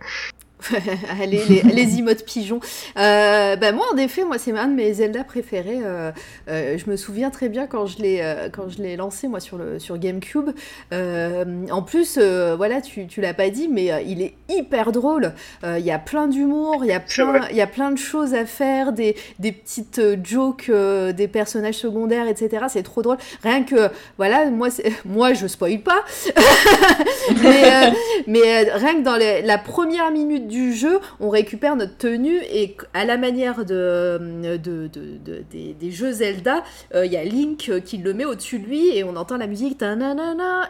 [laughs] Allez, les, les emotes pigeons. Euh, bah moi, en effet, moi, c'est un de mes Zelda préférés. Euh, euh, je me souviens très bien quand je l'ai euh, quand je l'ai lancé moi sur le sur GameCube. En plus, voilà, tu tu l'as pas dit, mais il est hyper drôle. Il y a plein d'humour, il y a plein vrai. il y a plein de choses à faire, des des petites jokes des personnages secondaires, etc. C'est trop drôle. Rien que voilà, moi [laughs] moi je spoil pas, [laughs] mais mais rien que dans les- la première minute du jeu, on récupère notre tenue et à la manière de, de, de- de- des, des jeux Zelda, euh, il y a Link euh, qui le met au-dessus de lui et on entend la musique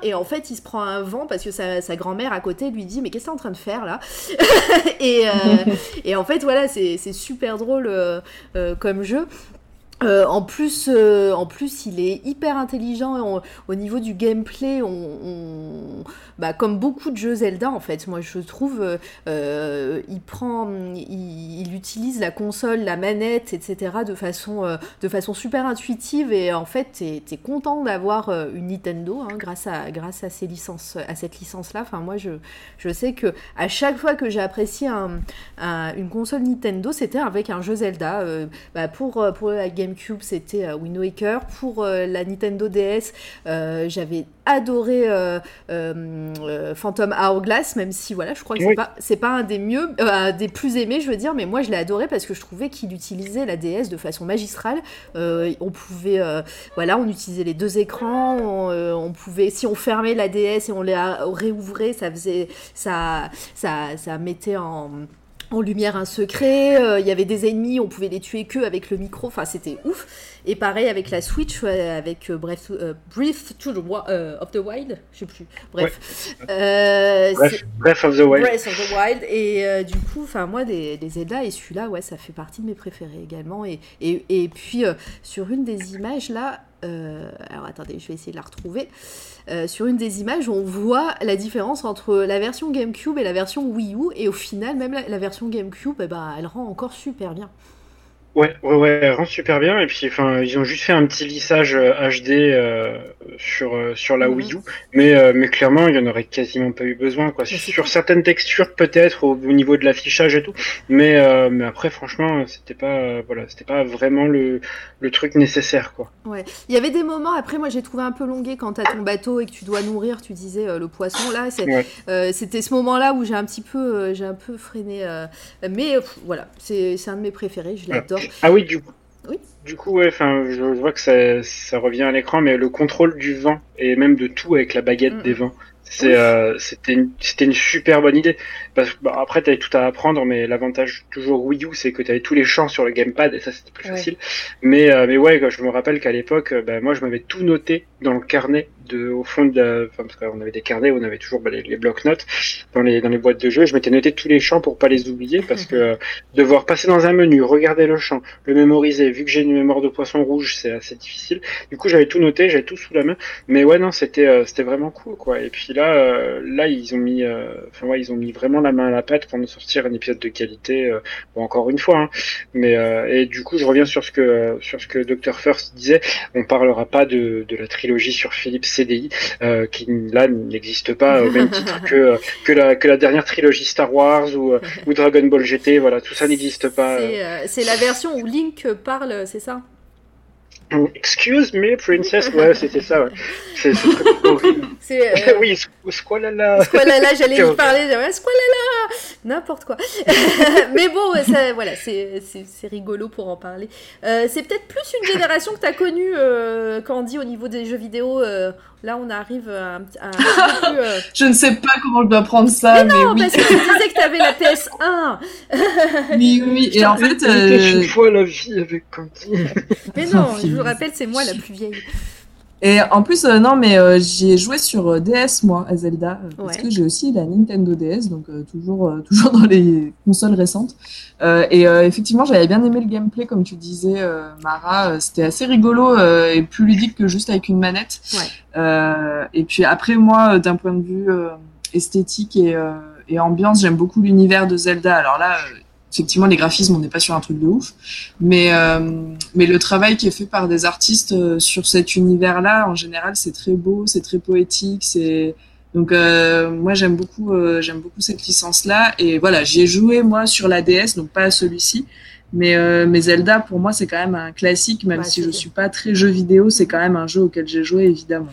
et en fait il se prend un vent parce que sa, sa grand-mère à côté lui dit mais qu'est-ce que t'es en train de faire là [laughs] et, euh, [laughs] et en fait voilà c'est super drôle euh, comme jeu. Euh, en plus, euh, en plus, il est hyper intelligent au niveau du gameplay. Bah, comme beaucoup de jeux Zelda, en fait, moi je trouve, euh, euh, il prend, il, il utilise la console, la manette, etc. de façon, super intuitive et en fait, t'es es content d'avoir une Nintendo hein, grâce à, cette licence-là. Moi, je, sais que à chaque fois que j'ai apprécié un, un- une console Nintendo, c'était avec un jeu Zelda. Bah, pour, pour la GameCube, c'était euh, Wind Waker. Pour euh, la Nintendo DS, euh, j'avais adoré Phantom Hourglass, même si voilà, je crois que c'est Oui. pas c'est pas un des mieux, des plus aimés, je veux dire, mais moi je l'ai adoré parce que je trouvais qu'il utilisait la DS de façon magistrale. On pouvait, voilà, on utilisait les deux écrans, on, on pouvait, si on fermait la DS et on la réouvrait, ça faisait, ça, ça, ça mettait en en lumière un secret, euh, il y avait des ennemis, on pouvait les tuer que avec le micro, enfin c'était ouf. Et pareil avec la Switch, avec euh, Breath, euh, Breath to the Wi- euh, of the Wild, je sais plus. Bref, Bref, Breath of the Wild. Breath of the Wild et du coup enfin moi des, des Zelda et celui-là ouais ça fait partie de mes préférés également et, et, et puis sur une des images là alors attendez je vais essayer de la retrouver Euh, sur une des images on voit la différence entre la version GameCube et la version Wii U et au final même la, version GameCube eh ben, elle rend encore super bien Ouais, ouais, ouais, elle rend super bien. Et puis, enfin, ils ont juste fait un petit lissage euh, HD euh, sur euh, sur la Mhm. Wii U, mais euh, mais clairement, il y en aurait quasiment pas eu besoin, quoi. Sur certaines textures, peut-être au, au niveau de l'affichage et tout, mais euh, mais après, franchement, c'était pas euh, voilà, c'était pas vraiment le le truc nécessaire, quoi. Ouais, il y avait des moments, après moi j'ai trouvé un peu longué quand t'as ton bateau et que tu dois nourrir, tu disais euh, le poisson, là Ouais. euh, c'était ce moment-là où j'ai un petit peu, euh, j'ai un peu freiné, euh, mais euh, pff, voilà, c'est c'est un de mes préférés, je l'adore. Ah oui, du coup. Oui. Du coup, ouais, enfin, je vois que ça, ça revient à l'écran, mais le contrôle du vent et même de tout avec la baguette Mhm. des vents, c'est, Oui. euh, c'était, une, c'était une super bonne idée. Parce que bah, après, t'avais tout à apprendre, mais l'avantage toujours Wii U, c'est que t'avais tous les champs sur le gamepad et ça, c'était plus Ouais. facile. Mais, euh, mais ouais, je me rappelle qu'à l'époque, euh, bah, moi, je m'avais tout noté dans le carnet de, au fond de la, enfin, parce qu'on avait des carnets, où on avait toujours bah, les, les blocs-notes dans les, dans les boîtes de jeu. Je m'étais noté tous les champs pour pas les oublier parce que euh, devoir passer dans un menu, regarder le champ, le mémoriser, vu que j'ai une mémoire de poisson rouge, c'est assez difficile. Du coup, j'avais tout noté, j'avais tout sous la main. Mais ouais, non, c'était, euh, c'était vraiment cool, quoi. Et puis là, euh, là, ils ont mis, euh, enfin ouais, ils ont mis vraiment la main à la pâte pour nous sortir un épisode de qualité. euh, bon, encore une fois, hein. mais euh, et du coup, je reviens sur ce que sur ce que Dr First disait. On parlera pas de, de la trilogie sur Philippe CDI, euh, qui là n'existe pas au même [laughs] titre que que la que la dernière trilogie Star Wars ou euh, [laughs] ou Dragon Ball GT. Voilà, tout ça n'existe pas. euh. C'est euh, la version où Link parle, c'est ça? Excuse me, princess. Ouais, c'était ça. Ouais. C'est horrible. C'est euh, [laughs] oui, squ- squalala. Squalala, j'allais [laughs] y parler, ouais, Squalala N'importe quoi. [laughs] Mais bon, ça, voilà, c'est c'est- c'est rigolo pour en parler. Euh, c'est peut-être plus une génération que tu as connue, euh, Candy, au niveau des jeux vidéo. euh, là, on arrive à un, petit- à peu plus... euh, Je ne sais pas comment je dois prendre ça, mais, Non, oui. parce que tu disais que tu avais la PS1. oui, oui. Et en fait, euh, une fois la vie avec Candy. Mais non, je vous rappelle, c'est moi la plus vieille. Et en plus, euh, non, mais euh, j'ai joué sur euh, DS moi à Zelda euh, parce Ouais. que j'ai aussi la Nintendo DS, donc toujours, [laughs] toujours dans les consoles récentes. Et effectivement, j'avais bien aimé le gameplay, comme tu disais, Mara. C'était assez rigolo et plus ludique que juste avec une manette. Ouais. Et puis après, moi, d'un point de vue esthétique et, et ambiance, j'aime beaucoup l'univers de Zelda. Alors là, effectivement, les graphismes, on n'est pas sur un truc de ouf, mais euh, mais le travail qui est fait par des artistes euh, sur cet univers-là, en général, c'est très beau, c'est très poétique, c'est donc euh, moi j'aime beaucoup euh, j'aime beaucoup cette licence-là et voilà, j'y ai joué moi sur la DS, donc pas celui-ci. Mais, euh, mais Zelda, pour moi, c'est quand même un classique, même Ouais, si je bien. suis pas très jeu vidéo, c'est quand même un jeu auquel j'ai joué, évidemment.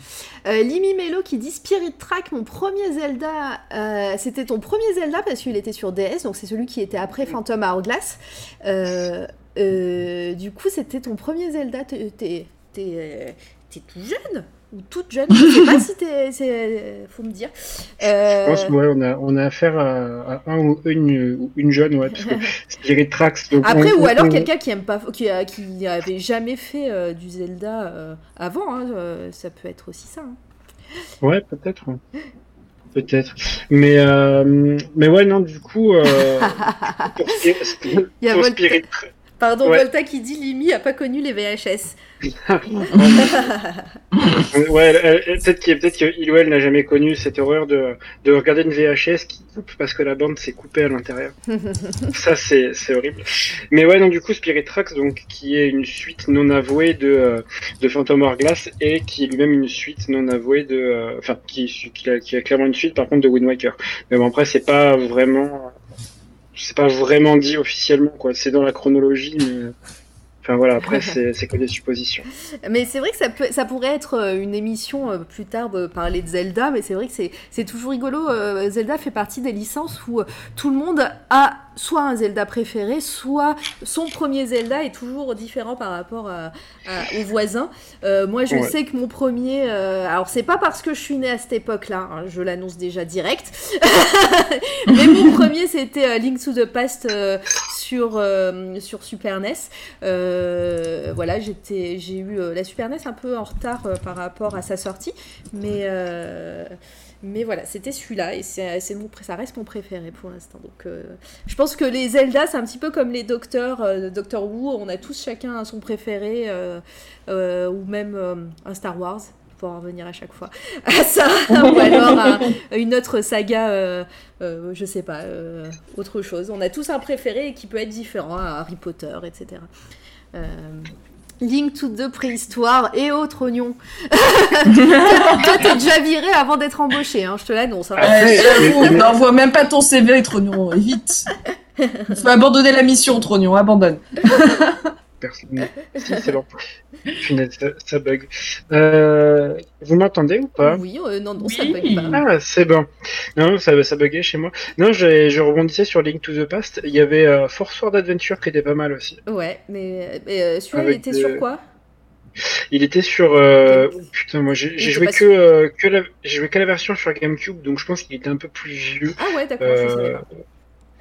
Euh, Limi Melo qui dit Spirit Track, mon premier Zelda, euh, c'était ton premier Zelda parce qu'il était sur DS, donc c'est celui qui était après Phantom Hourglass. Du coup, c'était ton premier Zelda. T'es tout jeune? Ou toute jeune Je sais pas [laughs] si t'es. c'est- Faut me dire. Euh, Je pense ouais, on a on a affaire à, à un ou une jeune ouais parce que [laughs] Spirit Tracks. Donc Après, on- ou on- alors quelqu'un qui aime pas, qui, qui avait jamais fait euh, du Zelda euh, avant, hein, euh, ça peut être aussi ça. hein. Ouais, peut-être. Peut-être. Mais euh, mais ouais non du coup euh, [laughs] pour, pour Volta- Spirit Pardon, Ouais. Volta qui dit Limi a pas connu les VHS. [laughs] Ouais, elle- elle- peut-être qu'il peut-être que il ou elle n'a jamais connu cette horreur de, de regarder une VHS qui coupe parce que la bande s'est coupée à l'intérieur. [laughs] Ça, c'est horrible. Mais ouais, donc du coup, Spirit Tracks, donc, qui est une suite non avouée de, euh, de Phantom Hourglass et qui est lui-même une suite non avouée de... euh, Enfin, qui, qui, a, qui a clairement une suite par contre de Wind Waker. Mais bon, après, c'est pas vraiment... C'est pas vraiment dit officiellement, quoi. C'est dans la chronologie, mais... Enfin voilà, après, [laughs] c'est que des suppositions. Mais c'est vrai que ça, peut, ça pourrait être euh, une émission euh, plus tard de parler de Zelda, mais c'est vrai que c'est- toujours rigolo. euh, Zelda fait partie des licences où tout le monde a soit un Zelda préféré, soit son premier Zelda est toujours différent par rapport à, à- aux voisins. Euh, moi, je Ouais. sais que mon premier. euh, alors, c'est pas parce que je suis née à cette époque-là, hein, je l'annonce déjà direct. [laughs] mais mon premier, c'était euh, Link to the Past sur, euh, sur Super NES. Euh, voilà, j'ai eu euh, la Super NES un peu en retard par rapport à sa sortie, mais, mais voilà, c'était celui-là et c'est, mon, ça reste mon préféré pour l'instant. Donc, je pense que les Zelda, c'est un petit peu comme les Docteurs, euh, Doctor Who, on a tous chacun son préféré ou même un Star Wars. Pour en revenir à chaque fois [laughs] à ça, ou [laughs] alors à une autre saga, euh, euh, je sais pas, euh, autre chose. On a tous un préféré qui peut être différent, à Harry Potter, etc. Euh, Link to the préhistoire et autres oignons. [laughs] Toi, t'es déjà viré avant d'être embauché, hein, je te l'annonce. hein. J'avoue, n'envoie même pas ton CV, Trognon, vite. Il faut abandonner la mission, Trognon, abandonne. Personne. si, c'est bon. [laughs] Punaise, ça, ça bug. Euh, vous m'entendez ou pas Oui, euh, non, non, ça bug pas. Ah, c'est bon. Non, ça, ça buguait chez moi. Non, je, je rebondissais sur Link to the Past. Il y avait euh, Force Sword Adventure qui était pas mal aussi. Ouais, mais, mais, euh, celui-là, il était des- sur quoi Il était sur. Euh... oh, putain, moi j'ai joué que, euh, que la... j'ai joué que la version sur GameCube, donc je pense qu'il était un peu plus vieux. Ah ouais, d'accord, Euh.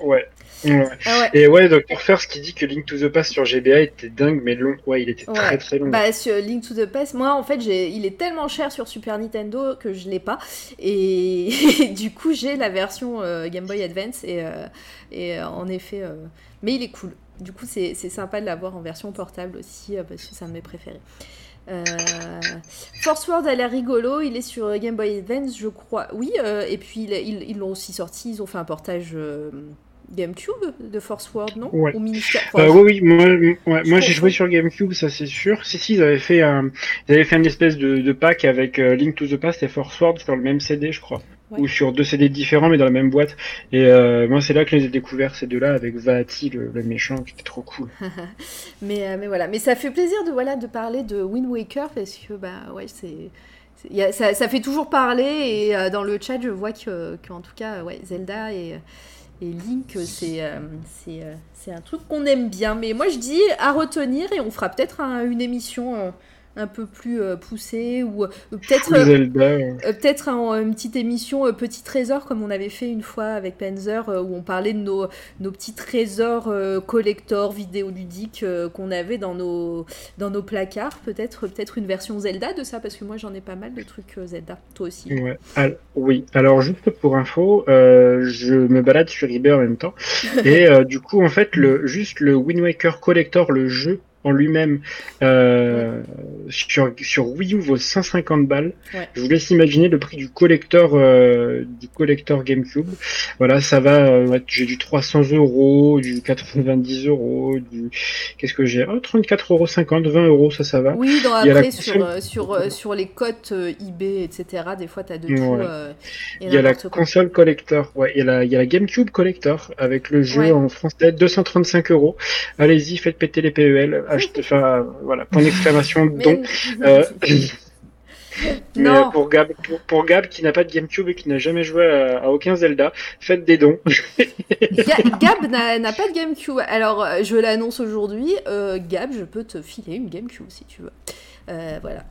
Ouais. Ouais. Ah ouais. Et ouais, Dr. First qui dit que Link to the Past sur GBA était dingue, mais long. Ouais, il était Ouais. très très long. Bah, sur Link to the Past, moi en fait, il est tellement cher sur Super Nintendo que je l'ai pas. Et, [laughs] du coup, j'ai la version euh, Game Boy Advance. Et, euh, et euh, en effet, mais il est cool. Du coup, c'est sympa de l'avoir en version portable aussi, parce que c'est un de mes préférés. Euh, Force World a l'air rigolo, il est sur Game Boy Advance, je crois. Oui, euh, et puis il- ils ils l'ont aussi sorti, ils ont fait un portage euh, GameCube de Force World, non Ouais. Ou Ministère. Euh, oui, oui, moi, ouais, moi Je j'ai joué sur GameCube, ça c'est sûr. Si, si, ils avaient fait un, ils avaient fait une espèce de, de pack avec euh, Link to the Past et Force World sur le même CD, je crois. Ouais. Ou sur deux CD différents, mais dans la même boîte. Et euh, moi, c'est là que je les ai découverts, ces deux-là, avec Vati, le, le méchant, qui était trop cool. [laughs] Mais, mais voilà, mais ça fait plaisir de, voilà, de parler de Wind Waker parce que bah, ouais, c'est, ça, ça fait toujours parler et dans le chat je vois que, que en tout cas ouais, Zelda et, et Link c'est, euh, euh, c'est un truc qu'on aime bien. Mais moi je dis à retenir et on fera peut-être un- une émission euh, un peu plus euh, poussée ou euh, peut-être... Euh, Peut-être un- une petite émission Petit Trésor comme on avait fait une fois avec Panzer où on parlait de nos, nos petits trésors collector vidéoludiques qu'on avait dans nos, dans nos placards. Peut-être peut-être une version Zelda de ça parce que moi j'en ai pas mal de trucs Zelda. Toi aussi. Ouais. Oui. Alors juste pour info, je me balade sur eBay en même temps [laughs] et du coup en fait le juste le Wind Waker Collector, le jeu en lui-même euh, sur sur Wii U vaut 150 balles. Ouais. Je vous laisse imaginer le prix du collector euh, du collector GameCube. Voilà, ça va. euh, j'ai du 300 euros, du 90 euros, du qu'est-ce que j'ai? Oh, 34 euros 50, 20 euros, ça ça va. Oui, dans, la sur, console- sur, sur les cotes eBay, etc. Des fois t'as de tout Ouais. et Il y a la quoi. console collector, ouais, il y a la, il y a la GameCube collector avec le jeu Ouais. en français 235 euros. Allez-y, faites péter les PEL, enfin, voilà, point d'exclamation, Mais- don. Euh, [coughs] mais non, pour Gab, pour, pour Gab qui n'a pas de GameCube et qui n'a jamais joué à, à aucun Zelda, faites des dons. [laughs] Ga- [laughs] Gab n'a pas de GameCube. Alors, euh, je l'annonce aujourd'hui. euh, Gab, je peux te filer une GameCube si tu veux. Euh, voilà.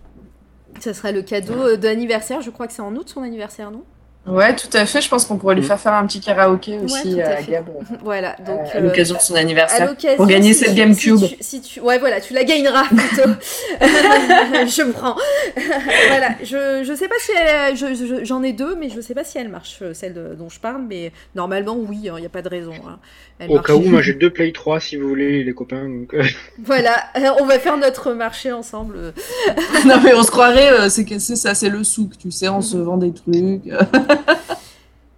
Ça sera le cadeau euh, d'anniversaire. Je crois que c'est en août son anniversaire, non? Ouais, tout à fait. Je pense qu'on pourrait lui Mm. faire faire un petit karaoké aussi tout à à fait. Gab [laughs] Voilà. Donc, euh, à euh, l'occasion de son à anniversaire. pour gagner si cette tu- GameCube. Si tu, si tu- Ouais, voilà, tu la gagneras [laughs] plutôt. [laughs] je prends. voilà, je, je sais pas si elle. je- je- J'en ai deux, mais je sais pas si elle marche, euh, celle de- dont je parle, mais normalement, oui, il n'y a pas de raison. hein. Elle Au marche. cas où, moi j'ai deux Play 3 si vous voulez, les copains. donc, euh, Voilà, euh, on va faire notre marché ensemble. euh, non, mais on se croirait, euh, c'est que c'est ça, c'est le souk, tu sais, on se vend des trucs. [laughs]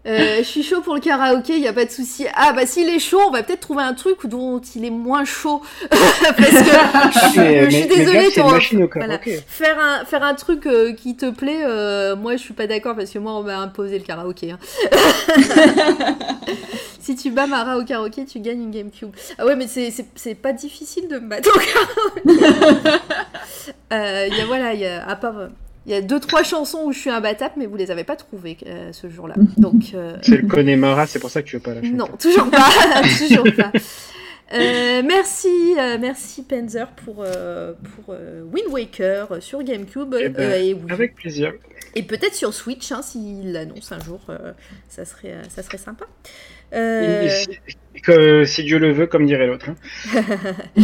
Euh, je suis chaud pour le karaoké, il n'y a pas de souci. Ah bah s'il est chaud, on va peut-être trouver un truc dont il est moins chaud. [laughs] Parce que je, mais- je suis désolée, ton- machine voilà. faire, un, faire un truc euh, qui te plaît, euh, moi je suis pas d'accord parce que moi on m'a imposé le karaoké. hein. [laughs] si tu bats Mara au karaoké, tu gagnes une GameCube. Ah ouais, mais c'est- pas difficile de me battre au karaoké. Y a voilà, il y a, à part. Il y a deux trois chansons où je suis imbattable, mais vous les avez pas trouvées euh, ce jour-là. [laughs] Donc euh, C'est le Connemara, c'est pour ça que tu veux pas la chanter. non, toujours pas, [laughs] toujours pas. Euh, merci, euh, merci Panzer pour, euh, pour euh, Wind Waker sur GameCube Eh ben, euh, et. Avec plaisir. et peut-être sur Switch hein, s'il l'annonce un jour, euh, ça, serait, ça serait sympa. Euh, si, que- si Dieu le veut, comme dirait l'autre. hein.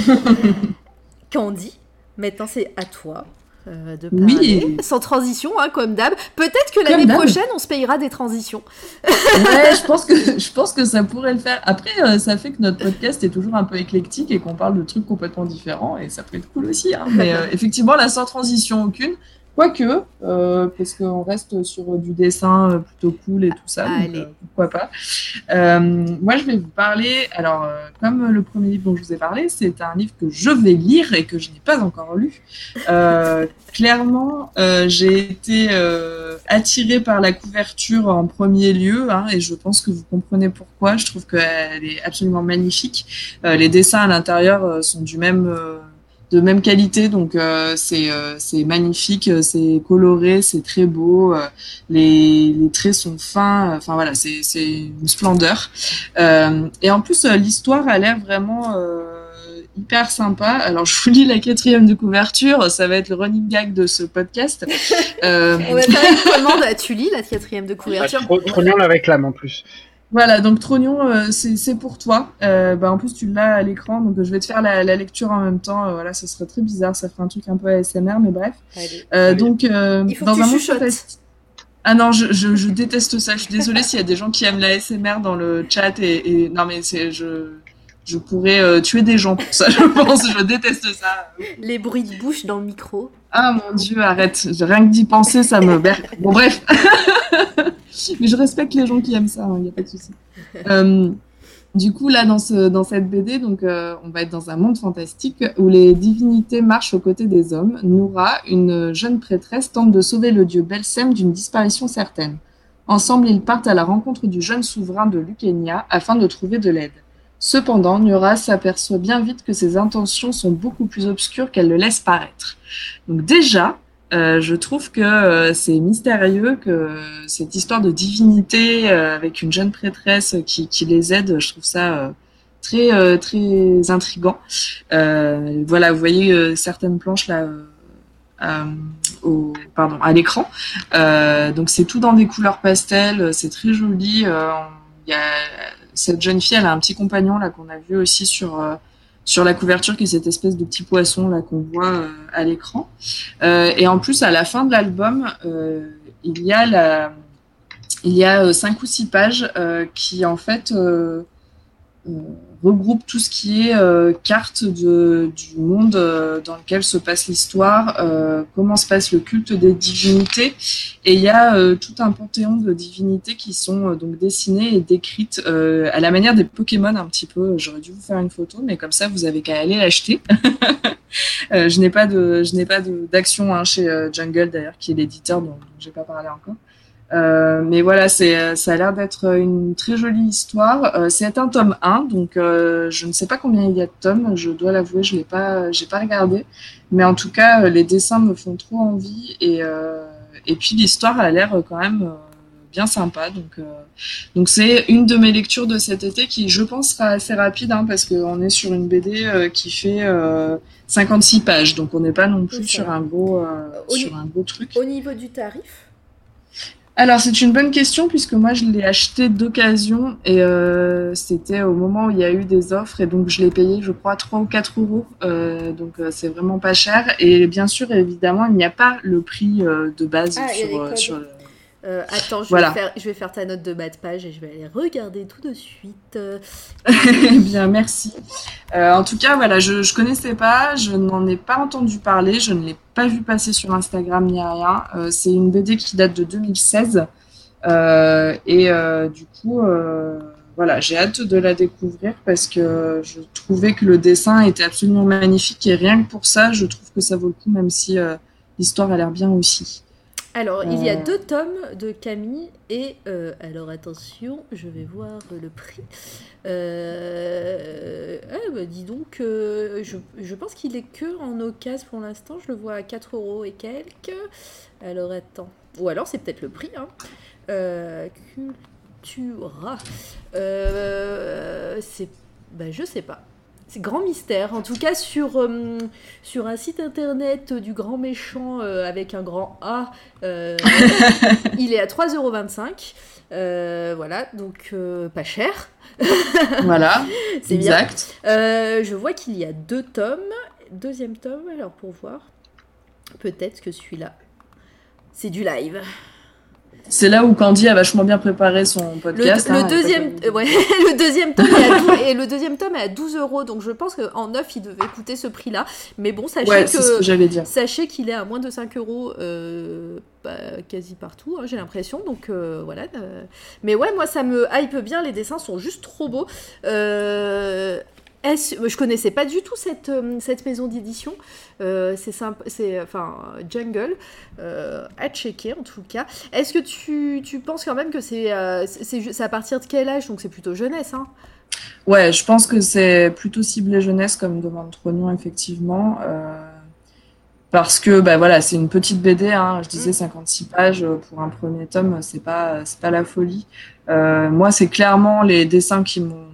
[laughs] Candy, maintenant c'est à toi. Euh, de Oui. parler, sans transition, hein, comme d'hab. Peut-être que l'année prochaine, on se payera des transitions. Ouais, [laughs] je pense que je pense que ça pourrait le faire. Après, euh, ça fait que notre podcast est toujours un peu éclectique et qu'on parle de trucs complètement différents et ça peut être cool aussi. hein. Mais [laughs] euh, effectivement, là, sans transition aucune. Quoique, euh, parce qu'on reste sur du dessin euh, plutôt cool et tout ça, donc, euh, pourquoi pas. Euh, moi, je vais vous parler. Alors, comme le premier livre dont je vous ai parlé, c'est un livre que je vais lire et que je n'ai pas encore lu. Euh, clairement, j'ai été attirée par la couverture en premier lieu, hein, et je pense que vous comprenez pourquoi. Je trouve qu'elle est absolument magnifique. Les dessins à l'intérieur sont du même euh, de même qualité, donc euh, c'est euh, c'est magnifique, euh, c'est coloré, c'est très beau, euh, les, les traits sont fins, euh, enfin voilà, c'est c'est une splendeur. Euh, et en plus, euh, l'histoire a l'air vraiment euh, hyper sympa. Alors, je vous lis la quatrième de couverture, ça va être le running gag de ce podcast. [laughs] Euh, On va faire une commande à Tully, la quatrième de Ah, couverture. trop, trop bien la réclame en plus. Voilà, donc Trognon, euh, c'est pour toi. Euh, bah, en plus, tu l'as à l'écran, donc je vais te faire la, la lecture en même temps. Euh, voilà, ce serait très bizarre, ça ferait un truc un peu ASMR, mais bref. Euh, donc, euh, Il faut dans que un monde. Ah non, je, je, je déteste ça. Je suis désolée s'il y a des gens qui aiment la ASMR dans le chat et, et non mais c'est je je pourrais euh, tuer des gens pour ça. Je pense, je déteste ça. Les bruits de bouche dans le micro. Ah mon dieu, arrête. Rien que d'y penser, ça me. Bon, bref. [laughs] [laughs] Mais je respecte les gens qui aiment ça, il n'y a pas de souci. [laughs] Euh, du coup, là, dans, ce, dans cette BD, donc, euh, on va être dans un monde fantastique où les divinités marchent aux côtés des hommes. Noura, une jeune prêtresse, tente de sauver le dieu Belsem d'une disparition certaine. Ensemble, ils partent à la rencontre du jeune souverain de Lucania afin de trouver de l'aide. Cependant, Nura s'aperçoit bien vite que ses intentions sont beaucoup plus obscures qu'elle le laisse paraître. Donc déjà, euh, je trouve que euh, c'est mystérieux que cette histoire de divinité euh, avec une jeune prêtresse qui, qui les aide, je trouve ça euh, très euh, très intrigant. Euh, voilà, vous voyez euh, certaines planches là. euh, euh, au, pardon, à l'écran. Euh, donc c'est tout dans des couleurs pastel, c'est très joli. Euh, Il y a cette jeune fille, elle a un petit compagnon là qu'on a vu aussi sur euh, sur la couverture, qui est cette espèce de petit poisson là qu'on voit euh, à l'écran. Euh, et en plus, à la fin de l'album, euh, il y a la, il y a cinq ou six pages qui en fait regroupent tout ce qui est euh, carte du monde euh, dans lequel se passe l'histoire, euh, comment se passe le culte des divinités, et il y a tout un panthéon de divinités qui sont donc dessinées et décrites à la manière des Pokémon un petit peu. J'aurais dû vous faire une photo, mais comme ça vous avez qu'à aller l'acheter. [laughs] Je n'ai pas d'action hein, chez Jungle d'ailleurs, qui est l'éditeur dont, dont j'ai pas parlé encore. Euh, mais voilà, c'est, ça a l'air d'être une très jolie histoire. Euh, c'est un tome 1, donc euh, je ne sais pas combien il y a de tomes. Je dois l'avouer, je l'ai pas, j'ai pas regardé. Mais en tout cas, euh, les dessins me font trop envie et euh, et puis l'histoire a l'air quand même bien sympa. Donc euh, donc c'est une de mes lectures de cet été qui, je pense, sera assez rapide hein, parce qu'on est sur une BD qui fait euh, 56 pages, donc on n'est pas non plus sur un gros euh, Au sur un gros truc. Au niveau du tarif, Alors c'est une bonne question puisque moi je l'ai acheté d'occasion et euh, c'était au moment où il y a eu des offres et donc je l'ai payé je crois 3 ou 4 euros euh, donc euh, c'est vraiment pas cher et bien sûr évidemment il n'y a pas le prix euh, de base Ah, sur, codes. sur le- euh, attends, je, Voilà. vais faire, je vais faire ta note de bas de page et je vais aller regarder tout de suite. [laughs] Eh bien, merci. Euh, en tout cas, voilà, je je connaissais pas, je n'en ai pas entendu parler, je ne l'ai pas vu passer sur Instagram ni rien. Euh, c'est une BD qui date de 2016 euh, et du coup, voilà, j'ai hâte de la découvrir parce que je trouvais que le dessin était absolument magnifique et rien que pour ça, je trouve que ça vaut le coup, même si l'histoire a l'air bien aussi. Alors, il y a Euh. deux tomes de Camille et euh, alors attention, je vais voir le prix. Euh, ah, bah, dis donc, euh, je, je pense qu'il est que en occasion pour l'instant. Je le vois à 4 euros et quelques. Alors attends, ou alors c'est peut-être le prix. Hein. Cultura, c'est, bah, je sais pas. C'est grand mystère. En tout cas, sur, euh, sur un site internet du grand méchant euh, avec un grand A, euh, [laughs] il est à 3,25€. Euh, voilà, donc pas cher. [laughs] Voilà, C'est bien. exact. Je vois qu'il y a deux tomes. Deuxième tome, alors pour voir. Peut-être que celui-là, c'est du live. C'est là où Candy a vachement bien préparé son podcast. le hein, deuxième, euh, ouais, [laughs] le deuxième tome est à 12, et le deuxième tome est à 12 euros, donc je pense qu'en neuf il devait coûter ce prix-là. Mais bon, sachez Ouais, que que j'allais dire. Sachez qu'il est à moins de 5 euros euh, bah, quasi partout, hein, j'ai l'impression. Donc euh, voilà. Mais ouais, moi ça me hype bien. Les dessins sont juste trop beaux. Je connaissais pas du tout cette, euh, cette maison d'édition. Euh, c'est sympa, c'est enfin Jungle euh, à checker en tout cas. Est-ce que tu, tu penses quand même que c'est euh, c'est à partir de quel âge? Donc c'est plutôt jeunesse, hein Ouais, je pense que c'est plutôt ciblé jeunesse comme demande Trognon, effectivement. parce que bah voilà, c'est une petite BD, hein, je disais Mm. 56 pages euh, pour un premier tome, c'est pas c'est pas la folie. Moi, c'est clairement les dessins qui m'ont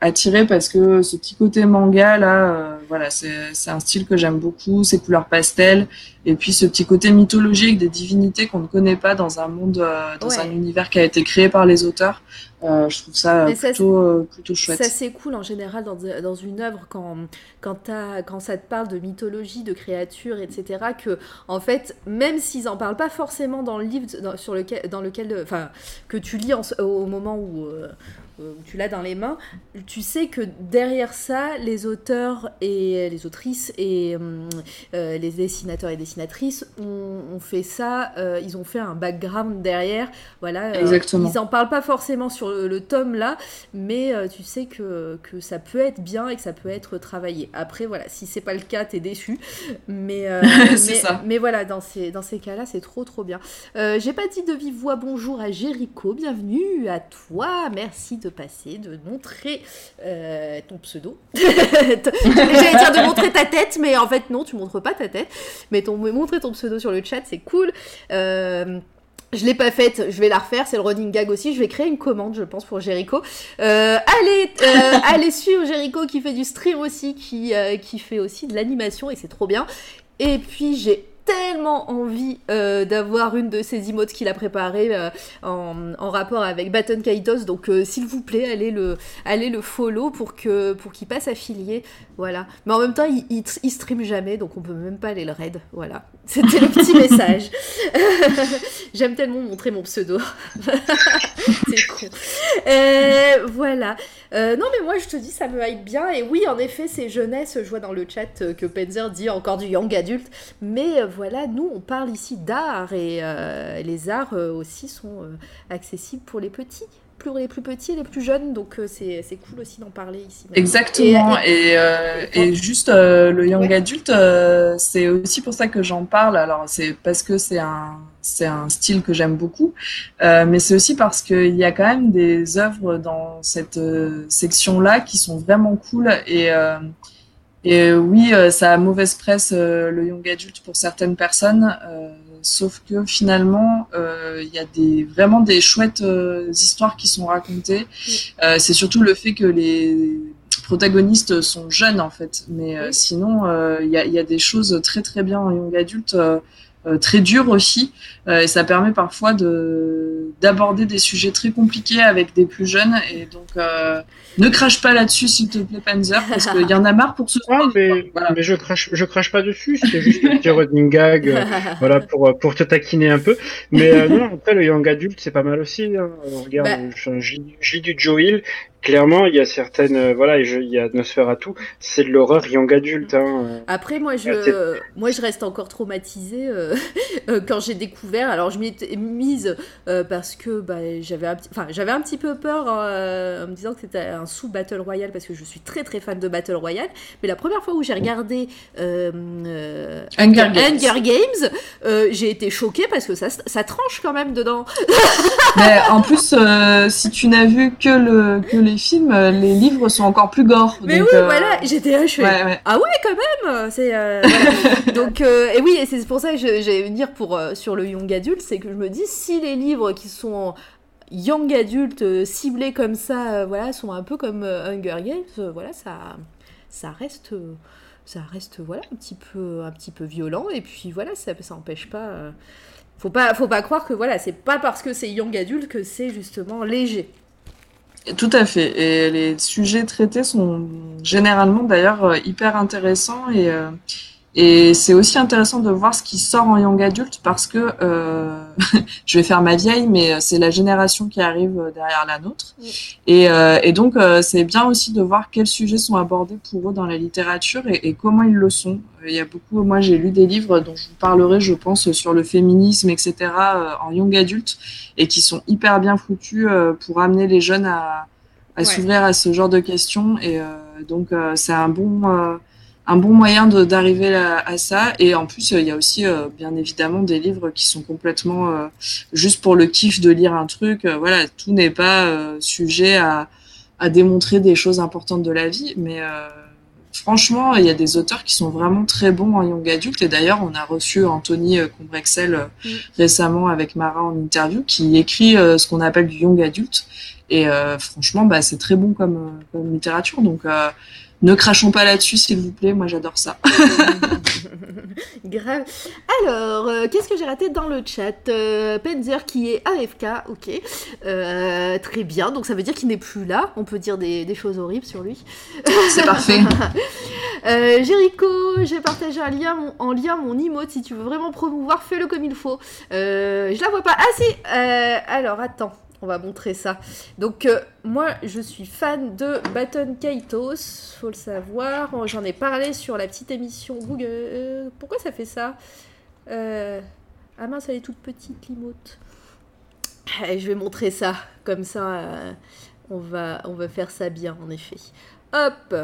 attiré parce que ce petit côté manga là, euh, voilà, c'est un style que j'aime beaucoup, ces couleurs pastel, et puis ce petit côté mythologique des divinités qu'on ne connaît pas dans un monde, dans un univers qui a été créé par les auteurs. Euh, je trouve ça plutôt, euh, plutôt chouette. Ça c'est cool en général dans, dans une œuvre quand, quand, quand ça te parle de mythologie, de créatures, etc. Que en fait, même s'ils en parlent pas forcément dans le livre dans, sur lequel, dans lequel, enfin, que tu lis au moment où, euh, euh, tu l'as dans les mains, tu sais que derrière ça, les auteurs et les autrices et euh, euh, les dessinateurs et dessinatrices ont, fait ça, ils ont fait un background derrière. Voilà, Exactement. ils en parlent pas forcément sur le, tome là, mais tu sais que, que, ça peut être bien et que ça peut être travaillé. Après, voilà, si c'est pas le cas, t'es déçu. Mais, [laughs] mais, ça. mais voilà, dans ces, dans ces cas-là, c'est trop trop bien. J'ai pas dit de vive voix bonjour à Jéricho, bienvenue à toi, merci de passer, de montrer euh, ton pseudo. [laughs] J'allais dire de montrer ta tête, mais en fait non, tu montres pas ta tête. Mais ton, montrer ton pseudo sur le chat, c'est cool. Euh, je l'ai pas faite, je vais la refaire, c'est le running gag aussi. Je vais créer une commande, je pense, pour Jericho. Euh, allez, allez suivre Jericho qui fait du stream aussi, qui, qui fait aussi de l'animation et c'est trop bien. Et puis j'ai tellement envie euh, d'avoir une de ces emotes qu'il a préparées euh, en, rapport avec Baton Kaitos. Donc, euh, s'il vous plaît, allez le, allez le follow pour qu'il pour qu'il passe affilié. Voilà. Mais en même temps, il, il, stream jamais, donc on peut même pas aller le raid. Voilà. C'était le petit [laughs] message. [laughs] J'aime tellement montrer mon pseudo. [laughs] C'est cool. voilà. non, mais moi, je te dis, ça me hype bien. Et oui, en effet, c'est jeunesse. Je vois dans le chat que Penzer dit encore du young adulte. Mais voilà, nous, on parle ici d'art et euh, les arts euh, aussi sont euh, accessibles pour les petits pour les plus petits et les plus jeunes, donc c'est cool aussi d'en parler ici. Exactement, et, et, juste le young adulte, c'est aussi pour ça que j'en parle. Alors c'est parce que c'est un c'est un style que j'aime beaucoup, mais c'est aussi parce qu'il y a quand même des œuvres dans cette section-là qui sont vraiment cool. Et et euh, oui, euh, ça a mauvaise presse euh, le young adulte pour certaines personnes, sauf que finalement, il y a des vraiment des chouettes histoires qui sont racontées. c'est surtout le fait que les protagonistes sont jeunes en fait, mais sinon, il y a, y, a, des choses très très bien en young adulte. très dures aussi et ça permet parfois de d'aborder des sujets très compliqués avec des plus jeunes et donc ne crache pas là-dessus, s'il te plaît, Panzer, parce qu'il y en a marre pour ce soir. mais, mais je crache, je crache pas dessus. C'était juste un petit running gag, euh, [laughs] voilà, pour pour te taquiner un peu. Mais euh, non, après le young adulte, c'est pas mal aussi. Hein. On regarde, bah... j'ai du Joe Hill. Clairement, il y a certaines, euh, voilà, il y a atmosphère à tout. C'est de l'horreur young adulte. Hein. Après, moi, je, moi, je reste encore traumatisée [laughs] quand j'ai découvert. Alors, je m'y étais mise parce que bah, j'avais, enfin, j'avais un petit peu peur en me disant que c'était un sous Battle Royale parce que je suis très très fan de Battle Royale. Mais la première fois où j'ai regardé euh, euh, Hunger Games, euh, j'ai été choquée parce que ça, ça tranche quand même dedans. [laughs] mais en plus, si tu n'as vu que, le, que les films, les livres sont encore plus gore. Mais oui, voilà, j'étais là, je ah ouais, quand même. C'est [laughs] donc et oui, et c'est pour ça que j'allais venir pour sur le young adulte, c'est que je me dis si les livres qui sont young adultes euh, ciblés comme ça, euh, voilà, sont un peu comme euh, Hunger Games, voilà, ça, ça reste, ça reste, voilà, un petit peu, un petit peu violent. Et puis voilà, ça, ça empêche pas. faut pas, faut pas croire que voilà, c'est pas parce que c'est young adulte que c'est justement léger. Tout à fait. Et les sujets traités sont généralement d'ailleurs hyper intéressants et et c'est aussi intéressant de voir ce qui sort en young adulte parce que euh, [laughs] je vais faire ma vieille, mais c'est la génération qui arrive derrière la nôtre. Et, euh, et, donc euh, c'est bien aussi de voir quels sujets sont abordés pour eux dans la littérature et, et comment ils le sont. Il y a beaucoup, moi j'ai lu des livres dont je vous parlerai, je pense, sur le féminisme, etc. Euh, en young adulte et qui sont hyper bien foutus euh, pour amener les jeunes à, à s'ouvrir à ce genre de questions. Et donc c'est un bon un bon moyen d'arriver à, ça. Et en plus, il y a aussi, euh, bien évidemment, des livres qui sont complètement euh, juste pour le kiff de lire un truc. Euh, voilà, tout n'est pas sujet à, à, démontrer des choses importantes de la vie, mais franchement, il y a des auteurs qui sont vraiment très bons en young adulte. Et d'ailleurs, on a reçu Anthony Combrexel mm. récemment avec Mara en interview, qui écrit ce qu'on appelle du young adulte Et franchement, bah, c'est très bon comme, comme littérature. Donc, ne crachons pas là-dessus, s'il vous plaît. Moi, j'adore ça. [laughs] [laughs] Grave. Alors, euh, qu'est-ce que j'ai raté dans le chat? Euh, Penzer qui est AFK, ok. Euh, très bien, donc ça veut dire qu'il n'est plus là. On peut dire des, choses horribles sur lui. [laughs] C'est parfait. Jericho, j'ai partagé un lien, en lien mon emote. Si tu veux vraiment promouvoir, fais-le comme il faut. je la vois pas. Ah si Alors, attends on va montrer ça. Donc euh, moi je suis fan de Baton Kaitos, faut le savoir. J'en ai parlé sur la petite émission Google. Euh, pourquoi ça fait ça euh... Ah mince, elle est toute petite l'imote. Eh, je vais montrer ça, comme ça on, va, on va faire ça bien en effet. Hop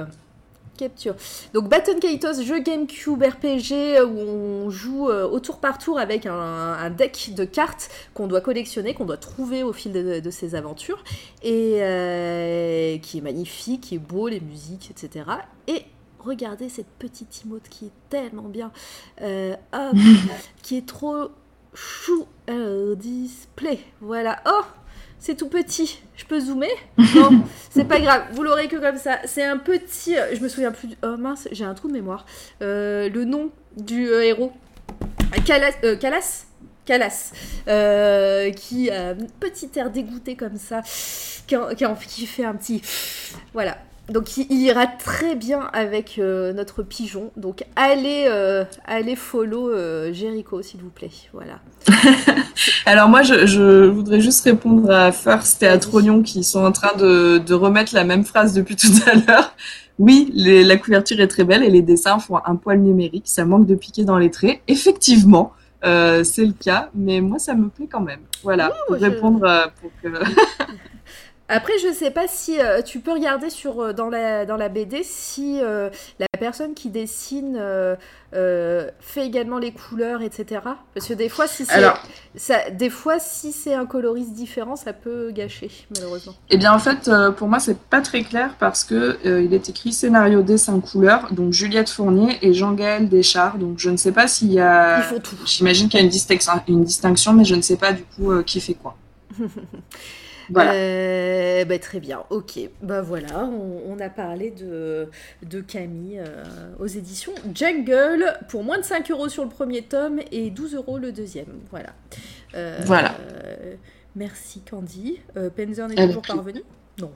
Capture. Donc Baton Kaitos, jeu GameCube RPG où on joue euh, au tour par tour avec un, deck de cartes qu'on doit collectionner, qu'on doit trouver au fil de, ses aventures, et euh, qui est magnifique, qui est beau, les musiques, etc. Et regardez cette petite emote qui est tellement bien, euh, [laughs] qui est trop chou. display, voilà. Oh c'est tout petit. Je peux zoomer Non, [laughs] c'est pas grave. Vous l'aurez que comme ça. C'est un petit. Je me souviens plus. Oh mince, j'ai un trou de mémoire. Euh, le nom du euh, héros. Calas. Euh, Calas? Calas, qui a un petit air dégoûté comme ça, qui fait un petit... Voilà, donc il, ira très bien avec euh, notre pigeon. Donc allez, euh, allez follow euh, Jericho s'il vous plaît. Voilà. [laughs] Alors moi je, voudrais juste répondre à First et à Trognon qui sont en train de, remettre la même phrase depuis [laughs] tout à l'heure. Oui, la couverture est très belle et les dessins font un poil numérique. Ça manque de piquer dans les traits. Effectivement, c'est le cas, mais moi ça me plaît quand même. Voilà, pour répondre pour que... [laughs] Après, je sais pas si euh, tu peux regarder sur, euh, dans, la, dans la BD si euh, la personne qui dessine fait également les couleurs, etc. Parce que des fois, si c'est, ça, des fois, si c'est un coloriste différent, ça peut gâcher, malheureusement. Eh bien, en fait, pour moi, c'est pas très clair parce que il est écrit scénario, dessin, couleur, donc Juliette Fournier et Jean-Gaël Deschard. Donc, je ne sais pas s'il y a. Ils font tout. J'imagine qu'il y a une, distinction, une distinction, mais je ne sais pas du coup qui fait quoi. [laughs] Voilà. Euh, bah, très bien, ok. Bah voilà, on, a parlé de, de Camille euh, aux éditions Jungle pour moins de 5 euros sur le premier tome et 12 euros le deuxième. Voilà. Euh, voilà. merci Candy. Penzer n'est toujours pas revenu? Non.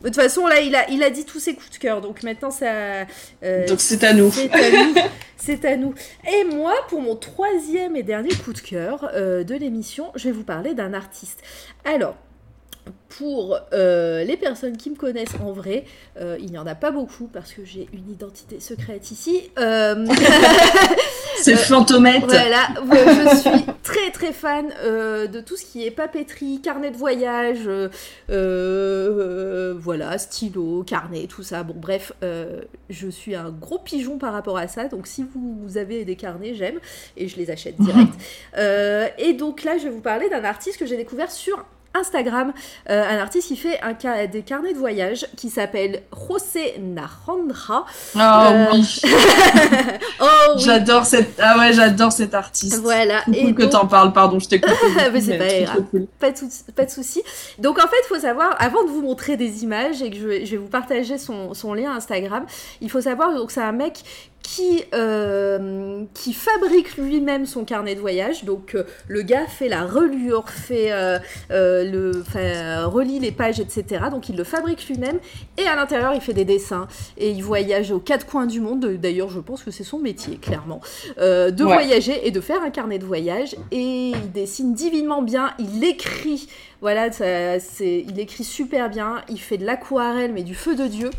De toute façon, là, il a, il a dit tous ses coups de cœur, donc maintenant, ça. donc c'est à nous. C'est à nous. C'est à nous. Et moi, pour mon troisième et dernier coup de cœur de l'émission, je vais vous parler d'un artiste. Alors, pour euh, les personnes qui me connaissent en vrai, euh, il n'y en a pas beaucoup parce que j'ai une identité secrète ici. Euh, [laughs] C'est fantomètre. Voilà, je suis très très fan de tout ce qui est papeterie, carnet de voyage, voilà, stylo, carnet, tout ça. Bon, bref, je suis un gros pigeon par rapport à ça. Donc, si vous, vous avez des carnets, j'aime et je les achète direct. [laughs] et donc là, je vais vous parler d'un artiste que j'ai découvert sur Instagram, euh, un artiste qui fait un, des carnets de voyage qui s'appelle José Narandra. Oh, euh, oui. [laughs] oh oui. J'adore cette ah ouais, j'adore cet artiste. Voilà. et cool que t'en parles, pardon, je t'ai coupé. [laughs] c'est pas grave. Pas de, pas de souci. Donc en fait, faut savoir avant de vous montrer des images et que je vais, je vais vous partager son, son, lien Instagram, il faut savoir donc c'est un mec qui, euh, qui fabrique lui-même son carnet de voyage. Donc euh, le gars fait la relure, fait, euh, le, relit les pages, etc. Donc il le fabrique lui-même. Et à l'intérieur, il fait des dessins. Et il voyage aux quatre coins du monde. D'ailleurs, je pense que c'est son métier, clairement. de voyager et de faire un carnet de voyage. Et il dessine divinement bien. Il écrit. Voilà, c'est, il écrit super bien. Il fait de l'aquarelle, mais du feu de Dieu.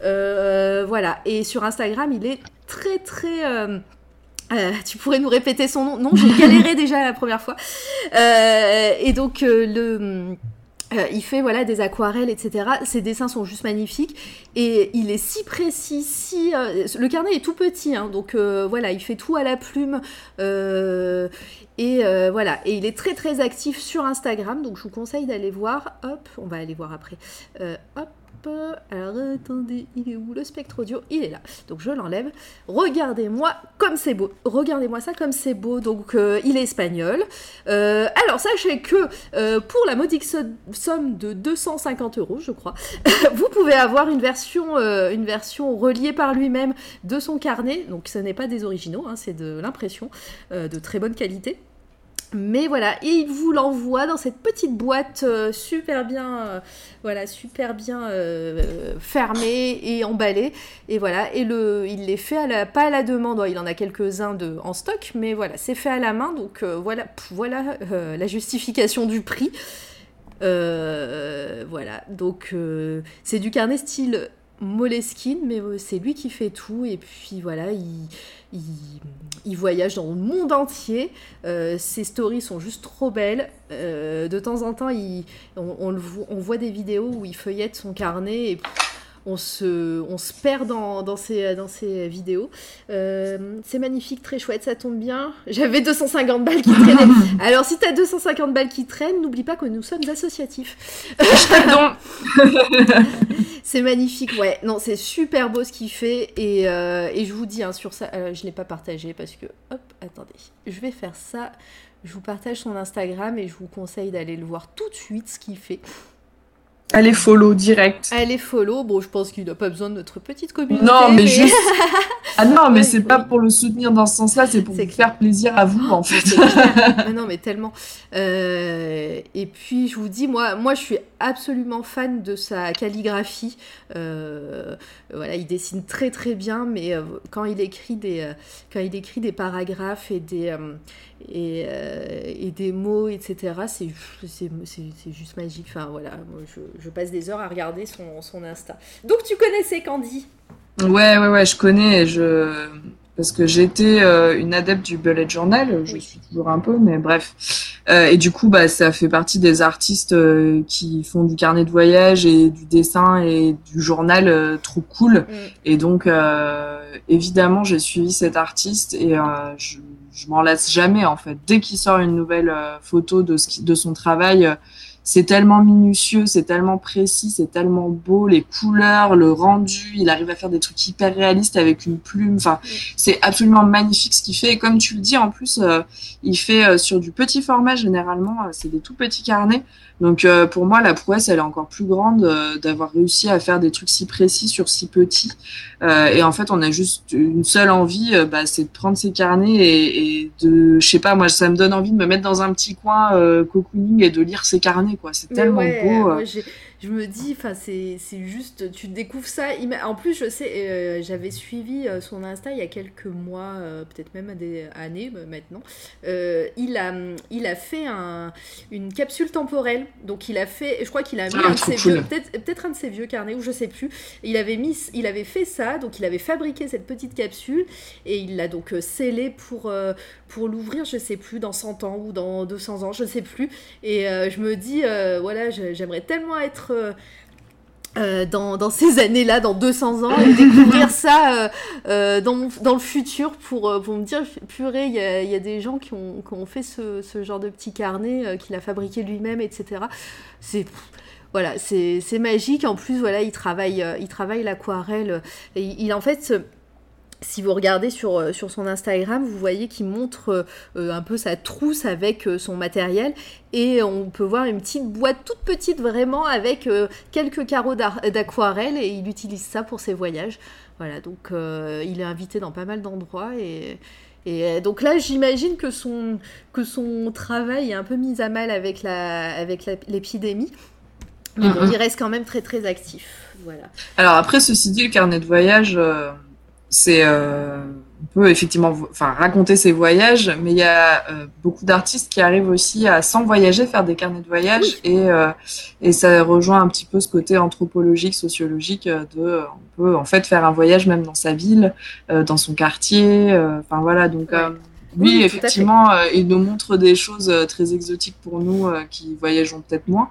Voilà. Et sur Instagram, il est très très... Euh, euh, tu pourrais nous répéter son nom Non, j'ai galéré [laughs] déjà la première fois. Euh, et donc le... il fait voilà des aquarelles, etc. Ses dessins sont juste magnifiques et il est si précis, si le carnet est tout petit, hein, donc voilà, il fait tout à la plume et voilà. Et il est très très actif sur Instagram, donc je vous conseille d'aller voir. Hop, on va aller voir après. hop, alors attendez, il est où le spectre audio? Il est là. Donc je l'enlève. Regardez-moi comme c'est beau. Regardez-moi ça comme c'est beau. Donc euh, il est espagnol. Euh, alors sachez que euh, pour la modique somme de 250 euros, je crois, [laughs] vous pouvez avoir une version, reliée par lui-même de son carnet. Donc ce n'est pas des originaux, hein, c'est de l'impression de très bonne qualité. Mais voilà, et il vous l'envoie dans cette petite boîte euh, super bien, euh, voilà, super bien euh, fermée et emballée. Et voilà, et le, il les fait à la, pas à la demande, il en a quelques-uns en stock, mais voilà, c'est fait à la main. Donc voilà, voilà la justification du prix. voilà, donc c'est du carnet style Moleskine, mais c'est lui qui fait tout. Et puis voilà, il, il, voyage dans le monde entier. Euh, ses stories sont juste trop belles. Euh, de temps en temps, on, voit des vidéos où il feuillette son carnet et on se, on se perd dans, dans, ces, dans ces vidéos. Euh, c'est magnifique, très chouette, ça tombe bien. J'avais 250 balles qui traînaient. [laughs] Alors, si tu as 250 balles qui traînent, n'oublie pas que nous sommes associatifs. [laughs] c'est magnifique, ouais. Non, c'est super beau ce qu'il fait. Et, euh, et, je vous dis, hein, sur ça, euh, je ne l'ai pas partagé parce que, hop, attendez, je vais faire ça. Je vous partage son Instagram et je vous conseille d'aller le voir tout de suite ce qu'il fait. Elle est follow direct. Elle est follow. Bon, je pense qu'il n'a pas besoin de notre petite communauté. Non, mais, juste. [laughs] Ah non, mais c'est pas pour le soutenir dans ce sens-là, c'est pour vous faire plaisir à vous, en [laughs] fait. [laughs] non, mais tellement. Euh, et puis, je vous dis, moi, moi, je suis absolument fan de sa calligraphie. Euh, voilà, il dessine très très bien, mais euh, quand il écrit des, quand il écrit des paragraphes et des et, et, des mots, etc. C'est juste magique. Enfin voilà, moi, je, je, passe des heures à regarder son, son Insta. Donc tu connaissais Candy? Ouais, ouais, ouais, je connais. Je parce que j'étais euh, une adepte du bullet journal, je suis toujours un peu, mais bref. Euh, et du coup, bah, ça fait partie des artistes euh, qui font du carnet de voyage et du dessin et du journal euh, trop cool. Mm. Et donc, évidemment, j'ai suivi cet artiste et je, je m'en lasse jamais en fait. Dès qu'il sort une nouvelle photo de, ce qui, de son travail c'est tellement minutieux, c'est tellement précis, c'est tellement beau, les couleurs, le rendu, il arrive à faire des trucs hyper réalistes avec une plume. Enfin, c'est absolument magnifique ce qu'il fait. Et comme tu le dis, en plus, euh, il fait euh, sur du petit format généralement, euh, c'est des tout petits carnets. Donc pour moi, la prouesse, elle est encore plus grande d'avoir réussi à faire des trucs si précis sur si petits. Euh, et en fait, on a juste une seule envie, bah, c'est de prendre ces carnets et, et, de, je sais pas, moi, ça me donne envie de me mettre dans un petit coin cocooning et de lire ces carnets, quoi. C'est tellement beau je me dis, enfin, c'est juste, tu découvres ça. En plus, je sais, euh, j'avais suivi euh, son Insta il y a quelques mois, euh, peut-être même des années maintenant. il, a, il a fait un, une capsule temporelle. Donc, il a fait, je crois qu'il a mis ah, un de ses vieux, peut-être un de ses vieux carnets, ou je sais plus. Il avait, mis, il avait fait ça, donc il avait fabriqué cette petite capsule et il l'a donc scellée pour, pour l'ouvrir, je sais plus, dans 100 ans ou dans 200 ans, je sais plus. Et je me dis, voilà, j'aimerais tellement être euh, euh, dans, ces années-là, dans 200 ans, et découvrir ça euh, dans, le futur pour, pour me dire, purée, il y a, des gens qui ont, fait ce, genre de petit carnet, qu'il a fabriqué lui-même, etc. C'est voilà, c'est magique. En plus, voilà, il travaille, il travaille l'aquarelle. Il, en fait, si vous regardez sur, euh, sur son Instagram, vous voyez qu'il montre euh, un peu sa trousse avec euh, son matériel et on peut voir une petite boîte toute petite vraiment avec quelques carreaux d'aquarelle et il utilise ça pour ses voyages. Voilà, donc il est invité dans pas mal d'endroits et, et donc là, j'imagine que son, que son travail est un peu mis à mal avec l'épidémie. Avec mais bon, mm-hmm. il reste quand même très très actif. Voilà. Alors après, ceci dit, le carnet de voyage c'est euh, on peut effectivement enfin raconter ses voyages mais il y a euh, beaucoup d'artistes qui arrivent aussi à sans voyager faire des carnets de voyage et euh, et ça rejoint un petit peu ce côté anthropologique sociologique de on peut en fait faire un voyage même dans sa ville dans son quartier enfin voilà. Donc oui, effectivement, il nous montre des choses très exotiques pour nous qui voyageons peut-être moins.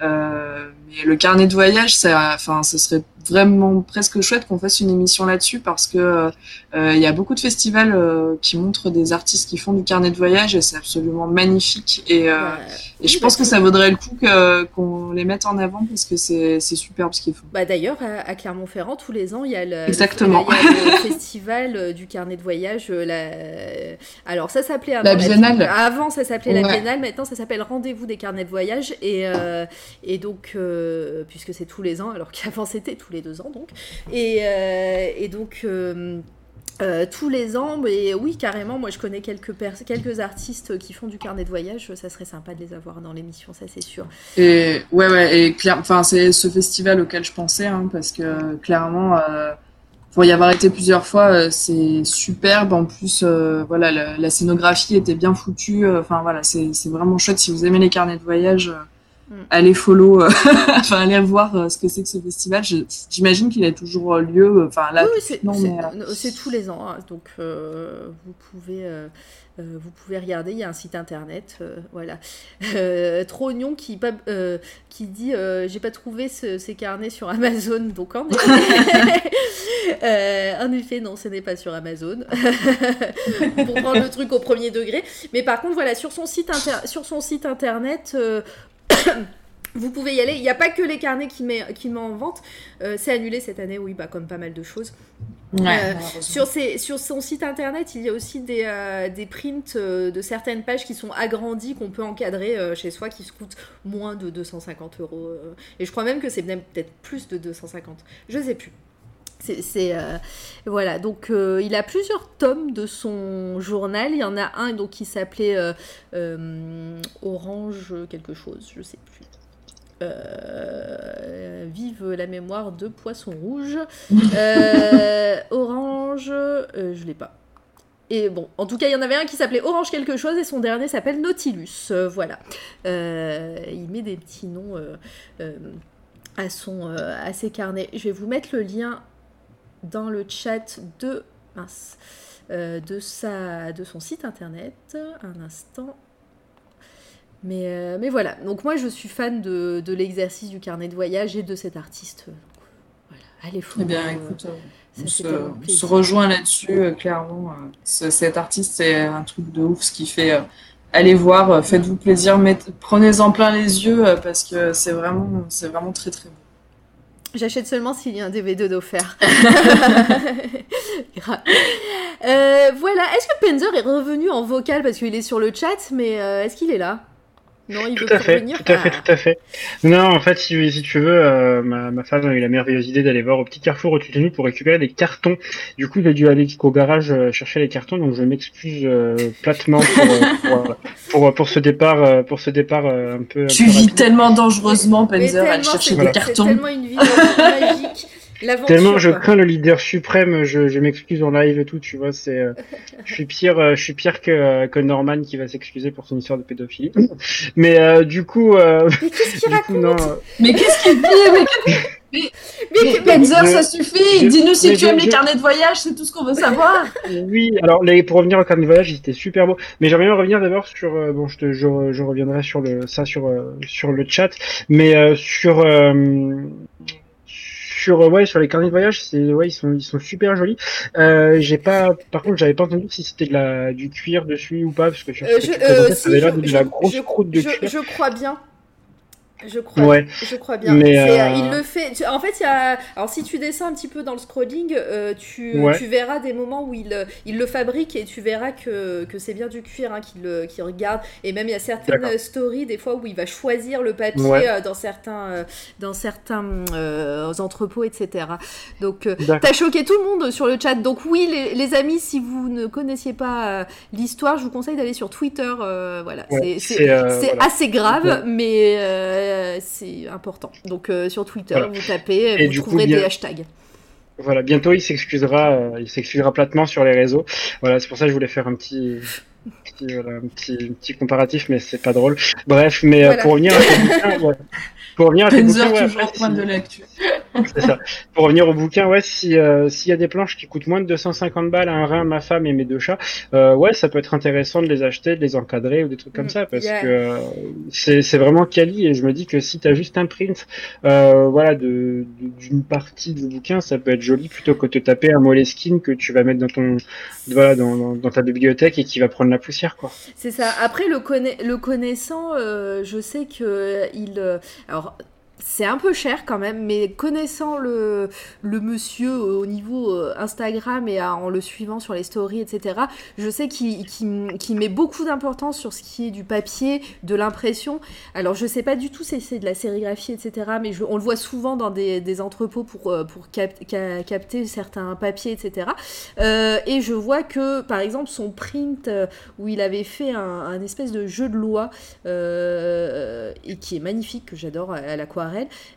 mais le carnet de voyage, ça, enfin, ce serait vraiment presque chouette qu'on fasse une émission là-dessus parce que il y a beaucoup de festivals qui montrent des artistes qui font du carnet de voyage et c'est absolument magnifique et, et je pense que ça vaudrait le coup qu'on les mette en avant parce que c'est superbe ce qu'ils font. Bah d'ailleurs à, Clermont-Ferrand tous les ans il y a le, Exactement. Le, [laughs] festival du carnet de voyage. La... Alors ça s'appelait la Biennale. Avant ça s'appelait la Biennale, maintenant ça s'appelle Rendez-vous des carnets de voyage et et donc puisque c'est tous les ans alors qu'avant c'était tous les deux ans donc. Et, et donc euh, tous les ans, mais oui, carrément, moi je connais quelques, quelques artistes qui font du carnet de voyage, ça serait sympa de les avoir dans l'émission, ça c'est sûr. Et ouais, ouais, et enfin, c'est ce festival auquel je pensais, hein, parce que clairement, euh, pour y avoir été plusieurs fois, euh, c'est superbe. En plus, euh, voilà, la, la, scénographie était bien foutue. Enfin voilà, c'est vraiment chouette. Si vous aimez les carnets de voyage, Mm. aller follow, euh, [laughs] enfin aller voir euh, ce que c'est que ce festival. J'imagine qu'il a toujours lieu. Enfin là, oui, c'est tous les ans, hein. donc euh, vous pouvez. vous pouvez regarder, il y a un site internet, voilà. Trognon qui, qui dit j'ai pas trouvé ces carnets sur Amazon, donc en effet, [laughs] en effet non, ce n'est pas sur Amazon [laughs] pour prendre le truc au premier degré. Mais par contre, voilà, sur son site, sur son site internet, vous pouvez y aller. Il n'y a pas que les carnets qui met, qui met en vente. Euh, c'est annulé cette année, oui, bah, comme pas mal de choses. Euh, sur, sur son site internet, il y a aussi des, euh, des prints de certaines pages qui sont agrandies, qu'on peut encadrer chez soi, qui se coûtent moins de 250 euros. et je crois même que c'est peut-être plus de 250. Je sais plus. C'est voilà donc il a plusieurs tomes de son journal. Il y en a un donc qui s'appelait Orange quelque chose, je sais plus. Euh, vive la mémoire de Poisson Rouge. [laughs] Euh, orange, euh, je l'ai pas. Et bon, en tout cas, il y en avait un qui s'appelait Orange quelque chose et son dernier s'appelle Nautilus. voilà. il met des petits noms à, son, à ses carnets. Je vais vous mettre le lien dans le chat de, de, sa, de son site internet. Un instant. Mais, euh, mais voilà, donc moi je suis fan de, de l'exercice du carnet de voyage et de cet artiste. voilà, allez, faut. Eh bien, écoute, on, se, rejoint là-dessus, euh, clairement. Euh, cet artiste, c'est un truc de ouf, ce qui fait. allez voir, faites-vous plaisir, prenez-en plein les yeux parce que c'est vraiment, c'est vraiment très très beau. J'achète seulement s'il y a un DVD d'offert. [laughs] [laughs] voilà. Est-ce que Penzer est revenu en vocal parce qu'il est sur le chat, mais est-ce qu'il est là? Non, il tout à fait, tout à fait, tout à fait. Non, en fait, si, si tu veux, euh, ma, ma, femme a eu la merveilleuse idée d'aller voir au petit carrefour au-dessus de nous pour récupérer des cartons. Du coup, j'ai dû aller au garage euh, chercher les cartons, donc je m'excuse euh, platement pour, pour, pour, ce départ, pour ce départ un peu. Tu vis tellement dangereusement, Penzer, à aller chercher des cartons. C'est tellement une vie magique. Tellement je crains le leader suprême, je, je m'excuse en live et tout, tu vois, c'est, euh, [laughs] je suis pire, euh, je suis pire que, euh, que Norman qui va s'excuser pour son histoire de pédophilie. [laughs] Mais du coup, mais qu'est-ce qu'il raconte Mais qu'est-ce qu'il dit mais, [laughs] mais, Penzer, ça suffit. Dis-nous si tu aimes les carnets de voyage, c'est tout ce qu'on veut savoir. oui, alors les, pour revenir au carnet de voyage, c'était super beau. Mais j'aimerais bien revenir d'abord sur, bon, je, te, je, je, reviendrai sur le, ça sur, sur le chat, mais sur sur ouais sur les carnets de voyage c'est ouais ils sont ils sont super jolis. Euh, j'ai pas par contre j'avais pas entendu si c'était de la du cuir dessus ou pas parce que je, euh, je, euh, l'air de la grosse croûte de cuir. je crois bien je crois, je crois bien. Euh, Il le fait. En fait, il y a. Alors, si tu descends un petit peu dans le scrolling, euh, tu, tu, verras des moments où il, il le fabrique et tu verras que, que c'est bien du cuir hein, qu'il regarde. Et même, il y a certaines stories, des fois, où il va choisir le papier euh, dans certains, dans certains entrepôts, etc. Donc, t'as choqué tout le monde sur le chat. Donc, oui, les, les amis, si vous ne connaissiez pas l'histoire, je vous conseille d'aller sur Twitter. voilà, c'est assez grave, mais c'est important. Donc euh, sur Twitter, vous tapez, vous trouverez des hashtags. Voilà, bientôt il s'excusera, euh, il s'excusera platement sur les réseaux. Voilà, c'est pour ça que je voulais faire un petit, un petit, petit comparatif, mais c'est pas drôle. Bref, mais pour revenir à [laughs] pour revenir à toujours de l'actu. [laughs] C'est ça. Pour revenir au bouquin, ouais, si euh, s'il y a des planches qui coûtent moins de 250 balles, un rein, ma femme et mes deux chats, euh, ouais, ça peut être intéressant de les acheter, de les encadrer ou des trucs comme Mm, ça, parce yeah. que euh, c'est c'est vraiment quali et je me dis que si t'as juste un print, euh, voilà, de de- d'une partie du bouquin, ça peut être joli plutôt que de te taper un Moleskine que tu vas mettre dans ton voilà dans, dans, dans ta bibliothèque et qui va prendre la poussière, quoi. C'est ça. Après, le, conna- le connaissant, euh, je sais que il. alors. C'est un peu cher quand même, mais connaissant le, monsieur au niveau euh, Instagram et en le suivant sur les stories, etc., je sais qu'il met beaucoup d'importance sur ce qui est du papier, de l'impression. Alors, je sais pas du tout si c'est de la sérigraphie, etc., mais on le voit souvent dans des, entrepôts pour, euh, capter certains papiers, etc. Euh, et je vois que, par exemple, son print où il avait fait un, espèce de jeu de loi et qui est magnifique, que j'adore à, à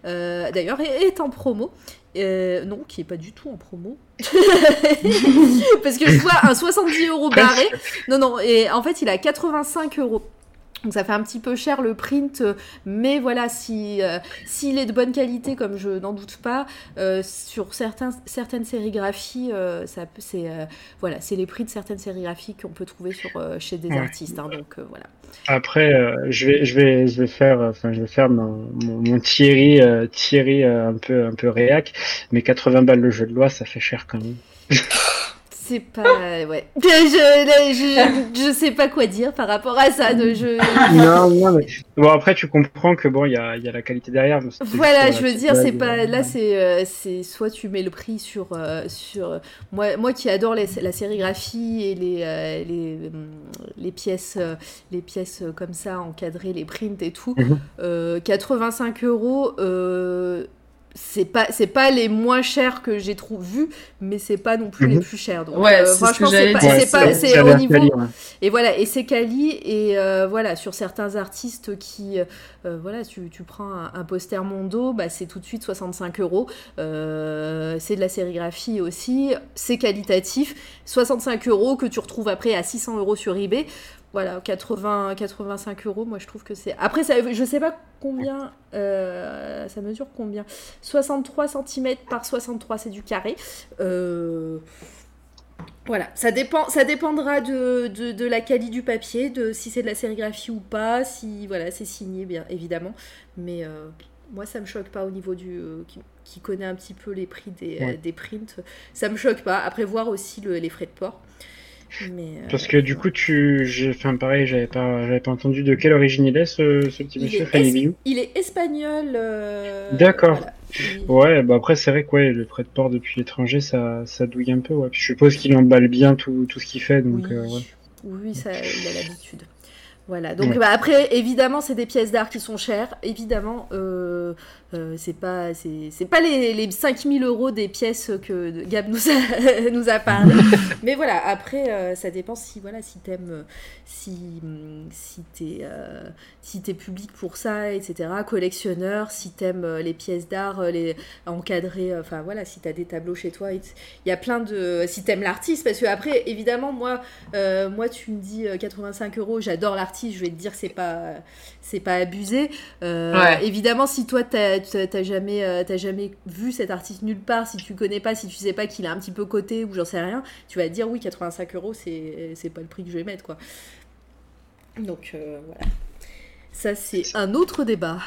Euh, D'ailleurs, est, est en promo. Euh, non, qui est pas du tout en promo. [laughs] Parce que je vois un 70 euros barré. Non, non, et en fait, il a 85 euros. Donc ça fait un petit peu cher le print, euh, mais voilà, si euh, s'il est de bonne qualité, comme je n'en doute pas, euh, sur certains, certaines sérigraphies, euh, ça c'est euh, voilà, c'est les prix de certaines sérigraphies qu'on peut trouver sur euh, chez des Ouais. artistes. hein, donc euh, voilà. Après, euh, je vais, je vais, je vais faire, enfin, je vais faire mon, mon, mon Thierry, euh, Thierry euh, un peu, un peu réac, mais 80 balles le jeu de loi, ça fait cher quand même. [laughs] C'est pas ouais. [laughs] Je, je, je, je sais pas quoi dire par rapport à ça. De, je, [laughs] non, non, mais bon après tu comprends que bon, il y a, il y a la qualité derrière. mais Voilà, juste je veux dire, c'est pas euh, là, c'est euh, c'est soit tu mets le prix sur euh, sur moi moi qui adore les- la sérigraphie et les euh, les, les pièces euh, les pièces euh, comme ça encadrées, les prints et tout, Mhm. euh, 85 euros. C'est pas c'est pas les moins chers que j'ai trouvé vus mais c'est pas non plus les Mhm. plus chers donc Ouais, euh, franchement c'est pas. Ouais, c'est pas au niveau ouais. et voilà, et c'est quali, et euh, voilà, sur certains artistes qui, euh, voilà, tu, tu prends un, un poster Mondo, bah, c'est tout de suite 65 euros. C'est de la sérigraphie aussi, c'est qualitatif. 65 euros que tu retrouves après à 600 euros sur eBay. Voilà, 80, 85 euros, moi je trouve que c'est. Après, ça, je sais pas combien. euh, ça mesure combien 63 cm par 63, c'est du carré. Euh, voilà, ça, dépend, ça dépendra de, de, de la qualité du papier, de si c'est de la sérigraphie ou pas, si voilà, c'est signé, bien évidemment. Mais euh, moi, ça me choque pas au niveau du. qui, qui connaît un petit peu les prix des, Ouais. des prints. Ça me choque pas. Après, voir aussi le- les frais de port. Mais, euh, Parce que du coup, tu, j'ai un pareil, j'avais pas, j'avais pas entendu de quelle origine il est ce, ce petit il, monsieur, Fanny es- il est espagnol. euh, D'accord. voilà. Il- Ouais, bah après c'est vrai que ouais, le prêt de port depuis l'étranger, ça, ça douille un peu. Ouais. Puis je suppose qu'il emballe bien tout, tout ce qu'il fait, donc oui, euh, ouais. oui ça, il a l'habitude. Voilà, donc Ouais. bah, après, évidemment, c'est des pièces d'art qui sont chères. Évidemment, euh, c'est pas, c'est, pas les, les 5000 euros des pièces que Gab nous a, [laughs] nous a parlé. [laughs] Mais voilà, après, euh, ça dépend si, voilà, si t'aimes, si, si t'es, euh, si t'es public pour ça, etc. Collectionneur, si t'aimes les pièces d'art, les encadrer, euh, enfin voilà, si t'as des tableaux chez toi, il y a plein de, si t'aimes l'artiste, parce que après, évidemment, moi, moi, tu me dis euh, 85 euros, j'adore l'artiste, je vais te dire c'est pas, c'est pas abusé. Ouais. Évidemment, si toi t'as t'as- t'as jamais, euh, jamais vu cet artiste nulle part, si tu connais pas, si tu sais pas qu'il a un petit peu coté ou j'en sais rien, tu vas te dire oui 85 euros, c'est c'est pas le prix que je vais mettre quoi. Donc euh, voilà. Ça c'est un autre débat.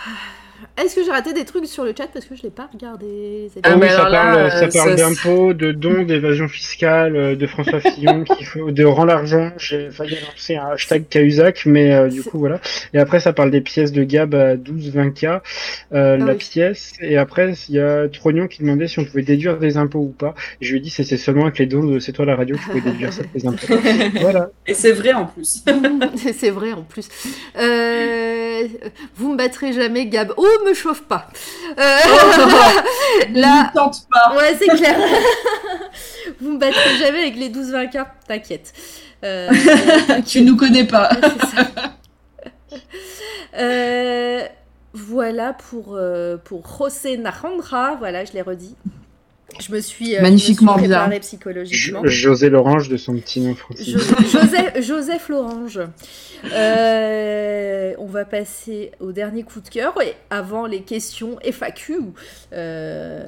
Est-ce que j'ai raté des trucs sur le chat parce que je l'ai pas regardé amis Ah, oui, mais ça alors là, parle, euh, ça parle d'impôts, de dons, d'évasion fiscale, euh, de François Fillon, qui faut, de rend l'argent. J'ai failli lancer un hashtag Cahuzac, mais euh, du coup voilà. Et après, ça parle des pièces de Gab à 12-20K, euh, la oui. pièce. Et après, il y a Trognon qui demandait si on pouvait déduire des impôts ou pas. Et je lui ai dit, c'est c'est seulement avec les dons de C'est toi la radio que tu pouvais déduire ça des impôts. [laughs] voilà. Et c'est vrai en plus. [laughs] c'est vrai en plus. Euh, vous me battrez jamais, Gab. Oh, me chauffe pas. Euh, [laughs] là, Ne tente pas. ouais, c'est clair. [laughs] vous me battrez jamais avec les 12-20 k t'inquiète. Euh, [laughs] tu nous connais pas. ça. Euh, voilà pour, euh, pour José Narandra. Voilà, je l'ai redit. Je me suis, magnifiquement je me suis bien psychologiquement. José Lorange de son petit nom français. Joseph, Joseph Lorange. Euh, on va passer au dernier coup de cœur et avant les questions FAQ euh,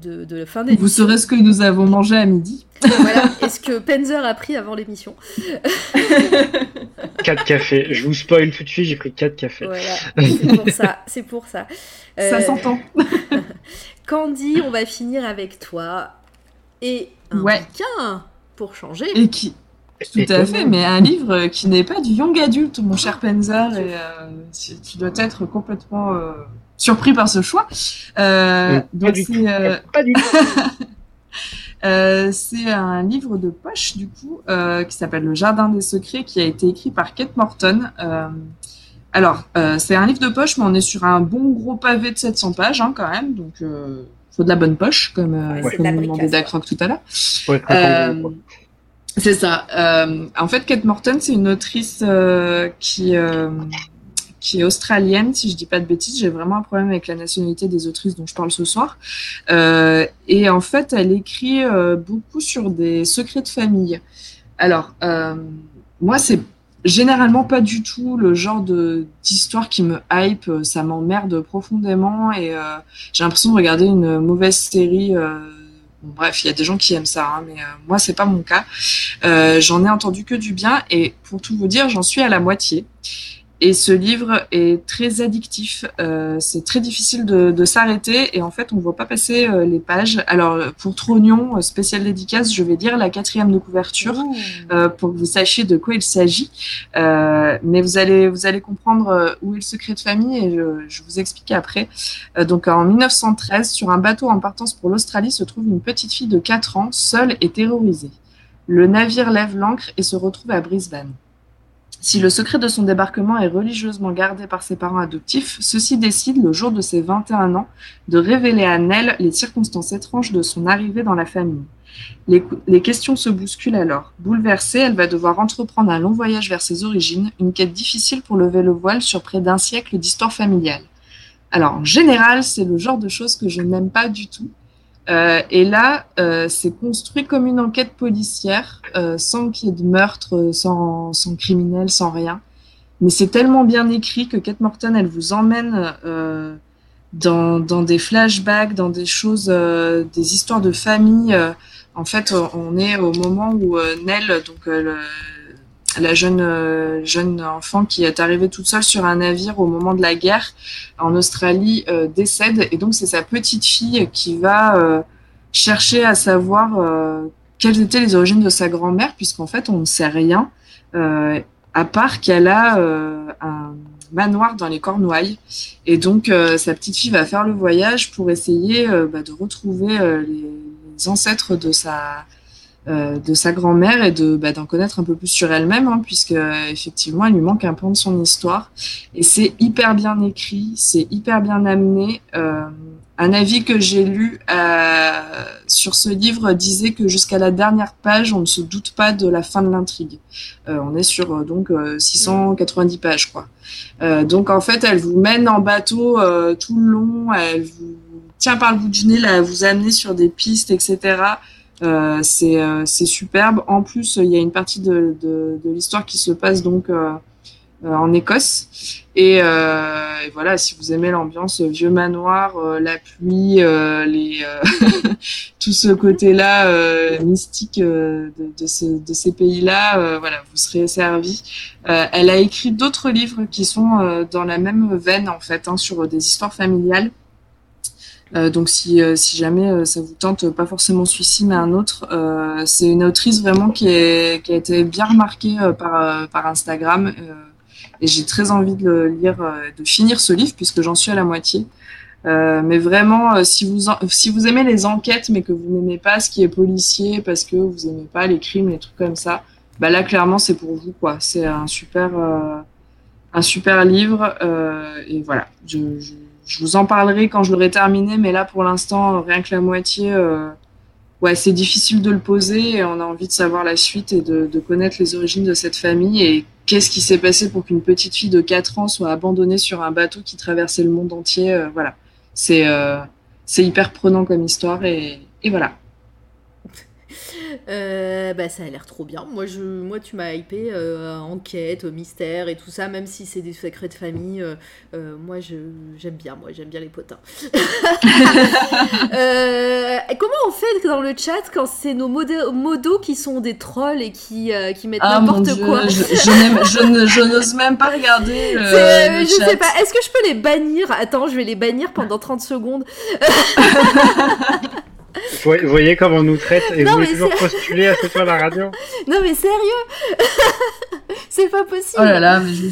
de, de fin d'émission. Vous saurez ce que nous avons mangé à midi. Voilà. Est-ce que Penzer a pris avant l'émission [laughs] 4 cafés. Je vous spoil tout de suite, j'ai pris 4 cafés. Voilà, c'est pour ça. C'est pour ça. Ça Euh, s'entend. [laughs] Candy, on va finir avec toi et un Ouais. bouquin pour changer. Et qui, tout à fait, mais un livre qui n'est pas du young adulte, mon cher Penzer, et euh, tu dois être complètement euh, surpris par ce choix. Euh, donc [laughs] c'est, un livre de poche, du coup, euh, qui s'appelle Le Jardin des Secrets, qui a été écrit par Kate Morton. Alors, euh, c'est un livre de poche, mais on est sur un bon gros pavé de 700 pages, hein, quand même. Donc, euh, faut de la bonne poche, comme, euh, Ouais, comme demandait Dacroc tout à l'heure. Euh, c'est ça. Euh, en fait, Kate Morton, c'est une autrice euh, qui euh, qui est australienne, si je dis pas de bêtises. J'ai vraiment un problème avec la nationalité des autrices dont je parle ce soir. Euh, et en fait, elle écrit euh, beaucoup sur des secrets de famille. Alors, euh, moi, c'est généralement pas du tout le genre de d'histoire qui me hype. Ça m'emmerde profondément et euh, j'ai l'impression de regarder une mauvaise série. euh, Bon, bref, il y a des gens qui aiment ça, hein, mais euh, moi c'est pas mon cas. Euh, j'en ai entendu que du bien et pour tout vous dire, j'en suis à la moitié. Et ce livre est très addictif. Euh, c'est très difficile de, de s'arrêter et en fait on ne voit pas passer euh, les pages. Alors pour Trognon, euh, spécial dédicace, je vais lire la quatrième de couverture euh, pour que vous sachiez de quoi il s'agit. Euh, mais vous allez, vous allez comprendre euh, où est le secret de famille et je, je vous explique après. Euh, donc en 1913, sur un bateau en partance pour l'Australie, se trouve une petite fille de 4 ans, seule et terrorisée. Le navire lève l'ancre et se retrouve à Brisbane. Si le secret de son débarquement est religieusement gardé par ses parents adoptifs, ceux-ci décident, le jour de ses 21 ans, de révéler à Nell les circonstances étranges de son arrivée dans la famille. Les, les questions se bousculent alors. Bouleversée, elle va devoir entreprendre un long voyage vers ses origines, une quête difficile pour lever le voile sur près d'un siècle d'histoire familiale. Alors, en général, c'est le genre de choses que je n'aime pas du tout. Euh, et là, euh, c'est construit comme une enquête policière, euh, sans qu'il y ait de meurtre, euh, sans, sans criminel, sans rien. Mais c'est tellement bien écrit que Kate Morton, elle vous emmène euh, dans, dans des flashbacks, dans des choses, des histoires de famille. en fait, on est au moment où Nell, donc la jeune euh, jeune enfant qui est arrivée toute seule sur un navire au moment de la guerre en Australie, euh, décède. Et donc, c'est sa petite fille qui va euh, chercher à savoir quelles étaient les origines de sa grand-mère, puisqu'en fait, on ne sait rien, à part qu'elle a un manoir dans les Cornouailles. Et donc, sa petite fille va faire le voyage pour essayer bah, de retrouver les, ancêtres de sa de sa grand-mère et de bah, d'en connaître un peu plus sur elle-même, hein, puisque euh, effectivement, elle lui manque un pan de son histoire. Et c'est hyper bien écrit, c'est hyper bien amené. Euh, un avis que j'ai lu euh, sur ce livre disait que jusqu'à la dernière page, on ne se doute pas de la fin de l'intrigue. Euh, on est sur euh, donc euh, 690 pages, quoi. Euh, donc en fait, elle vous mène en bateau euh, tout le long, elle vous tient par le bout du nez, là, vous amener sur des pistes, etc. Euh, c'est euh, superbe. En plus, il y a une partie de, de, de l'histoire qui se passe donc euh, euh, en Écosse. Et, euh, et voilà, si vous aimez l'ambiance vieux manoir, la pluie, les [laughs] tout ce côté-là mystique de, de, de ces pays-là, voilà, vous serez servi. Elle a écrit d'autres livres qui sont dans la même veine en fait, hein, sur des histoires familiales. Euh, donc si, euh, jamais euh, ça vous tente, pas forcément celui-ci mais un autre, c'est une autrice vraiment qui, a été bien remarquée par, Instagram et j'ai très envie de le lire, de finir ce livre puisque j'en suis à la moitié. Mais vraiment, si vous aimez les enquêtes mais que vous n'aimez pas ce qui est policier parce que vous aimez pas les crimes, les trucs comme ça, bah là clairement c'est pour vous quoi. C'est un super un super livre et voilà. Je vous en parlerai quand je l'aurai terminé, mais là pour l'instant rien que la moitié. euh, Ouais, c'est difficile de le poser et on a envie de savoir la suite et de, connaître les origines de cette famille et qu'est-ce qui s'est passé pour qu'une petite fille de 4 ans soit abandonnée sur un bateau qui traversait le monde entier. euh, voilà, c'est euh, hyper prenant comme histoire et voilà. Euh, bah, ça a l'air trop bien. Moi, je, moi tu m'as hypé euh, enquête, mystère et tout ça, même si c'est des secrets de famille. Euh, euh, moi, j'aime bien. Moi, j'aime bien les potins. [laughs] Et comment on fait dans le chat quand c'est nos modos, qui sont des trolls et qui, qui mettent Ah n'importe quoi? [laughs] je, n'ose même pas regarder le je chat. sais pas, est-ce que je peux les bannir? Attends, je vais les bannir pendant 30 secondes. [laughs] Vous voyez- comment on nous traite et Non, vous voulez mais toujours postuler à ce soir à la radio Non mais sérieux [laughs] C'est pas possible Oh là là, mais je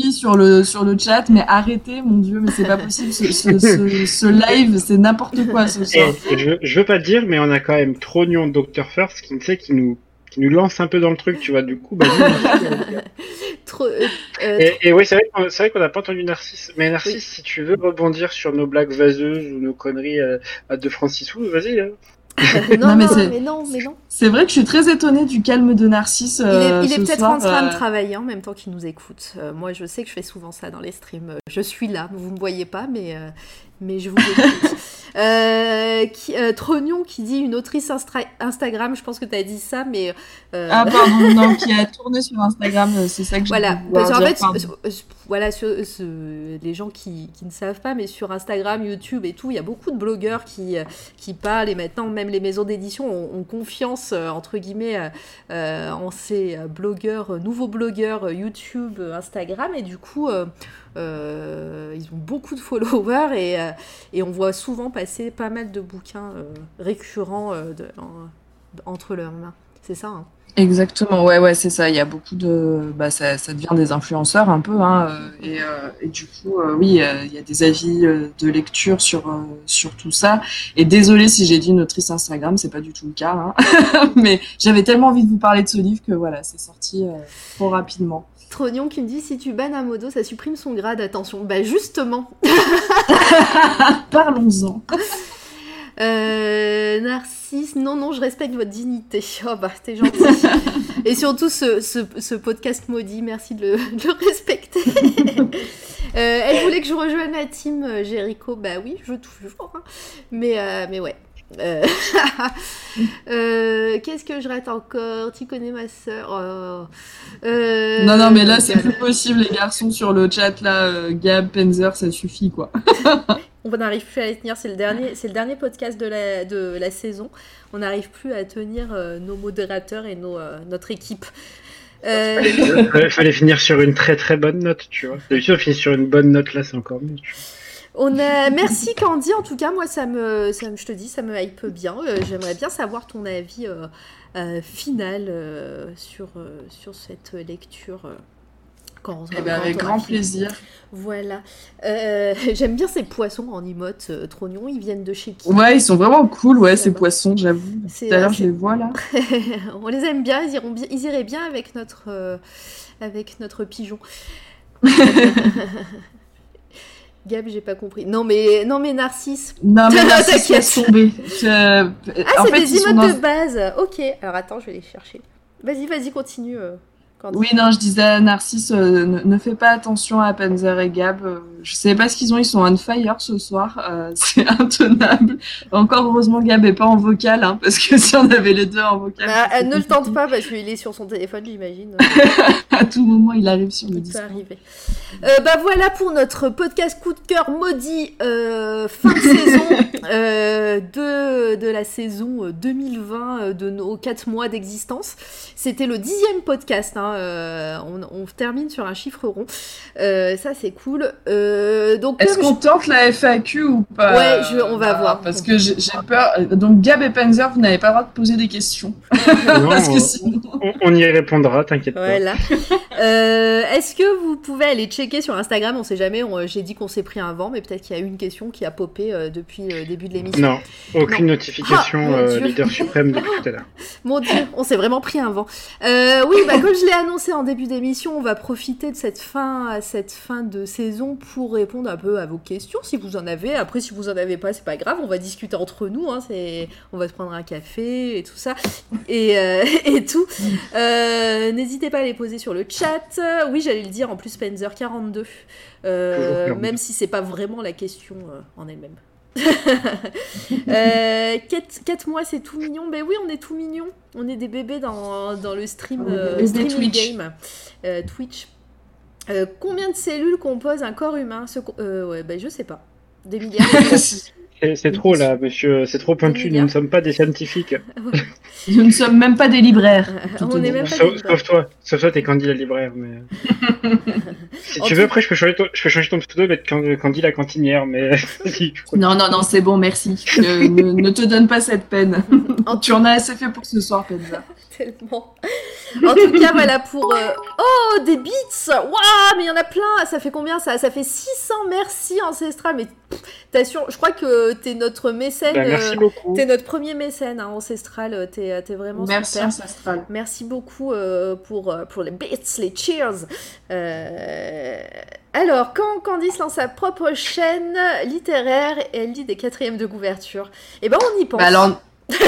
suis sur le, sur le chat, mais arrêtez, mon dieu, mais c'est pas possible, ce, ce, ce, ce live, c'est n'importe quoi ce Et, soir. et je, je veux pas te dire, mais on a quand même Trognon Dr First qui, tu sais, qui nous qui nous lance un peu dans le truc, tu vois. Du coup, bah, nous, [laughs] Trop, euh, Et, et oui, c'est vrai qu'on c'est vrai qu'on n'a pas entendu Narcisse. Mais Narcisse, si tu veux rebondir sur nos blagues vaseuses ou nos conneries euh, à de Francis Wu, vas-y. Hein. [laughs] non, Non, mais non, c'est- mais non, mais non. C'est vrai que je suis très étonnée du calme de Narcisse. Il est, euh, il est ce peut-être en train de travailler en même temps qu'il nous écoute. Euh, moi, je sais que je fais souvent ça dans les streams. Je suis là, vous me voyez pas, mais, euh, mais je vous écoute. [laughs] Euh, qui, euh, Trognon qui dit une autrice Instagram, je pense que tu as dit ça, mais... euh, Ah pardon, non, qui a tourné sur Instagram, c'est ça que je Voilà, parce qu'en dire, fait, voilà, les gens qui, qui ne savent pas, mais sur Instagram, YouTube et tout, il y a beaucoup de blogueurs qui, qui parlent et maintenant même les maisons d'édition ont, ont confiance, entre guillemets, en ces blogueurs, nouveaux blogueurs YouTube, Instagram, et du coup, ils ont beaucoup de followers et, euh, et on voit souvent passer pas mal de bouquins euh, récurrents euh, entre leurs mains. C'est ça, hein? Exactement, ouais, ouais, c'est ça. Il y a beaucoup de, bah, ça, devient des influenceurs un peu, hein, euh, et, euh, du coup, euh, oui, euh, il y a des avis euh, de lecture sur euh, sur tout ça. Et désolé si j'ai dit une autrice Instagram, c'est pas du tout le cas, hein. [laughs] mais j'avais tellement envie de vous parler de ce livre que voilà, c'est sorti euh, trop rapidement. Trognon qui me dit si tu bannes un modo, ça supprime son grade. Attention, bah justement. [laughs] Parlons-en. Euh, Narcisse, non, non, je respecte votre dignité. Oh bah, t'es gentil. [laughs] Et surtout ce, ce, ce podcast maudit, merci de le, de le respecter. [laughs] Euh, elle voulait que je rejoigne la team euh, Jericho, bah oui, je toujours. hein. Mais, euh, mais ouais. Euh, [laughs] euh, Qu'est-ce que je rate encore? Tu connais ma sœur? Oh. Euh, Non, non, mais là, c'est plus possible, les garçons sur le chat, là, euh, Gab, Penzer, ça suffit, quoi. [laughs] On n'arrive plus à les tenir. C'est le dernier, c'est le dernier podcast de la, de la saison. On n'arrive plus à tenir euh, nos modérateurs et nos, euh, notre équipe. Euh, Il fallait finir sur une très très bonne note, tu vois. D'habitude, on finit sur une bonne note, là, c'est encore mieux. tu vois. On a, merci Candy. En tout cas, moi, ça me, ça me- je te dis, ça me hype bien. Euh, J'aimerais bien savoir ton avis euh, euh, final sur, sur cette lecture. quand, Eh ben, avec grand plaisir. Voilà. Euh, J'aime bien ces poissons en emote euh, Trognon. Ils viennent de chez qui? Ouais, ils sont vraiment cool, ouais, ces poissons, j'avoue. C'est- je les vois, là. [laughs] on les aime bien, ils, iront bien, ils iraient bien avec notre, euh, avec notre pigeon. [laughs] Gab, j'ai pas compris. Non mais, non mais Narcisse. Non, mais [laughs] T'inquiète. laisse tomber. Je- Ah, c'est des emotes dans- de base. Ok. Alors attends, je vais les chercher. Vas-y, vas-y, continue. Oui, non, je disais à Narcisse, euh, ne, ne fais pas attention à Panzer et Gab. euh, je sais pas ce qu'ils ont, ils sont on fire ce soir. euh, [laughs] c'est intenable. Encore heureusement, Gab est pas en vocal, hein, parce que [laughs] si on avait les deux en vocal. Ah, c'est elle ne le tente pas parce qu'il est sur son téléphone, j'imagine. [laughs] À tout moment, il arrive sur le Il peut Discord. arriver. Bah voilà pour notre podcast coup de cœur maudit fin de saison de, de la saison euh, 2020 euh, de nos 4 mois d'existence. C'était le dixième podcast. hein, euh, on, on termine sur un chiffre rond. Euh, ça c'est cool. Euh, donc Est-ce qu'on tente la FAQ ou pas Ouais, je- on va Ah, voir. Parce que j'ai peur. Donc, Gab et Panzer, vous n'avez pas le droit de poser des questions. Non, [laughs] [laughs] parce que on- sinon. on, on y répondra, t'inquiète pas. Voilà. Euh, Est-ce que vous pouvez aller checker sur Instagram? On sait jamais. on- J'ai dit qu'on s'est pris un vent, mais peut-être qu'il y a eu une question qui a popé euh, depuis le début de l'émission. Non, aucune Non. notification Ah, euh, leader suprême depuis tout à l'heure. [laughs] Mon Dieu, on s'est vraiment pris un vent. Euh, oui, bah, comme je l'ai annoncé en début d'émission, on va profiter de cette fin, cette fin de saison pour répondre un peu à vos questions, si vous en avez. Après, si vous en avez pas, c'est pas grave, on va discuter entre nous. Hein, c'est, on va se prendre un café et tout ça et, euh, [laughs] et tout. Euh, n'hésitez pas à les poser sur le chat. Oui, j'allais le dire. En plus, Spencer 42, euh, Toujours 42. même si c'est pas vraiment la question en elle-même. [laughs] euh, 4, mois, c'est tout mignon. Ben oui, on est tout mignon. On est des bébés dans, dans le stream, euh, Twitch. game euh, Twitch. Euh, combien de cellules composent un corps humain? Ce, ouais, ben je sais pas. Des milliards [laughs] C'est trop là, monsieur, c'est trop pointu, nous ne sommes pas des scientifiques. [laughs] nous ne sommes même pas des libraires. On est même pas sauf, sauf, toi, sauf toi, t'es Candy la libraire. Mais... [laughs] si tu veux, après, je peux changer ton, je peux changer ton pseudo et mettre Candy la cantinière, mais. [laughs] non, non, non, c'est bon, merci. ne, te donne pas cette peine. tu en as assez fait pour ce soir, Penza. Tellement. En tout cas, voilà pour. Euh, oh, des bits Waouh, mais il y en a plein Ça fait combien ça? Ça fait 600 merci Ancestral. Mais t'assures, je crois que t'es notre mécène. Bah, merci euh, beaucoup. T'es notre premier mécène hein, Ancestral. T'es es vraiment merci, super. Ancestral. Merci beaucoup euh, pour, pour les bits, les cheers. Alors, quand Candice lance sa propre chaîne littéraire et elle lit des quatrièmes de couverture, eh ben on y pense. Bah, alors,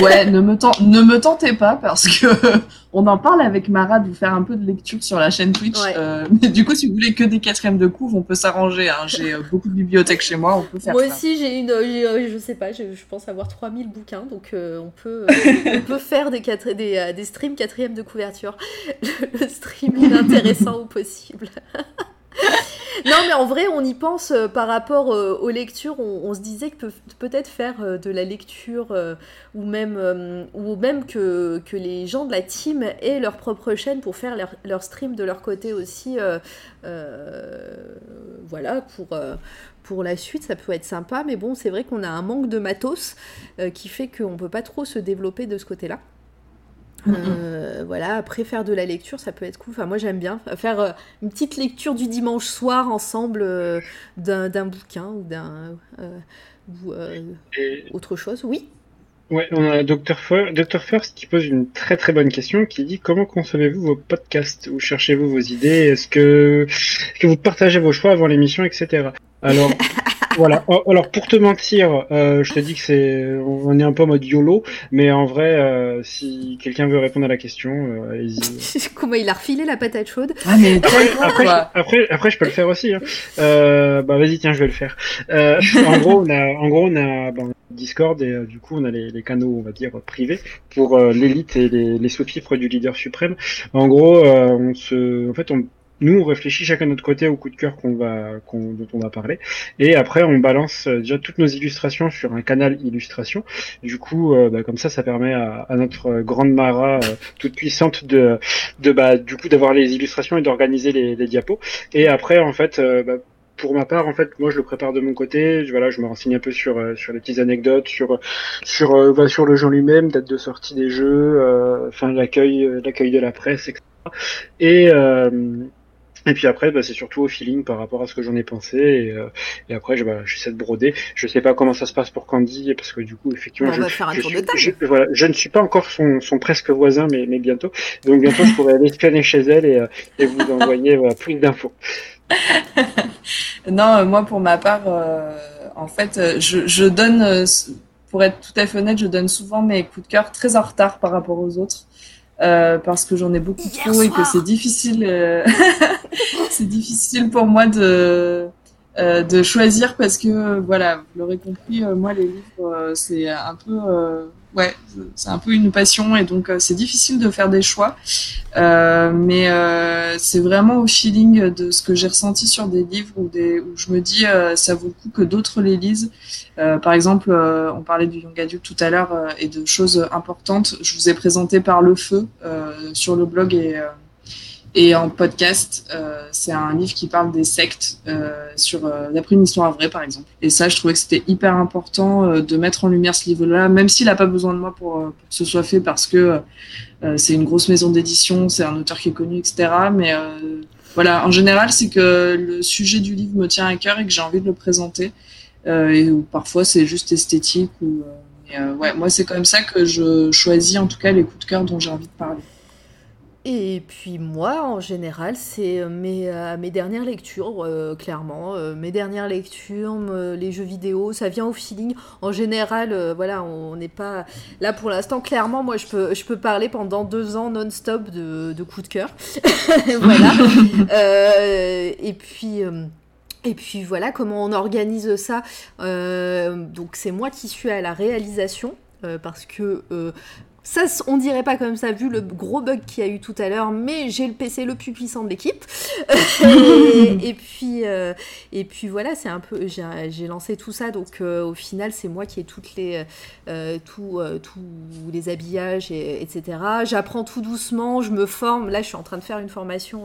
Ouais, ne me, ne me tentez pas parce que [laughs] on en parle avec Mara de vous faire un peu de lecture sur la chaîne Twitch. Euh, mais du coup, si vous voulez que des quatrièmes de couve, on peut s'arranger. Hein. J'ai euh, beaucoup de bibliothèques chez moi, on peut faire moi ça. aussi, j'ai une, euh, je sais pas, je, pense avoir 3000 bouquins, donc on peut, [laughs] on peut faire des, des, des streams quatrièmes de couverture. [laughs] Le, le stream inintéressant au possible. Non, mais en vrai, on y pense euh, par rapport euh, aux lectures. On, se disait que peut-être faire euh, de la lecture ou même, que, les gens de la team aient leur propre chaîne pour faire leur, leur stream de leur côté aussi. voilà, pour, pour la suite, ça peut être sympa. Mais bon, c'est vrai qu'on a un manque de matos qui fait qu'on ne peut pas trop se développer de ce côté-là. Euh, voilà, après faire de la lecture, ça peut être cool. Enfin, moi j'aime bien faire euh, une petite lecture du dimanche soir ensemble euh, d'un bouquin ou d'un ou autre chose. Oui? Ouais, on a Dr. First qui pose une très très bonne question qui dit comment concevez-vous vos podcasts? Où cherchez-vous vos idées? Est-ce que, est que vous partagez vos choix avant l'émission, etc. Alors, [laughs] voilà. Oh, alors pour te mentir, euh, je te dis que c'est, on est un peu en mode YOLO, mais en vrai, euh, si quelqu'un veut répondre à la question, euh, allez-y. [laughs] Comment il a refilé la patate chaude Ah mais [laughs] après, après, après, je peux le faire aussi. Hein. Euh, bah vas-y, tiens, je vais le faire. Euh, en gros, on a, en gros, on a bon, Discord et du coup, on a les, les, canaux, on va dire privés pour l'élite et les, les sous-fifres du leader suprême. En gros, on se, en fait, on nous on réfléchit chacun de notre côté au coup de cœur qu'on va dont on va parler et après on balance euh, déjà toutes nos illustrations sur un canal illustration du coup euh, bah, comme ça ça permet à, notre grande Mara euh, toute puissante de de bah du coup d'avoir les illustrations et d'organiser les, les, diapos et après en fait bah, pour ma part, en fait, moi, je le prépare de mon côté. Je, voilà, je me renseigne un peu sur sur les petites anecdotes, sur sur bah, sur le jeu lui-même, date de sortie des jeux, enfin l'accueil l'accueil de la presse, etc. Et et puis après, bah, c'est surtout au feeling par rapport à ce que j'en ai pensé. Et, euh, et après, je, bah, j'essaie de broder. Je sais pas comment ça se passe pour Candy, parce que du coup, effectivement, je, je, voilà, je, ne suis pas encore son, son presque voisin, mais, mais bientôt. Donc bientôt, je pourrais aller espionner chez elle et, euh, et vous envoyer voilà, plus d'infos. [laughs] non, euh, moi, pour ma part, en fait, je, je donne, pour être tout à fait honnête, je donne souvent mes coups de cœur très en retard par rapport aux autres. Euh, parce que j'en ai beaucoup trop et que c'est difficile. Euh, [laughs] c'est difficile pour moi de euh, de choisir parce que voilà, vous l'aurez compris, moi les livres c'est un peu ouais, c'est un peu une passion et donc c'est difficile de faire des choix. mais c'est vraiment au feeling de ce que j'ai ressenti sur des livres où, des, où je me dis ça vaut le coup que d'autres les lisent euh, par exemple, euh, on parlait du young adult tout à l'heure euh, et de choses importantes. Je vous ai présenté par le feu sur le blog et et en podcast, c'est un livre qui parle des sectes sur d'après une histoire vraie, par exemple. Et ça, je trouvais que c'était hyper important de mettre en lumière ce livre-là, même s'il n'a pas besoin de moi pour, pour, que ce soit fait, parce que c'est une grosse maison d'édition, c'est un auteur qui est connu, etc. Mais voilà, en général, c'est que le sujet du livre me tient à cœur et que j'ai envie de le présenter. Euh, et parfois c'est juste esthétique. Ou, euh, euh, ouais, moi c'est comme ça que je choisis en tout cas les coups de cœur dont j'ai envie de parler. Et puis moi, en général, c'est mes, mes dernières lectures, clairement. mes dernières lectures, les jeux vidéo, ça vient au feeling. En général, voilà, on n'est pas... Là, pour l'instant, clairement, moi, je peux, je peux parler pendant deux ans non-stop de, de coups de cœur. [laughs] voilà. [laughs] et puis Et puis voilà comment on organise ça. donc c'est moi qui suis à la réalisation. parce que ça, on dirait pas comme ça vu le gros bug qu'il y a eu tout à l'heure, mais j'ai le PC le plus puissant de l'équipe. [laughs] et, puis, euh, et puis voilà, c'est un peu, j'ai lancé tout ça, donc euh, au final, c'est moi qui ai toutes les, euh, tous les habillages, et, etc. J'apprends tout doucement, je me forme. Là, je suis en train de faire une formation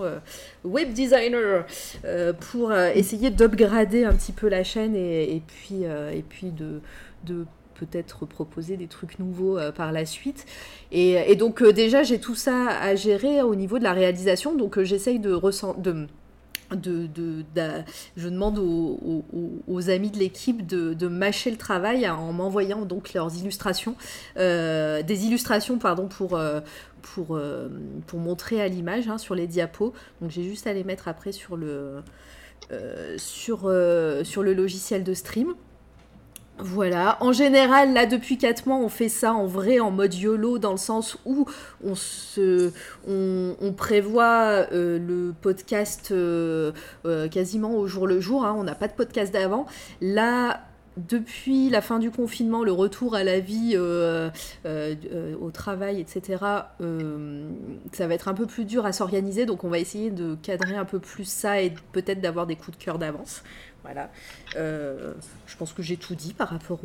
web designer pour essayer d'upgrader un petit peu la chaîne et, puis, et puis de, de peut-être proposer des trucs nouveaux euh, par la suite. Et, donc euh, déjà, j'ai tout ça à gérer au niveau de la réalisation, donc euh, j'essaye de, de de, je demande aux, amis de l'équipe de, mâcher le travail en m'envoyant donc leurs illustrations, des illustrations pardon pour pour, pour montrer à l'image hein, sur les diapos. Donc j'ai juste à les mettre après sur le sur sur le logiciel de stream. Voilà, en général, là depuis 4 mois, on fait ça en vrai, en mode YOLO, dans le sens où on, prévoit euh, le podcast euh, euh, quasiment au jour le jour, hein. on n'a pas de podcast d'avant. Là, depuis la fin du confinement, le retour à la vie, au travail, etc., ça va être un peu plus dur à s'organiser, donc on va essayer de cadrer un peu plus ça et peut-être d'avoir des coups de cœur d'avance. Voilà. Euh, je pense que j'ai tout dit par rapport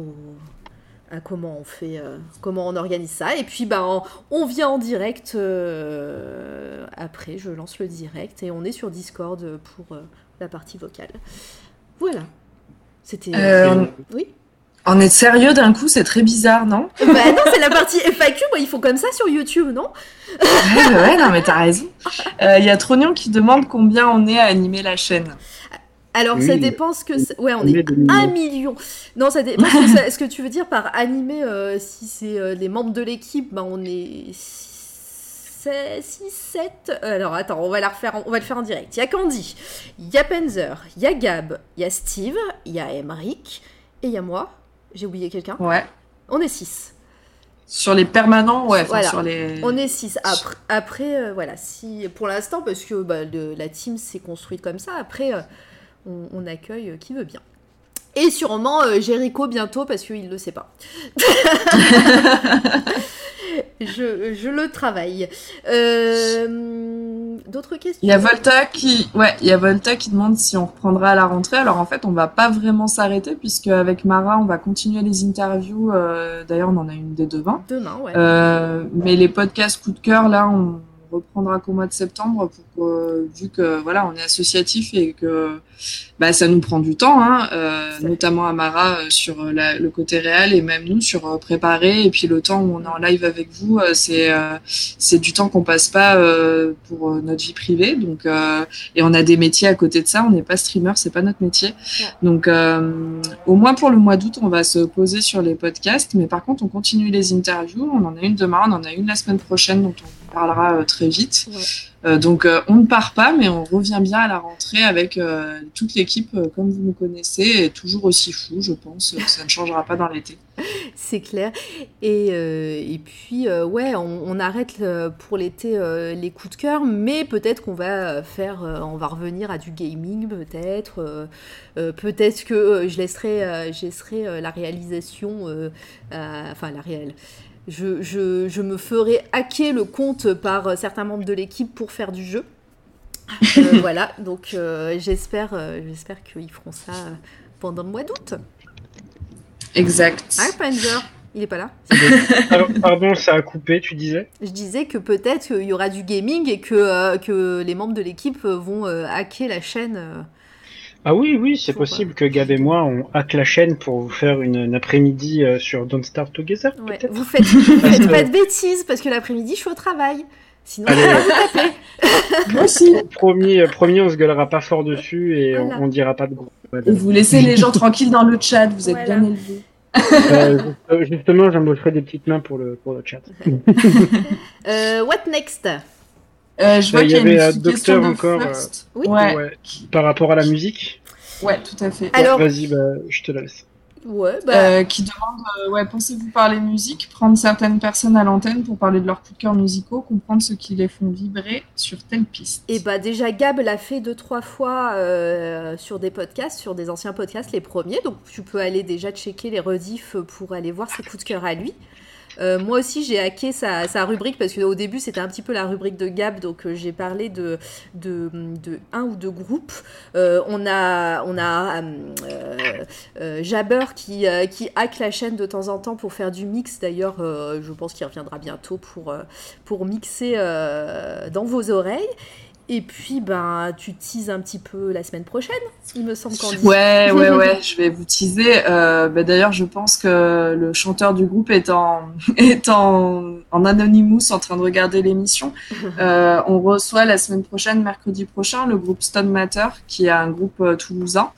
à comment on fait, euh, comment on organise ça. Et puis, bah, on, vient en direct euh, après. Je lance le direct et on est sur Discord pour la partie vocale. Voilà. C'était. Oui. On est sérieux d'un coup, c'est très bizarre, non? Bah non, c'est la partie FAQ, ils font comme ça sur YouTube, non? Ouais, ouais, non, mais t'as raison. Il y a Trognon qui demande combien on est à animer la chaîne. Alors, ça dépend ce que. Ouais, on est un million. Non, ça dépend. ce que tu veux dire par animer, euh, si c'est euh, les membres de l'équipe, ben on est 6, 7. Alors, attends, on va, la refaire on va le faire en direct. Il y a Candy, il y a Penzer, il y a Gab, il y a Steve, il y a Emric, et il y a moi. J'ai oublié quelqu'un Ouais. On est 6. Sur les permanents, ouais. Sur les... On est 6. Après, après euh, voilà, si pour l'instant, parce que bah, la team s'est construite comme ça, après, on, accueille qui veut bien. Et sûrement euh, Jericho bientôt parce qu'il ne le sait pas. [laughs] je, le travaille. Euh, d'autres questions? Il y a Volta qui, ouais, il y a Volta qui demande si on reprendra à la rentrée. Alors en fait, on va pas vraiment s'arrêter puisque avec Mara, on va continuer les interviews. Euh, d'ailleurs, on en a une dès demain. Demain, ouais. mais les podcasts coup de cœur, là, on reprendra qu'au mois de septembre pour vu que voilà, on est associatif et que bah, ça nous prend du temps, hein, euh, notamment Amara euh, sur euh, la, le côté réel et même nous sur euh, préparer. Et puis le temps où on est en live avec vous, c'est c'est du temps qu'on passe pas pour notre vie privée. Donc et on a des métiers à côté de ça. On n'est pas streamer, c'est pas notre métier. Donc au moins pour le mois d'août, on va se poser sur les podcasts. Mais par contre, on continue les interviews. On en a une demain, on en a une la semaine prochaine dont on parlera très vite. Ouais. Euh, donc euh, on ne part pas, mais on revient bien à la rentrée avec euh, toute l'équipe comme vous nous connaissez, et toujours aussi fou, je pense. Ça ne changera pas dans l'été. [laughs] C'est clair. Et, et puis, ouais, on, arrête pour l'été les coups de cœur, mais peut-être qu'on va faire, on va revenir à du gaming, peut-être. peut-être que je laisserai, je laisserai la réalisation, enfin la réelle je, me ferai hacker le compte par euh, certains membres de l'équipe pour faire du jeu. Euh, [laughs] voilà, donc euh, j'espère, j'espère qu'ils feront ça pendant le mois d'août. Exact. Ah, Panzer, il est pas là. [laughs] pardon, ça a coupé, tu disais? Je disais que peut-être qu'il y aura du gaming et que, que les membres de l'équipe vont hacker la chaîne ah oui, oui, c'est possible que Gab et moi, on hack la chaîne pour vous faire une, après-midi euh, sur Don't Start Together, ouais. Vous faites, faites pas de bêtises, parce que l'après-midi, je suis au travail. Sinon, Allez, vous taper. [laughs] moi aussi. Promis, euh, promis, on se gueulera pas fort dessus et on, on, dira pas de gros. Et vous laissez les gens tranquilles dans le chat, vous êtes bien élevés. Euh, justement, j'embaucherai des petites mains pour le, pour le chat. [laughs] what next? Euh, je vois qu'il y, avait un docteur encore euh, oui. ouais. par rapport à la musique. Ouais, tout à fait. Alors, vas-y, bah, je te laisse. Ouais, bah... euh, qui demande euh, ouais, pensez-vous parler musique, prendre certaines personnes à l'antenne pour parler de leurs coups de cœur musicaux, comprendre ce qui les font vibrer sur telle piste? Et bah déjà Gab l'a fait deux trois fois euh, sur des podcasts, sur des anciens podcasts, les premiers. Donc tu peux aller déjà checker les rediffs pour aller voir ses coups de cœur à lui. Euh, moi aussi, j'ai hacké sa, rubrique parce qu'au début, c'était un petit peu la rubrique de Gab, donc euh, j'ai parlé de, un ou deux groupes. Euh, on a, on a Jabber qui, qui hack la chaîne de temps en temps pour faire du mix. D'ailleurs, je pense qu'il reviendra bientôt pour, pour mixer dans vos oreilles. Et puis, ben, tu teases un petit peu la semaine prochaine, il me semble qu'on. Ouais, ouais, ouais, [laughs] je vais vous teaser. Euh, ben, D'ailleurs, je pense que le chanteur du groupe est en, [laughs] est en, en anonymous en train de regarder l'émission. [laughs] Euh, on reçoit la semaine prochaine, mercredi prochain, le groupe Stone Matter, qui est un groupe euh, toulousain.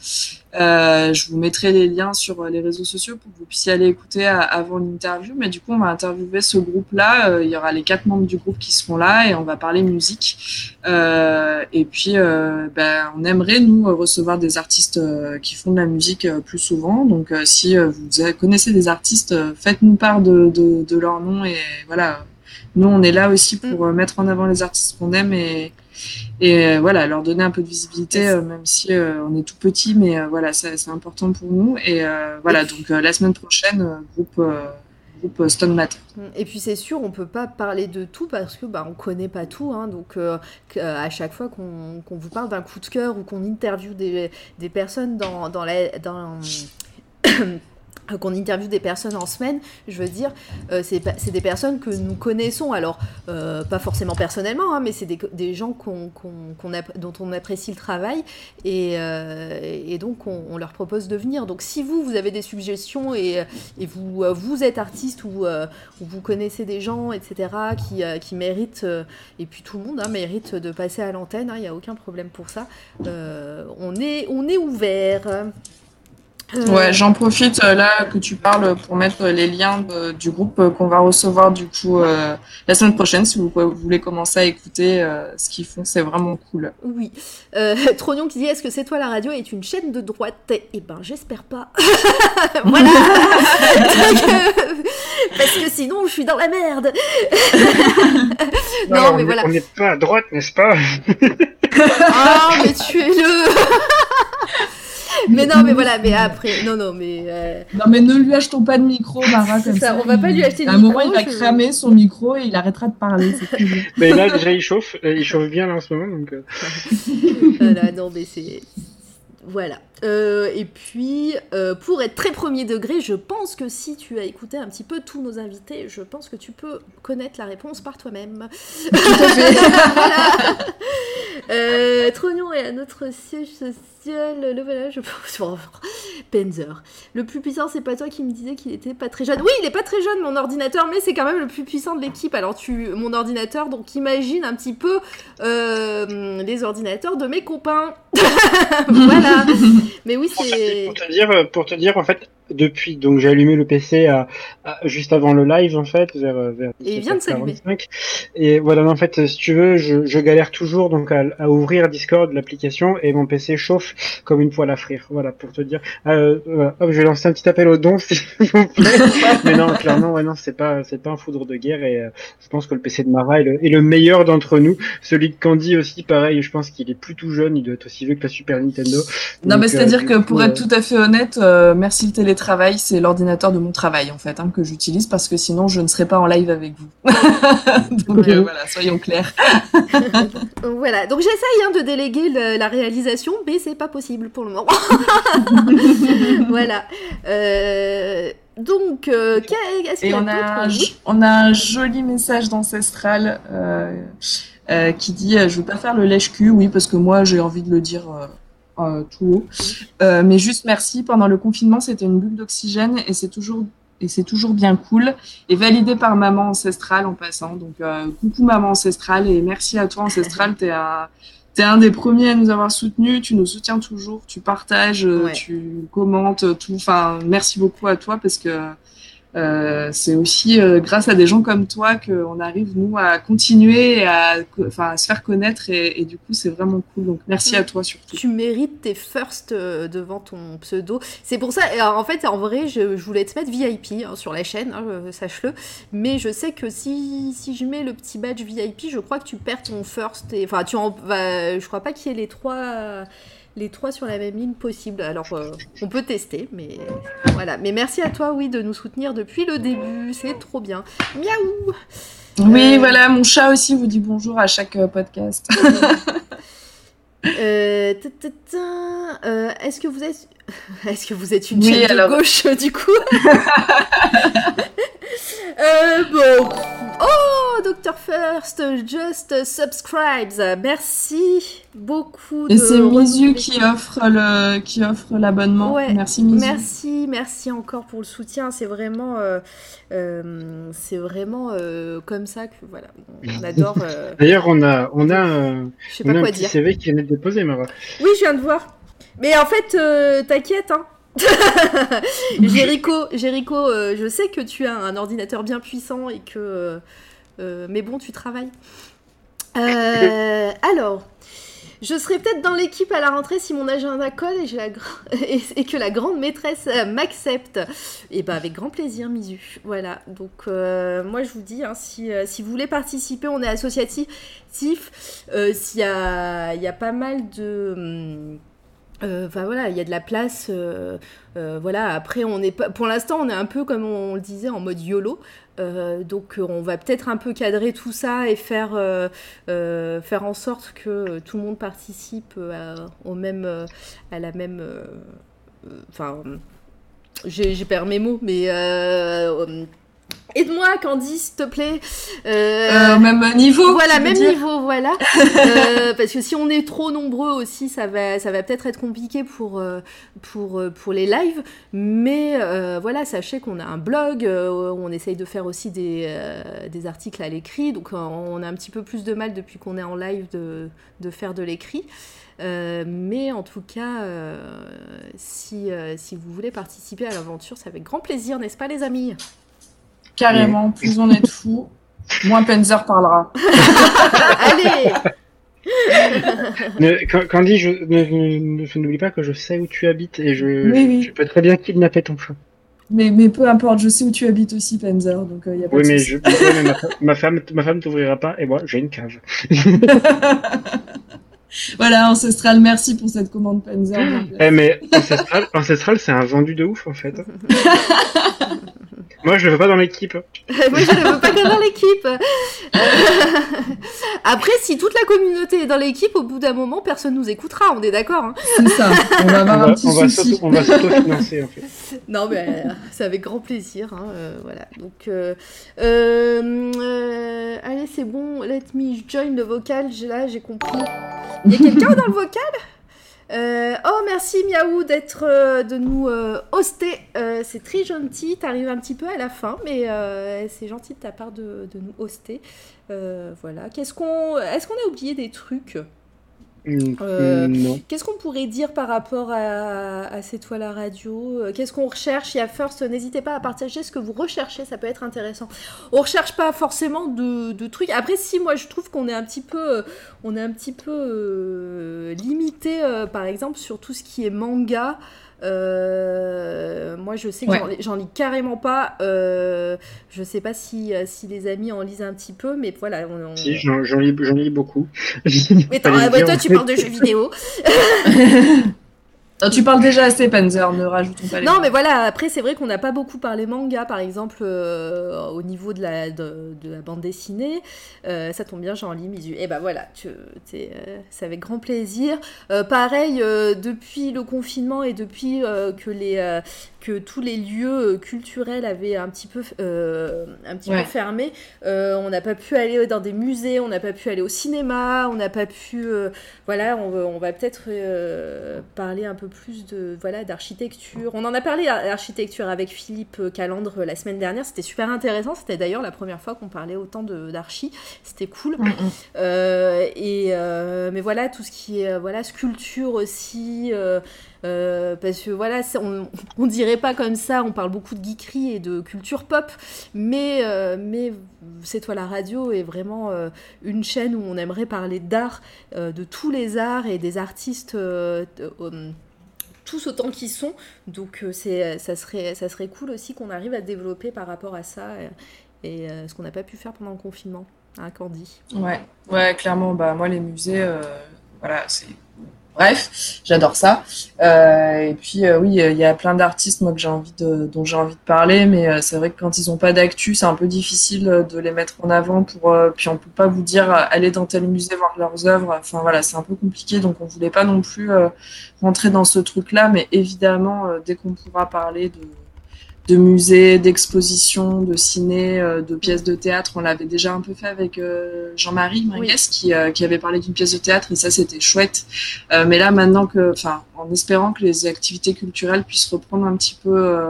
Euh, je vous mettrai les liens sur les réseaux sociaux pour que vous puissiez aller écouter avant l'interview. Mais du coup, on va interviewer ce groupe-là. Euh, il y aura les quatre membres du groupe qui seront là et on va parler musique. Euh, et puis, euh, ben, on aimerait, nous, recevoir des artistes euh, qui font de la musique plus souvent. Donc, si vous connaissez des artistes, faites-nous part de, de, de, leur nom. Et voilà, nous, on est là aussi pour mm. mettre en avant les artistes qu'on aime et et euh, voilà leur donner un peu de visibilité euh, même si euh, on est tout petit mais voilà c'est important pour nous et voilà donc la semaine prochaine groupe groupe Stone Matter. Et puis c'est sûr, on peut pas parler de tout parce que bah, on connaît pas tout. Hein, donc euh, à chaque fois qu'on qu vous parle d'un coup de cœur ou qu'on interviewe des, des personnes dans, dans, la, dans qu'on interviewe des personnes en semaine, je veux dire, euh, c'est des personnes que nous connaissons, alors euh, pas forcément personnellement, hein, mais c'est des, gens dont on apprécie le travail et, euh, donc on, leur propose de venir. Donc si vous, vous avez des suggestions et, vous, êtes artiste ou, ou, vous connaissez des gens, etc., qui, méritent, et puis tout le monde hein, mérite de passer à l'antenne, il hein, n'y a aucun problème pour ça, on est ouvert. Euh, ouais, j'en profite euh, là que tu parles pour mettre les liens de, du groupe euh, qu'on va recevoir du coup euh, la semaine prochaine si vous, vous voulez commencer à écouter euh, ce qu'ils font, c'est vraiment cool. Oui. [laughs] Trognon qui dit est-ce que c'est toi la radio est une chaîne de droite? Eh ben j'espère pas. [laughs] voilà. [laughs] Parce que sinon je suis dans la merde. non, non mais voilà. On n'est pas à droite, n'est-ce pas? Ah mais tu es le mais non, mais voilà, mais après, non, non, mais. Euh... Non, mais ne lui achetons pas de micro, Mara, comme ça. ça. On va pas lui acheter de micro. À un moment, il va cramer son micro et il arrêtera de parler. [laughs] mais là, déjà, il chauffe, il chauffe bien là en ce moment, donc. Euh... [laughs] voilà, non, mais c'est. Voilà. Euh, et puis, euh, pour être très premier degré, je pense que si tu as écouté un petit peu tous nos invités, je pense que tu peux connaître la réponse par toi-même. [laughs] Tout à fait. voilà. Euh, Trognon est à notre siège social. Le voilà, je pense. Penzer. Le plus puissant, c'est pas toi qui me disais qu'il était pas très jeune. Oui, il est pas très jeune, mon ordinateur, mais c'est quand même le plus puissant de l'équipe. Alors, tu, mon ordinateur, donc imagine un petit peu euh, les ordinateurs de mes copains. [laughs] voilà. [laughs] Mais oui, c'est. Pour te dire, pour te dire, en fait, depuis, donc j'ai allumé le PC à, à, juste avant le live, en fait, vers, vers Et il vient de s'allumer. Et voilà, en fait, si tu veux, je, je galère toujours donc à, à ouvrir Discord, l'application, et mon PC chauffe comme une poêle à frire. Voilà, pour te dire. Euh, euh, hop, je vais lancer un petit appel au don, [laughs] s'il vous plaît. Mais non, clairement, ouais, non, c'est pas, c'est pas un foudre de guerre, et euh, je pense que le PC de Mara est le, est le meilleur d'entre nous. Celui de Candy aussi, pareil, je pense qu'il est plus tout jeune, il doit être aussi vieux que la Super Nintendo. Non, donc, mais c'est-à-dire que pour être tout à fait honnête, euh, merci le télétravail, c'est l'ordinateur de mon travail en fait hein, que j'utilise parce que sinon je ne serais pas en live avec vous. [laughs] donc euh, voilà, soyons clairs. [laughs] voilà, donc j'essaye hein, de déléguer le, la réalisation, mais c'est pas possible pour le moment. [laughs] voilà. Euh, donc, euh, qu'est-ce qu'il y a on a, un, on a un joli message d'Ancestral euh, euh, qui dit Je veux pas faire le lèche-cul, oui, parce que moi j'ai envie de le dire euh, tout haut. Euh, mais juste merci. Pendant le confinement, c'était une bulle d'oxygène et c'est toujours et c'est toujours bien cool et validé par maman ancestrale en passant. Donc euh, coucou maman ancestrale et merci à toi ancestrale. T'es un T'es un des premiers à nous avoir soutenus, tu nous soutiens toujours, tu partages, ouais. tu commentes tout. Enfin, merci beaucoup à toi parce que euh, c'est aussi euh, grâce à des gens comme toi qu'on arrive nous à continuer à, à se faire connaître et, et du coup c'est vraiment cool. Donc merci à toi surtout. Tu mérites tes first euh, devant ton pseudo. C'est pour ça, en fait en vrai je, je voulais te mettre VIP hein, sur la chaîne, hein, sache-le. Mais je sais que si, si je mets le petit badge VIP, je crois que tu perds ton first. Et, enfin tu en, bah, je crois pas qu'il y ait les trois les trois sur la même ligne possible. Alors, euh, on peut tester, mais voilà. Mais merci à toi, oui, de nous soutenir depuis le début. C'est trop bien. Miaou Oui, euh, voilà, mon chat aussi vous dit bonjour à chaque euh, podcast. [laughs] [laughs] Est-ce que vous êtes... [laughs] Est-ce que vous êtes une oui, chaîne de gauche, du coup [laughs] bon. Oh, Dr. First, just subscribes. Merci beaucoup. Et c'est Mizu qui offre le, qui offre l'abonnement. merci Mizu. Merci, merci encore pour le soutien. C'est vraiment, euh, euh, c'est vraiment euh, comme ça que voilà, on adore. D'ailleurs, on a, on a, un petit dire. CV qui vient de déposer, Mara. Oui, je viens de voir. Mais en fait, t'inquiète, hein. [laughs] Jéricho, Jéricho euh, je sais que tu as un ordinateur bien puissant et que. Euh, euh, mais bon, tu travailles. alors, je serai peut-être dans l'équipe à la rentrée si mon agenda colle et, [laughs] que la grande maîtresse m'accepte. Et eh ben avec grand plaisir, Misu. Voilà. Donc moi je vous dis, hein, si, si, vous voulez participer, on est associatif. S'il y a, y a pas mal de hum, euh, enfin voilà, il y a de la place. Euh, euh, voilà, après on est pour l'instant on est un peu comme on, le disait en mode YOLO. donc on va peut-être un peu cadrer tout ça et faire en sorte que tout le monde participe à, à la même. Enfin, j'ai perdu mes mots, mais Aide-moi, Candice, s'il te plaît. Euh, euh, même niveau. Voilà, même niveau, voilà. [laughs] euh, parce que si on est trop nombreux aussi, ça va, ça va peut-être être compliqué pour, pour, pour les lives. Mais voilà, sachez qu'on a un blog, on essaye de faire aussi des, des articles à l'écrit. Donc on a un petit peu plus de mal depuis qu'on est en live de, de faire de l'écrit. mais en tout cas, si, si vous voulez participer à l'aventure, c'est avec grand plaisir, n'est-ce pas les amis? Carrément, plus on est de fous, moins Penzer parlera. [laughs] Allez Candy, je, ne, n'oublie pas que je sais où tu habites et je, je peux très bien kidnapper ton chat. Mais, mais peu importe, je sais où tu habites aussi, Penzer, donc il euh, y a pas oui, de mais, je, ma, femme, ma femme t'ouvrira pas et moi j'ai une cave. [laughs] voilà, Ancestral, merci pour cette commande Penzer. Eh, mais Ancestral, Ancestral c'est un vendu de ouf en fait. [laughs] Moi, je le veux pas dans l'équipe. [laughs] Moi, je le veux pas que dans l'équipe. [laughs] Après, si toute la communauté est dans l'équipe, au bout d'un moment, personne nous écoutera. On est d'accord. Hein c'est ça. On va avoir un petit on va s'auto-financer, en fait. [laughs] Non, mais euh, c'est avec grand plaisir. Hein, euh, voilà. Donc, euh, euh allez, c'est bon. Let me join le vocal. Là, j'ai compris. Il y a quelqu'un dans le vocal? Euh, oh, merci Miaou d'être, euh, de nous euh, hoster. c'est très gentil. T'arrives un petit peu à la fin, mais c'est gentil de ta part de, de nous hoster. voilà. Qu'est-ce qu'on, est-ce qu'on a oublié des trucs? Euh, qu'est-ce qu'on pourrait dire par rapport à, à C'est toi la radio? Euh, Qu'est-ce qu'on recherche? Il y a First, n'hésitez pas à partager ce que vous recherchez, ça peut être intéressant. On recherche pas forcément de, trucs. Après, si moi je trouve qu'on est un petit peu, euh, on est un petit peu limité, par exemple, sur tout ce qui est manga. Euh, moi, je sais que j'en lis carrément pas. Euh, je sais pas si, euh, si les amis en lisent un petit peu, mais voilà. Si, j'en lis, lis, beaucoup. [laughs] mais toi, tu parles de jeux vidéo. [laughs] tu parles déjà assez, Panzer, ne rajoutons pas les Non, mais voilà, après, c'est vrai qu'on n'a pas beaucoup parlé manga, par exemple, euh, au niveau de la, de, la bande dessinée. Euh, ça tombe bien, j'en lis Misu. Et ben voilà, tu, euh, c'est avec grand plaisir. pareil, depuis le confinement et depuis que les que tous les lieux culturels avaient un petit peu, un petit peu fermé. on n'a pas pu aller dans des musées, on n'a pas pu aller au cinéma, on n'a pas pu. voilà, on, on va peut-être parler un peu plus de voilà d'architecture. On en a parlé d'architecture avec Philippe Calandre la semaine dernière. C'était super intéressant. C'était d'ailleurs la première fois qu'on parlait autant d'archi. C'était cool. Mm, mm. Euh, et euh, mais voilà tout ce qui est voilà sculpture aussi. Parce que voilà, on, dirait pas comme ça, on parle beaucoup de geekerie et de culture pop, mais, mais C'est toi la radio est vraiment une chaîne où on aimerait parler d'art, de tous les arts et des artistes tous autant qu'ils sont. Donc euh, ça, serait, ça serait cool aussi qu'on arrive à développer par rapport à ça euh, et, euh, ce qu'on n'a pas pu faire pendant le confinement. Hein, Candy? Ouais, ouais, clairement. Bah, moi, les musées, voilà, c'est Bref, j'adore ça. Euh, et puis euh, oui, il y a plein d'artistes moi que j'ai envie de, dont j'ai envie de parler, mais euh, c'est vrai que quand ils n'ont pas d'actu, c'est un peu difficile de les mettre en avant. Pour puis on peut pas vous dire allez dans tel musée voir leurs œuvres. Enfin voilà, c'est un peu compliqué, donc on voulait pas non plus rentrer dans ce truc-là, mais évidemment dès qu'on pourra parler de de musées, d'expositions, de ciné, euh, de pièces de théâtre. On l'avait déjà un peu fait avec euh, Jean-Marie Mingues qui, euh, qui, avait parlé d'une pièce de théâtre et ça c'était chouette. mais là maintenant que, enfin, en espérant que les activités culturelles puissent reprendre un petit peu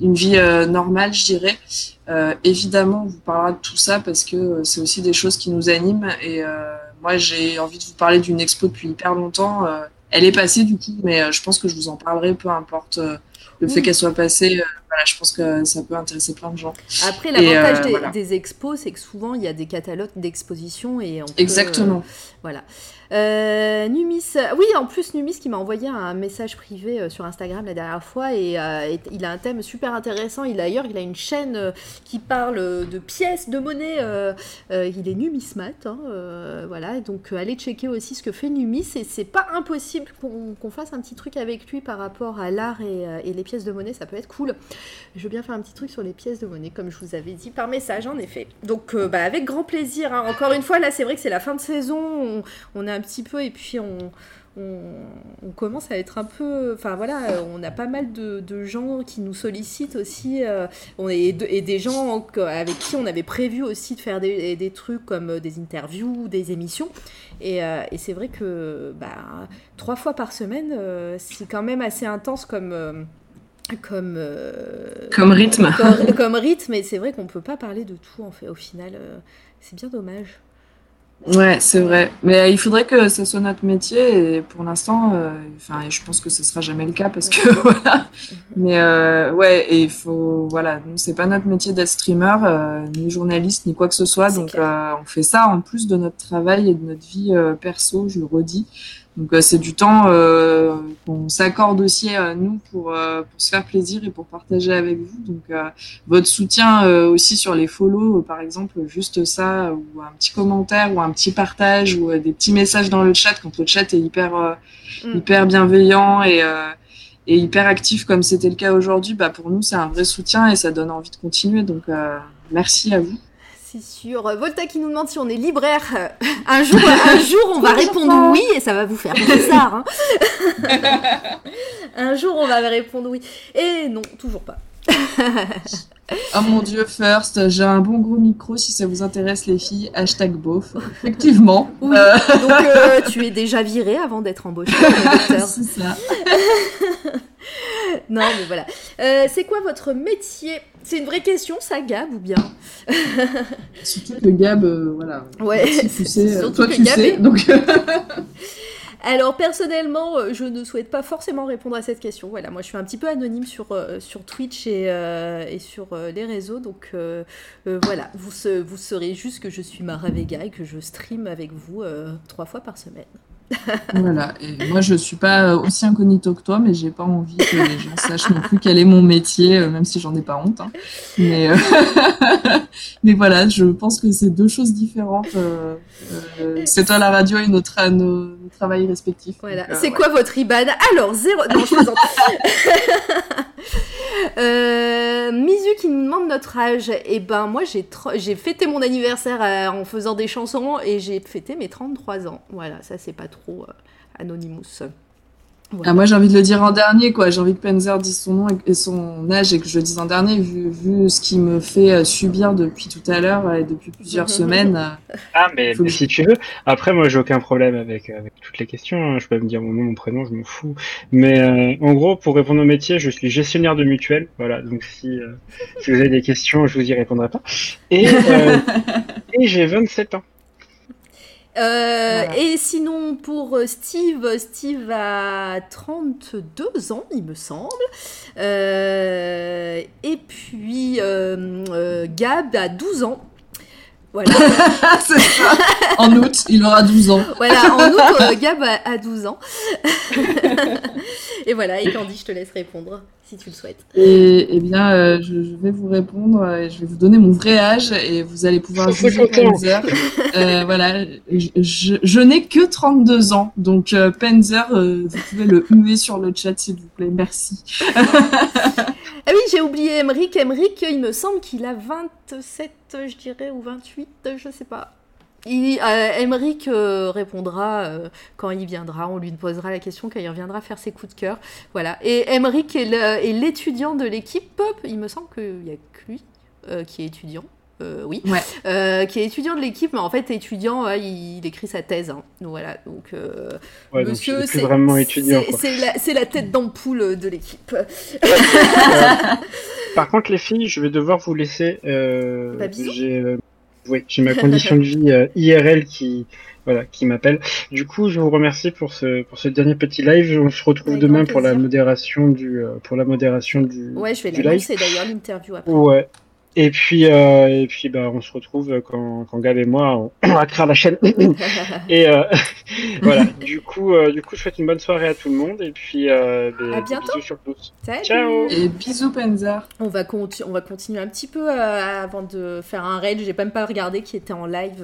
une vie normale, je dirais. évidemment, on vous parlera de tout ça parce que c'est aussi des choses qui nous animent et moi j'ai envie de vous parler d'une expo depuis hyper longtemps. elle est passée du coup, mais je pense que je vous en parlerai peu importe le fait qu'elle soit passée, euh, voilà, je pense que ça peut intéresser plein de gens. Après, l'avantage euh, des, expos, c'est que souvent, il y a des catalogues d'exposition et on Exactement. Euh, voilà. Euh, Numis, oui, en plus Numis qui m'a envoyé un message privé euh, sur Instagram la dernière fois et, euh, il a un thème super intéressant. Il d'ailleurs, il a une chaîne qui parle de pièces de monnaie. il est numismat, hein, voilà. Donc allez checker aussi ce que fait Numis et c'est pas impossible qu'on fasse un petit truc avec lui par rapport à l'art et, les pièces de monnaie. Ça peut être cool. Je veux bien faire un petit truc sur les pièces de monnaie, comme je vous avais dit par message en effet. Donc bah, avec grand plaisir. Hein. Encore une fois, là c'est vrai que c'est la fin de saison. On, on a un petit peu et puis on, on, commence à être un peu. Enfin voilà, on a pas mal de, gens qui nous sollicitent aussi. Euh, on est, et des gens avec qui on avait prévu aussi de faire des, trucs comme des interviews, des émissions. Et, euh, c'est vrai que bah, trois fois par semaine, euh, c'est quand même assez intense comme. comme, comme rythme. Comme, rythme, et c'est vrai qu'on peut pas parler de tout en fait, au final. c'est bien dommage. Ouais, c'est vrai. Mais euh, il faudrait que ça soit notre métier et pour l'instant, euh, enfin, je pense que ce sera jamais le cas parce que [laughs] voilà. Mais euh, ouais, et il faut, voilà, nous c'est pas notre métier d'être streamer, euh, ni journaliste, ni quoi que ce soit. Donc on fait ça en plus de notre travail et de notre vie perso, je le redis. Donc euh, c'est du temps euh, qu'on s'accorde aussi à nous pour, euh, pour se faire plaisir et pour partager avec vous. Donc votre soutien aussi sur les follow, par exemple, juste ça, ou un petit commentaire, ou un petit partage, ou des petits messages dans le chat quand le chat est hyper mm. hyper bienveillant et et hyper actif comme c'était le cas aujourd'hui, bah pour nous c'est un vrai soutien et ça donne envie de continuer. Donc merci à vous sûr. Volta qui nous demande si on est libraire. [laughs] Un jour, un jour on [laughs] va répondre oui et ça va vous faire bizarre. Hein. [laughs] un jour, on va répondre oui. Et non, toujours pas. oh mon dieu, first, j'ai un bon gros micro si ça vous intéresse les filles. Hashtag beauf. Effectivement. Euh. Donc euh, tu es déjà viré avant d'être embauché. C'est ça. [laughs] non, mais voilà. Euh, c'est quoi votre métier? C'est une vraie question, ça, Gab, ou bien? [laughs] Surtout que Gab, euh, voilà. Ouais, tu sais, euh, toi, tu [laughs] sais, donc... Alors personnellement, je ne souhaite pas forcément répondre à cette question. Voilà, moi je suis un petit peu anonyme sur, sur Twitch et, et sur les réseaux, donc voilà, vous, vous saurez juste que je suis Mara Vega et que je stream avec vous trois fois par semaine voilà. Et moi, je suis pas aussi incognito que toi, mais j'ai pas envie que les gens sachent non plus quel est mon métier, euh, même si j'en ai pas honte. Hein. Mais, euh, [laughs] mais voilà, je pense que c'est deux choses différentes. Euh, c'est toi la radio et notre, nos, travail respectifs. Voilà. c'est quoi votre IBAN? Alors, zéro. Non, je plaisante. [laughs] Misu qui nous demande notre âge. Et eh ben, moi, j'ai, fêté mon anniversaire en faisant des chansons et j'ai fêté mes 33 ans. Voilà, ça, c'est pas trop euh, Anonymous. Ah, moi, j'ai envie de le dire en dernier, quoi. J'ai envie que Penzer dise son nom et son âge et que je le dise en dernier, vu, vu ce qu'il me fait euh, subir depuis tout à l'heure et depuis plusieurs semaines. Ah, mais, si tu veux. Après, moi, j'ai aucun problème avec, avec toutes les questions. Hein. Je peux me dire mon nom, mon prénom, je m'en fous. Mais euh, en gros, pour répondre au métier, je suis gestionnaire de mutuelle. Voilà. Donc, si, si vous avez des questions, je vous y répondrai pas. Et, [laughs] et j'ai 27 ans. Euh, et sinon, pour Steve, Steve a 32 ans, il me semble. Euh, et puis, Gab a 12 ans. Voilà. [laughs] c'est ça. [laughs] En août, il aura 12 ans. Voilà, en août, [laughs] Gab a, 12 ans. et voilà, et Candy, je te laisse répondre si tu le souhaites. Et, eh bien, euh, je, vais vous répondre et je vais vous donner mon vrai âge et vous allez pouvoir juger Penzer. euh, voilà, je, je, n'ai que 32 ans, donc euh, Penzer, euh, vous pouvez le huer sur le chat s'il vous plaît, merci. Ah oui, j'ai oublié Emric. Emric, il me semble qu'il a 27, je dirais, ou 28, je sais pas. Il, euh, répondra euh, quand il viendra. On lui posera la question quand il reviendra faire ses coups de cœur. Voilà. Et Emric est l'étudiant de l'équipe. Il me semble qu'il n'y a que lui euh, qui est étudiant. Oui, qui est étudiant de l'équipe, mais en fait étudiant, il, écrit sa thèse. Hein. Donc voilà, donc monsieur, c'est vraiment étudiant. C'est la, tête d'ampoule de l'équipe. par contre, les filles, je vais devoir vous laisser. Bah, J'ai oui, j'ai ma condition de vie euh, IRL qui voilà qui m'appelle. Du coup, je vous remercie pour ce pour ce dernier petit live. On se retrouve demain pour la modération du euh, pour la modération du Ouais, je vais l'annoncer d'ailleurs l'interview après. Ouais. Et puis, euh, et puis bah, on se retrouve quand, quand Gab et moi, on, [clears throat] va créer la chaîne. [laughs] et euh, [laughs] voilà, du coup, euh, du coup, je souhaite une bonne soirée à tout le monde. Et puis, euh, à bientôt. bisous sur tous. Ciao. Et bisous, Penza. On va, on va continuer un petit peu euh, avant de faire un raid. J'ai même pas regardé qui était en live.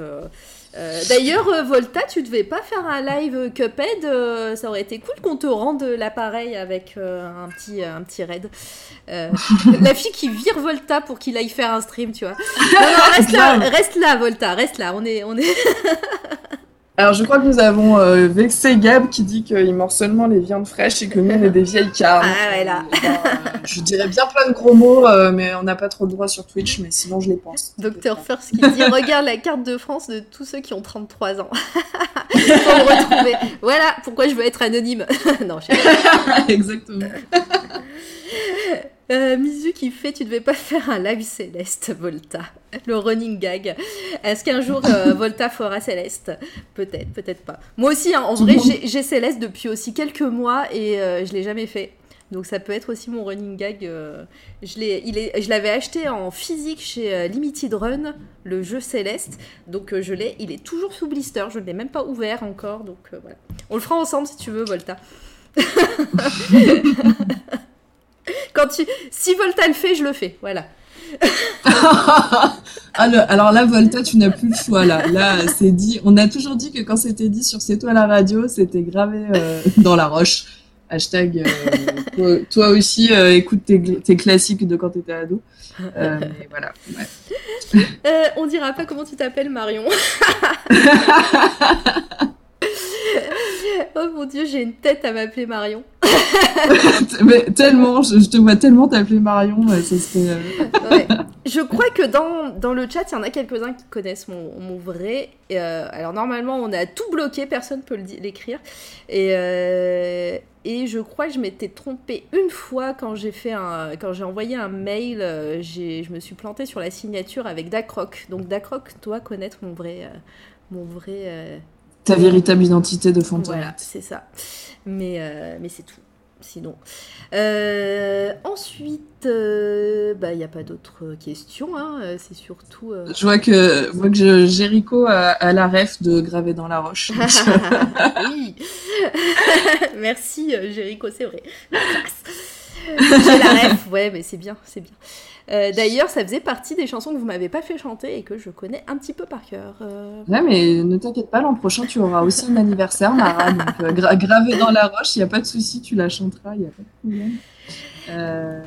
Euh, d'ailleurs, euh, Volta, tu devais pas faire un live Cuphead. Euh, ça aurait été cool qu'on te rende l'appareil avec un, petit, un petit raid. [laughs] la fille qui vire Volta pour qu'il aille faire un stream, tu vois. [laughs] Non, non, reste là, reste là, Volta, reste là. On est, on est. [laughs] Alors, je crois que nous avons euh, vexé Gab qui dit qu'il mord seulement les viandes fraîches et que nous, on est des vieilles carnes. Ah ouais, là. Euh, je dirais bien plein de gros mots, euh, mais on n'a pas trop le droit sur Twitch, mais sinon, je les pense. Docteur First qui dit [laughs] Regarde la carte de France de tous ceux qui ont 33 ans. [laughs] Pour me retrouver. Voilà pourquoi je veux être anonyme. [laughs] non, je sais pas. Exactement. Euh, Mizu qui fait Tu devais pas faire un live Céleste, Volta. Le running gag. Est-ce qu'un jour euh, [laughs] Volta fera Céleste? Peut-être, peut-être pas. Moi aussi, hein, en vrai, j'ai Céleste depuis aussi quelques mois et euh, je l'ai jamais fait. Donc ça peut être aussi mon running gag. je l'ai, je l'avais acheté en physique chez Limited Run, le jeu Céleste. Donc je l'ai, il est toujours sous blister. Je ne l'ai même pas ouvert encore. Donc voilà. On le fera ensemble si tu veux, Volta. [laughs] Quand tu... Si Volta le fait, je le fais. Voilà. [laughs] alors là, Volta, tu n'as plus le choix. Là, là c'est dit. On a toujours dit que quand c'était dit sur C'est toi la radio, c'était gravé euh, dans la roche. Hashtag. Euh, toi, aussi, euh, écoute tes, classiques de quand tu étais ado. mais voilà. on dira pas comment tu t'appelles, Marion. [laughs] [laughs] oh mon dieu, j'ai une tête à m'appeler Marion. [laughs] Mais tellement, je, te vois tellement t'appeler Marion, ça serait. Euh, je crois que dans, dans le chat, il y en a quelques-uns qui connaissent mon, mon vrai. Euh, alors normalement, on a tout bloqué, personne ne peut l'écrire. Et, euh, et je crois que je m'étais trompée une fois quand j'ai fait un, quand j'ai envoyé un mail. je me suis plantée sur la signature avec Dacroc. Donc Dacroc doit connaître mon vrai, mon vrai ta véritable identité de Fontaine. Voilà, c'est ça. Mais, euh, mais c'est tout. Sinon. Euh, ensuite, euh, bah, il n'y a pas d'autres questions. Hein. C'est surtout. Je vois que, vois que Jéricho a, la ref de graver dans la roche. [laughs] oui. [laughs] Merci, Jéricho, c'est vrai. J'ai la ref, ouais, mais c'est bien, c'est bien. Euh, d'ailleurs, ça faisait partie des chansons que vous m'avez pas fait chanter et que je connais un petit peu par cœur. Euh. Ouais, mais ne t'inquiète pas, l'an prochain, tu auras aussi un anniversaire, Mara. donc, euh, gravé dans la roche, il n'y a pas de souci, tu la chanteras, il n'y a pas de problème.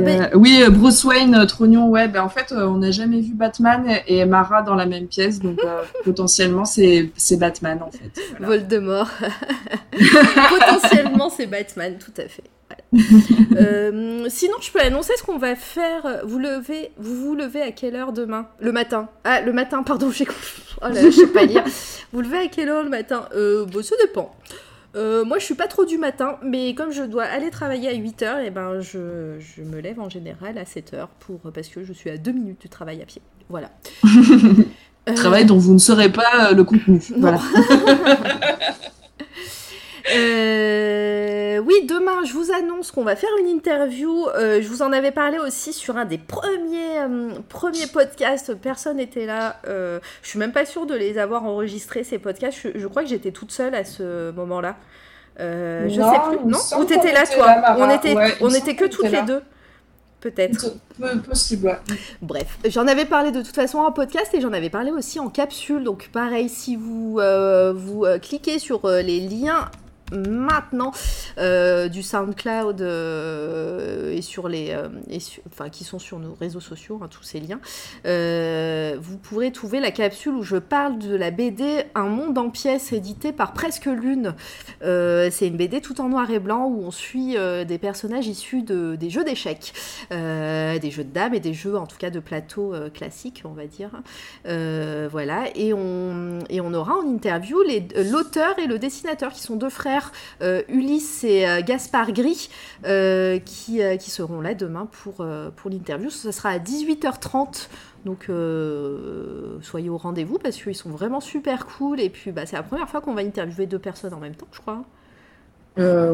Ben oui, Bruce Wayne, Trognon, ouais, ben, en fait, on n'a jamais vu Batman et Mara dans la même pièce, donc [laughs] potentiellement, c'est Batman, en fait. Voldemort. [laughs] [laughs] potentiellement, c'est Batman, tout à fait. Euh, sinon, je peux annoncer ce qu'on va faire. Vous levez, vous vous levez à quelle heure demain? Le matin. Ah, le matin, pardon, j'ai oh là, je sais pas lire. Vous levez à quelle heure le matin? Euh, bon, Ça dépend. Euh, moi, je suis pas trop du matin, mais comme je dois aller travailler à 8h, et eh ben, je, je, me lève en général à 7h pour, parce que je suis à 2 minutes du travail à pied. Voilà. [laughs] Euh, Travail dont vous ne saurez pas le contenu. Voilà. [laughs] Euh, oui, demain, je vous annonce qu'on va faire une interview. Euh, je vous en avais parlé aussi sur un des premiers, euh, premiers podcasts. Personne n'était là. je suis même pas sûre de les avoir enregistrés, ces podcasts. Je, crois que j'étais toute seule à ce moment-là. je sais plus. Non Ou t'étais là, toi On était, on était que toutes les deux. Peut-être. Possible, Bref, j'en avais parlé de toute façon en podcast et j'en avais parlé aussi en capsule. Donc pareil, si vous, vous cliquez sur les liens maintenant euh, du SoundCloud euh, et sur les, euh, enfin qui sont sur nos réseaux sociaux, hein, tous ces liens. vous pourrez trouver la capsule où je parle de la BD Un monde en pièces édité par Presque Lune. c'est une BD tout en noir et blanc où on suit des personnages issus de, des jeux d'échecs, des jeux de dames et des jeux en tout cas de plateau classiques, on va dire. voilà, et on, et on aura en interview l'auteur et le dessinateur qui sont deux frères euh, Ulysse et euh, Gaspard Gris, euh, qui, qui, seront là demain pour, pour l'interview. Ce sera à 18h30. Donc soyez au rendez-vous parce qu'ils sont vraiment super cool. Et puis bah, c'est la première fois qu'on va interviewer deux personnes en même temps, je crois. ouais.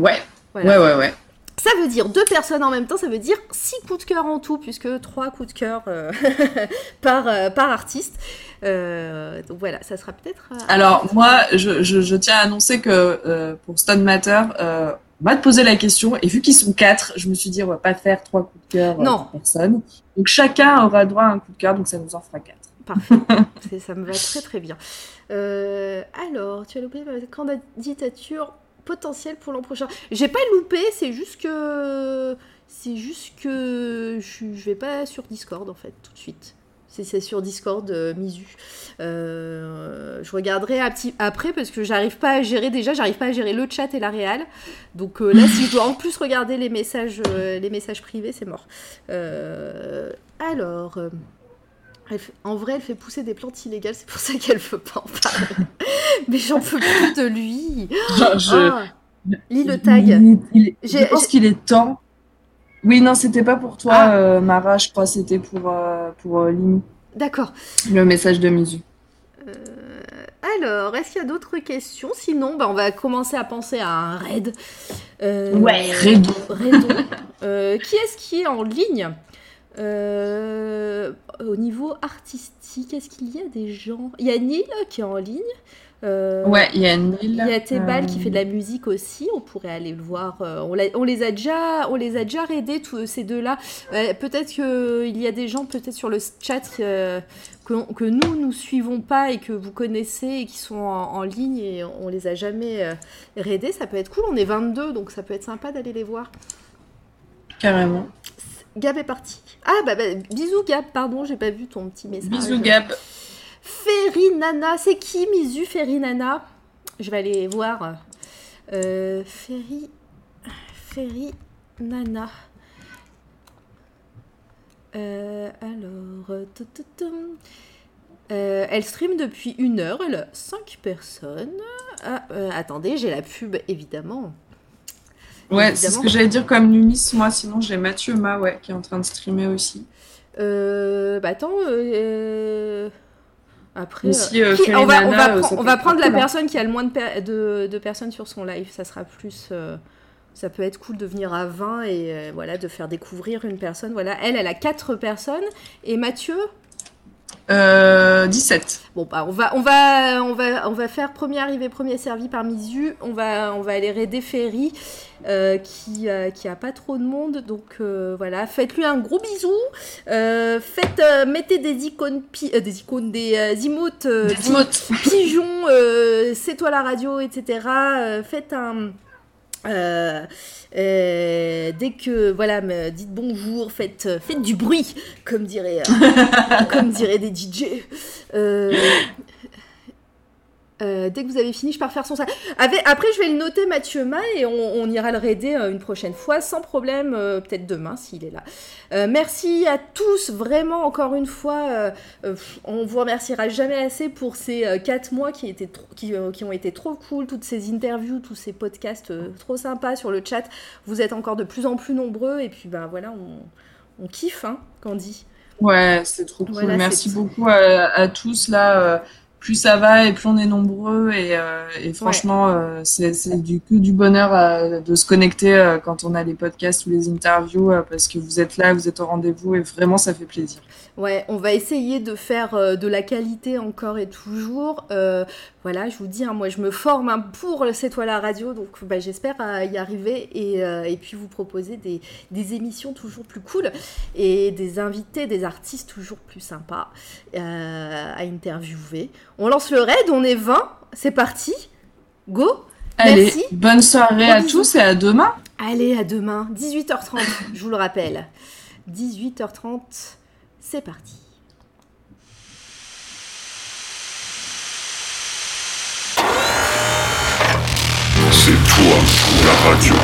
ouais, ouais, ouais. Ça veut dire deux personnes en même temps, ça veut dire six coups de cœur en tout, puisque trois coups de cœur euh, [laughs] par, euh, par artiste. Euh, donc voilà, ça sera peut-être. Alors moi, je, je, tiens à annoncer que pour Stone Matter, on va te poser la question, et vu qu'ils sont quatre, je me suis dit on va pas faire trois coups de cœur non. par personne. Donc chacun aura droit à un coup de cœur, donc ça nous en fera quatre. Parfait, [laughs] ça me va très très bien. alors, tu as loupé ma candidature potentiel pour l'an prochain. J'ai pas loupé, c'est juste que. C'est juste que je, vais pas sur Discord en fait, tout de suite. C'est sur Discord euh, Misu. Euh, je regarderai après parce que j'arrive pas à gérer déjà, j'arrive pas à gérer le chat et la réal. Donc euh, là, si je dois en plus regarder les messages, les messages privés, c'est mort. alors, en vrai, elle fait pousser des plantes illégales, c'est pour ça qu'elle veut pas en parler. [laughs] Mais j'en peux plus de lui. Je... Ah, lis le tag. je pense qu'il est temps. Oui, non, c'était pas pour toi, ah. euh, Mara, je crois, c'était pour, euh, pour euh, Limi. D'accord. Le message de Mizu. alors, est-ce qu'il y a d'autres questions? Sinon, bah, on va commencer à penser à un raid. ouais, raid. qui est-ce qui est en ligne? Euh, au niveau artistique, est-ce qu'il y a des gens? Il y a Neil qui est en ligne. Euh, ouais, il y a Neil. Il y a Tebal qui fait de la musique aussi. On pourrait aller le voir. Euh, on, on, les a déjà, on les a déjà raidés tous ces deux-là. peut-être qu'il y a des gens peut-être sur le chat que, que, nous nous suivons pas et que vous connaissez et qui sont en, ligne et on les a jamais raidés. Ça peut être cool. On est 22, donc ça peut être sympa d'aller les voir. Carrément. Gab est parti. Ah bah, bah, bisous Gab, pardon, j'ai pas vu ton petit message. Bisous Gab. Ferry Nana, c'est qui Mizu Ferry Nana Je vais aller voir. Euh, Ferry... Ferry Nana. Euh, alors... Euh, elle stream depuis une heure, elle a 5 personnes. Ah, attendez, j'ai la pub évidemment. Ouais, c'est ce que j'allais dire comme Numis, moi. Sinon, j'ai Mathieu Ma, ouais, qui est en train de streamer aussi. Euh, bah attends. Euh, après, euh, on, va, on, va, on va prendre la hein. personne qui a le moins de, de, personnes sur son live. Ça sera plus. Euh, ça peut être cool de venir à 20 et voilà, de faire découvrir une personne. Voilà, elle, elle a 4 personnes. Et Mathieu, 17. Euh, bon, bah, on va, on va, on va, on va faire premier arrivé, premier servi par Misu. On va, on va aller raider Ferry, euh, qui, euh, qui a pas trop de monde. Donc voilà, faites-lui un gros bisou. faites, mettez des icônes, des icônes, des emotes, pigeons, c'est toi la radio, etc. faites un euh, euh, dès que voilà, me dites bonjour, faites, faites du bruit, comme dirait, euh, [laughs] comme dirait des DJ. Euh, dès que vous avez fini, je pars faire son sac. Après, je vais le noter Mathieu Ma et on, ira le raider euh, une prochaine fois, sans problème, euh, peut-être demain s'il est là. merci à tous, vraiment, encore une fois. on vous remerciera jamais assez pour ces 4 mois qui, étaient qui, ont été trop cool, toutes ces interviews, tous ces podcasts trop sympas sur le chat. Vous êtes encore de plus en plus nombreux et puis ben voilà, on, on kiffe, hein, Candy. Ouais, c'est trop cool. Merci beaucoup à, tous là plus ça va et plus on est nombreux et, euh, et franchement euh, c'est du que du bonheur euh, de se connecter euh, quand on a les podcasts ou les interviews parce que vous êtes là, vous êtes au rendez-vous et vraiment ça fait plaisir. Ouais, on va essayer de faire de la qualité encore et toujours. voilà, je vous dis, hein, moi je me forme hein, pour C'est toi la radio, donc bah, j'espère y arriver et, et, puis vous proposer des, des, émissions toujours plus cool et des invités, des artistes toujours plus sympas à interviewer. On lance le raid, on est 20, c'est parti. Go. Allez, bonne soirée à tous et à demain. Allez, à demain, 18h30, je vous le rappelle. 18h30, c'est parti. C'est toi la radio.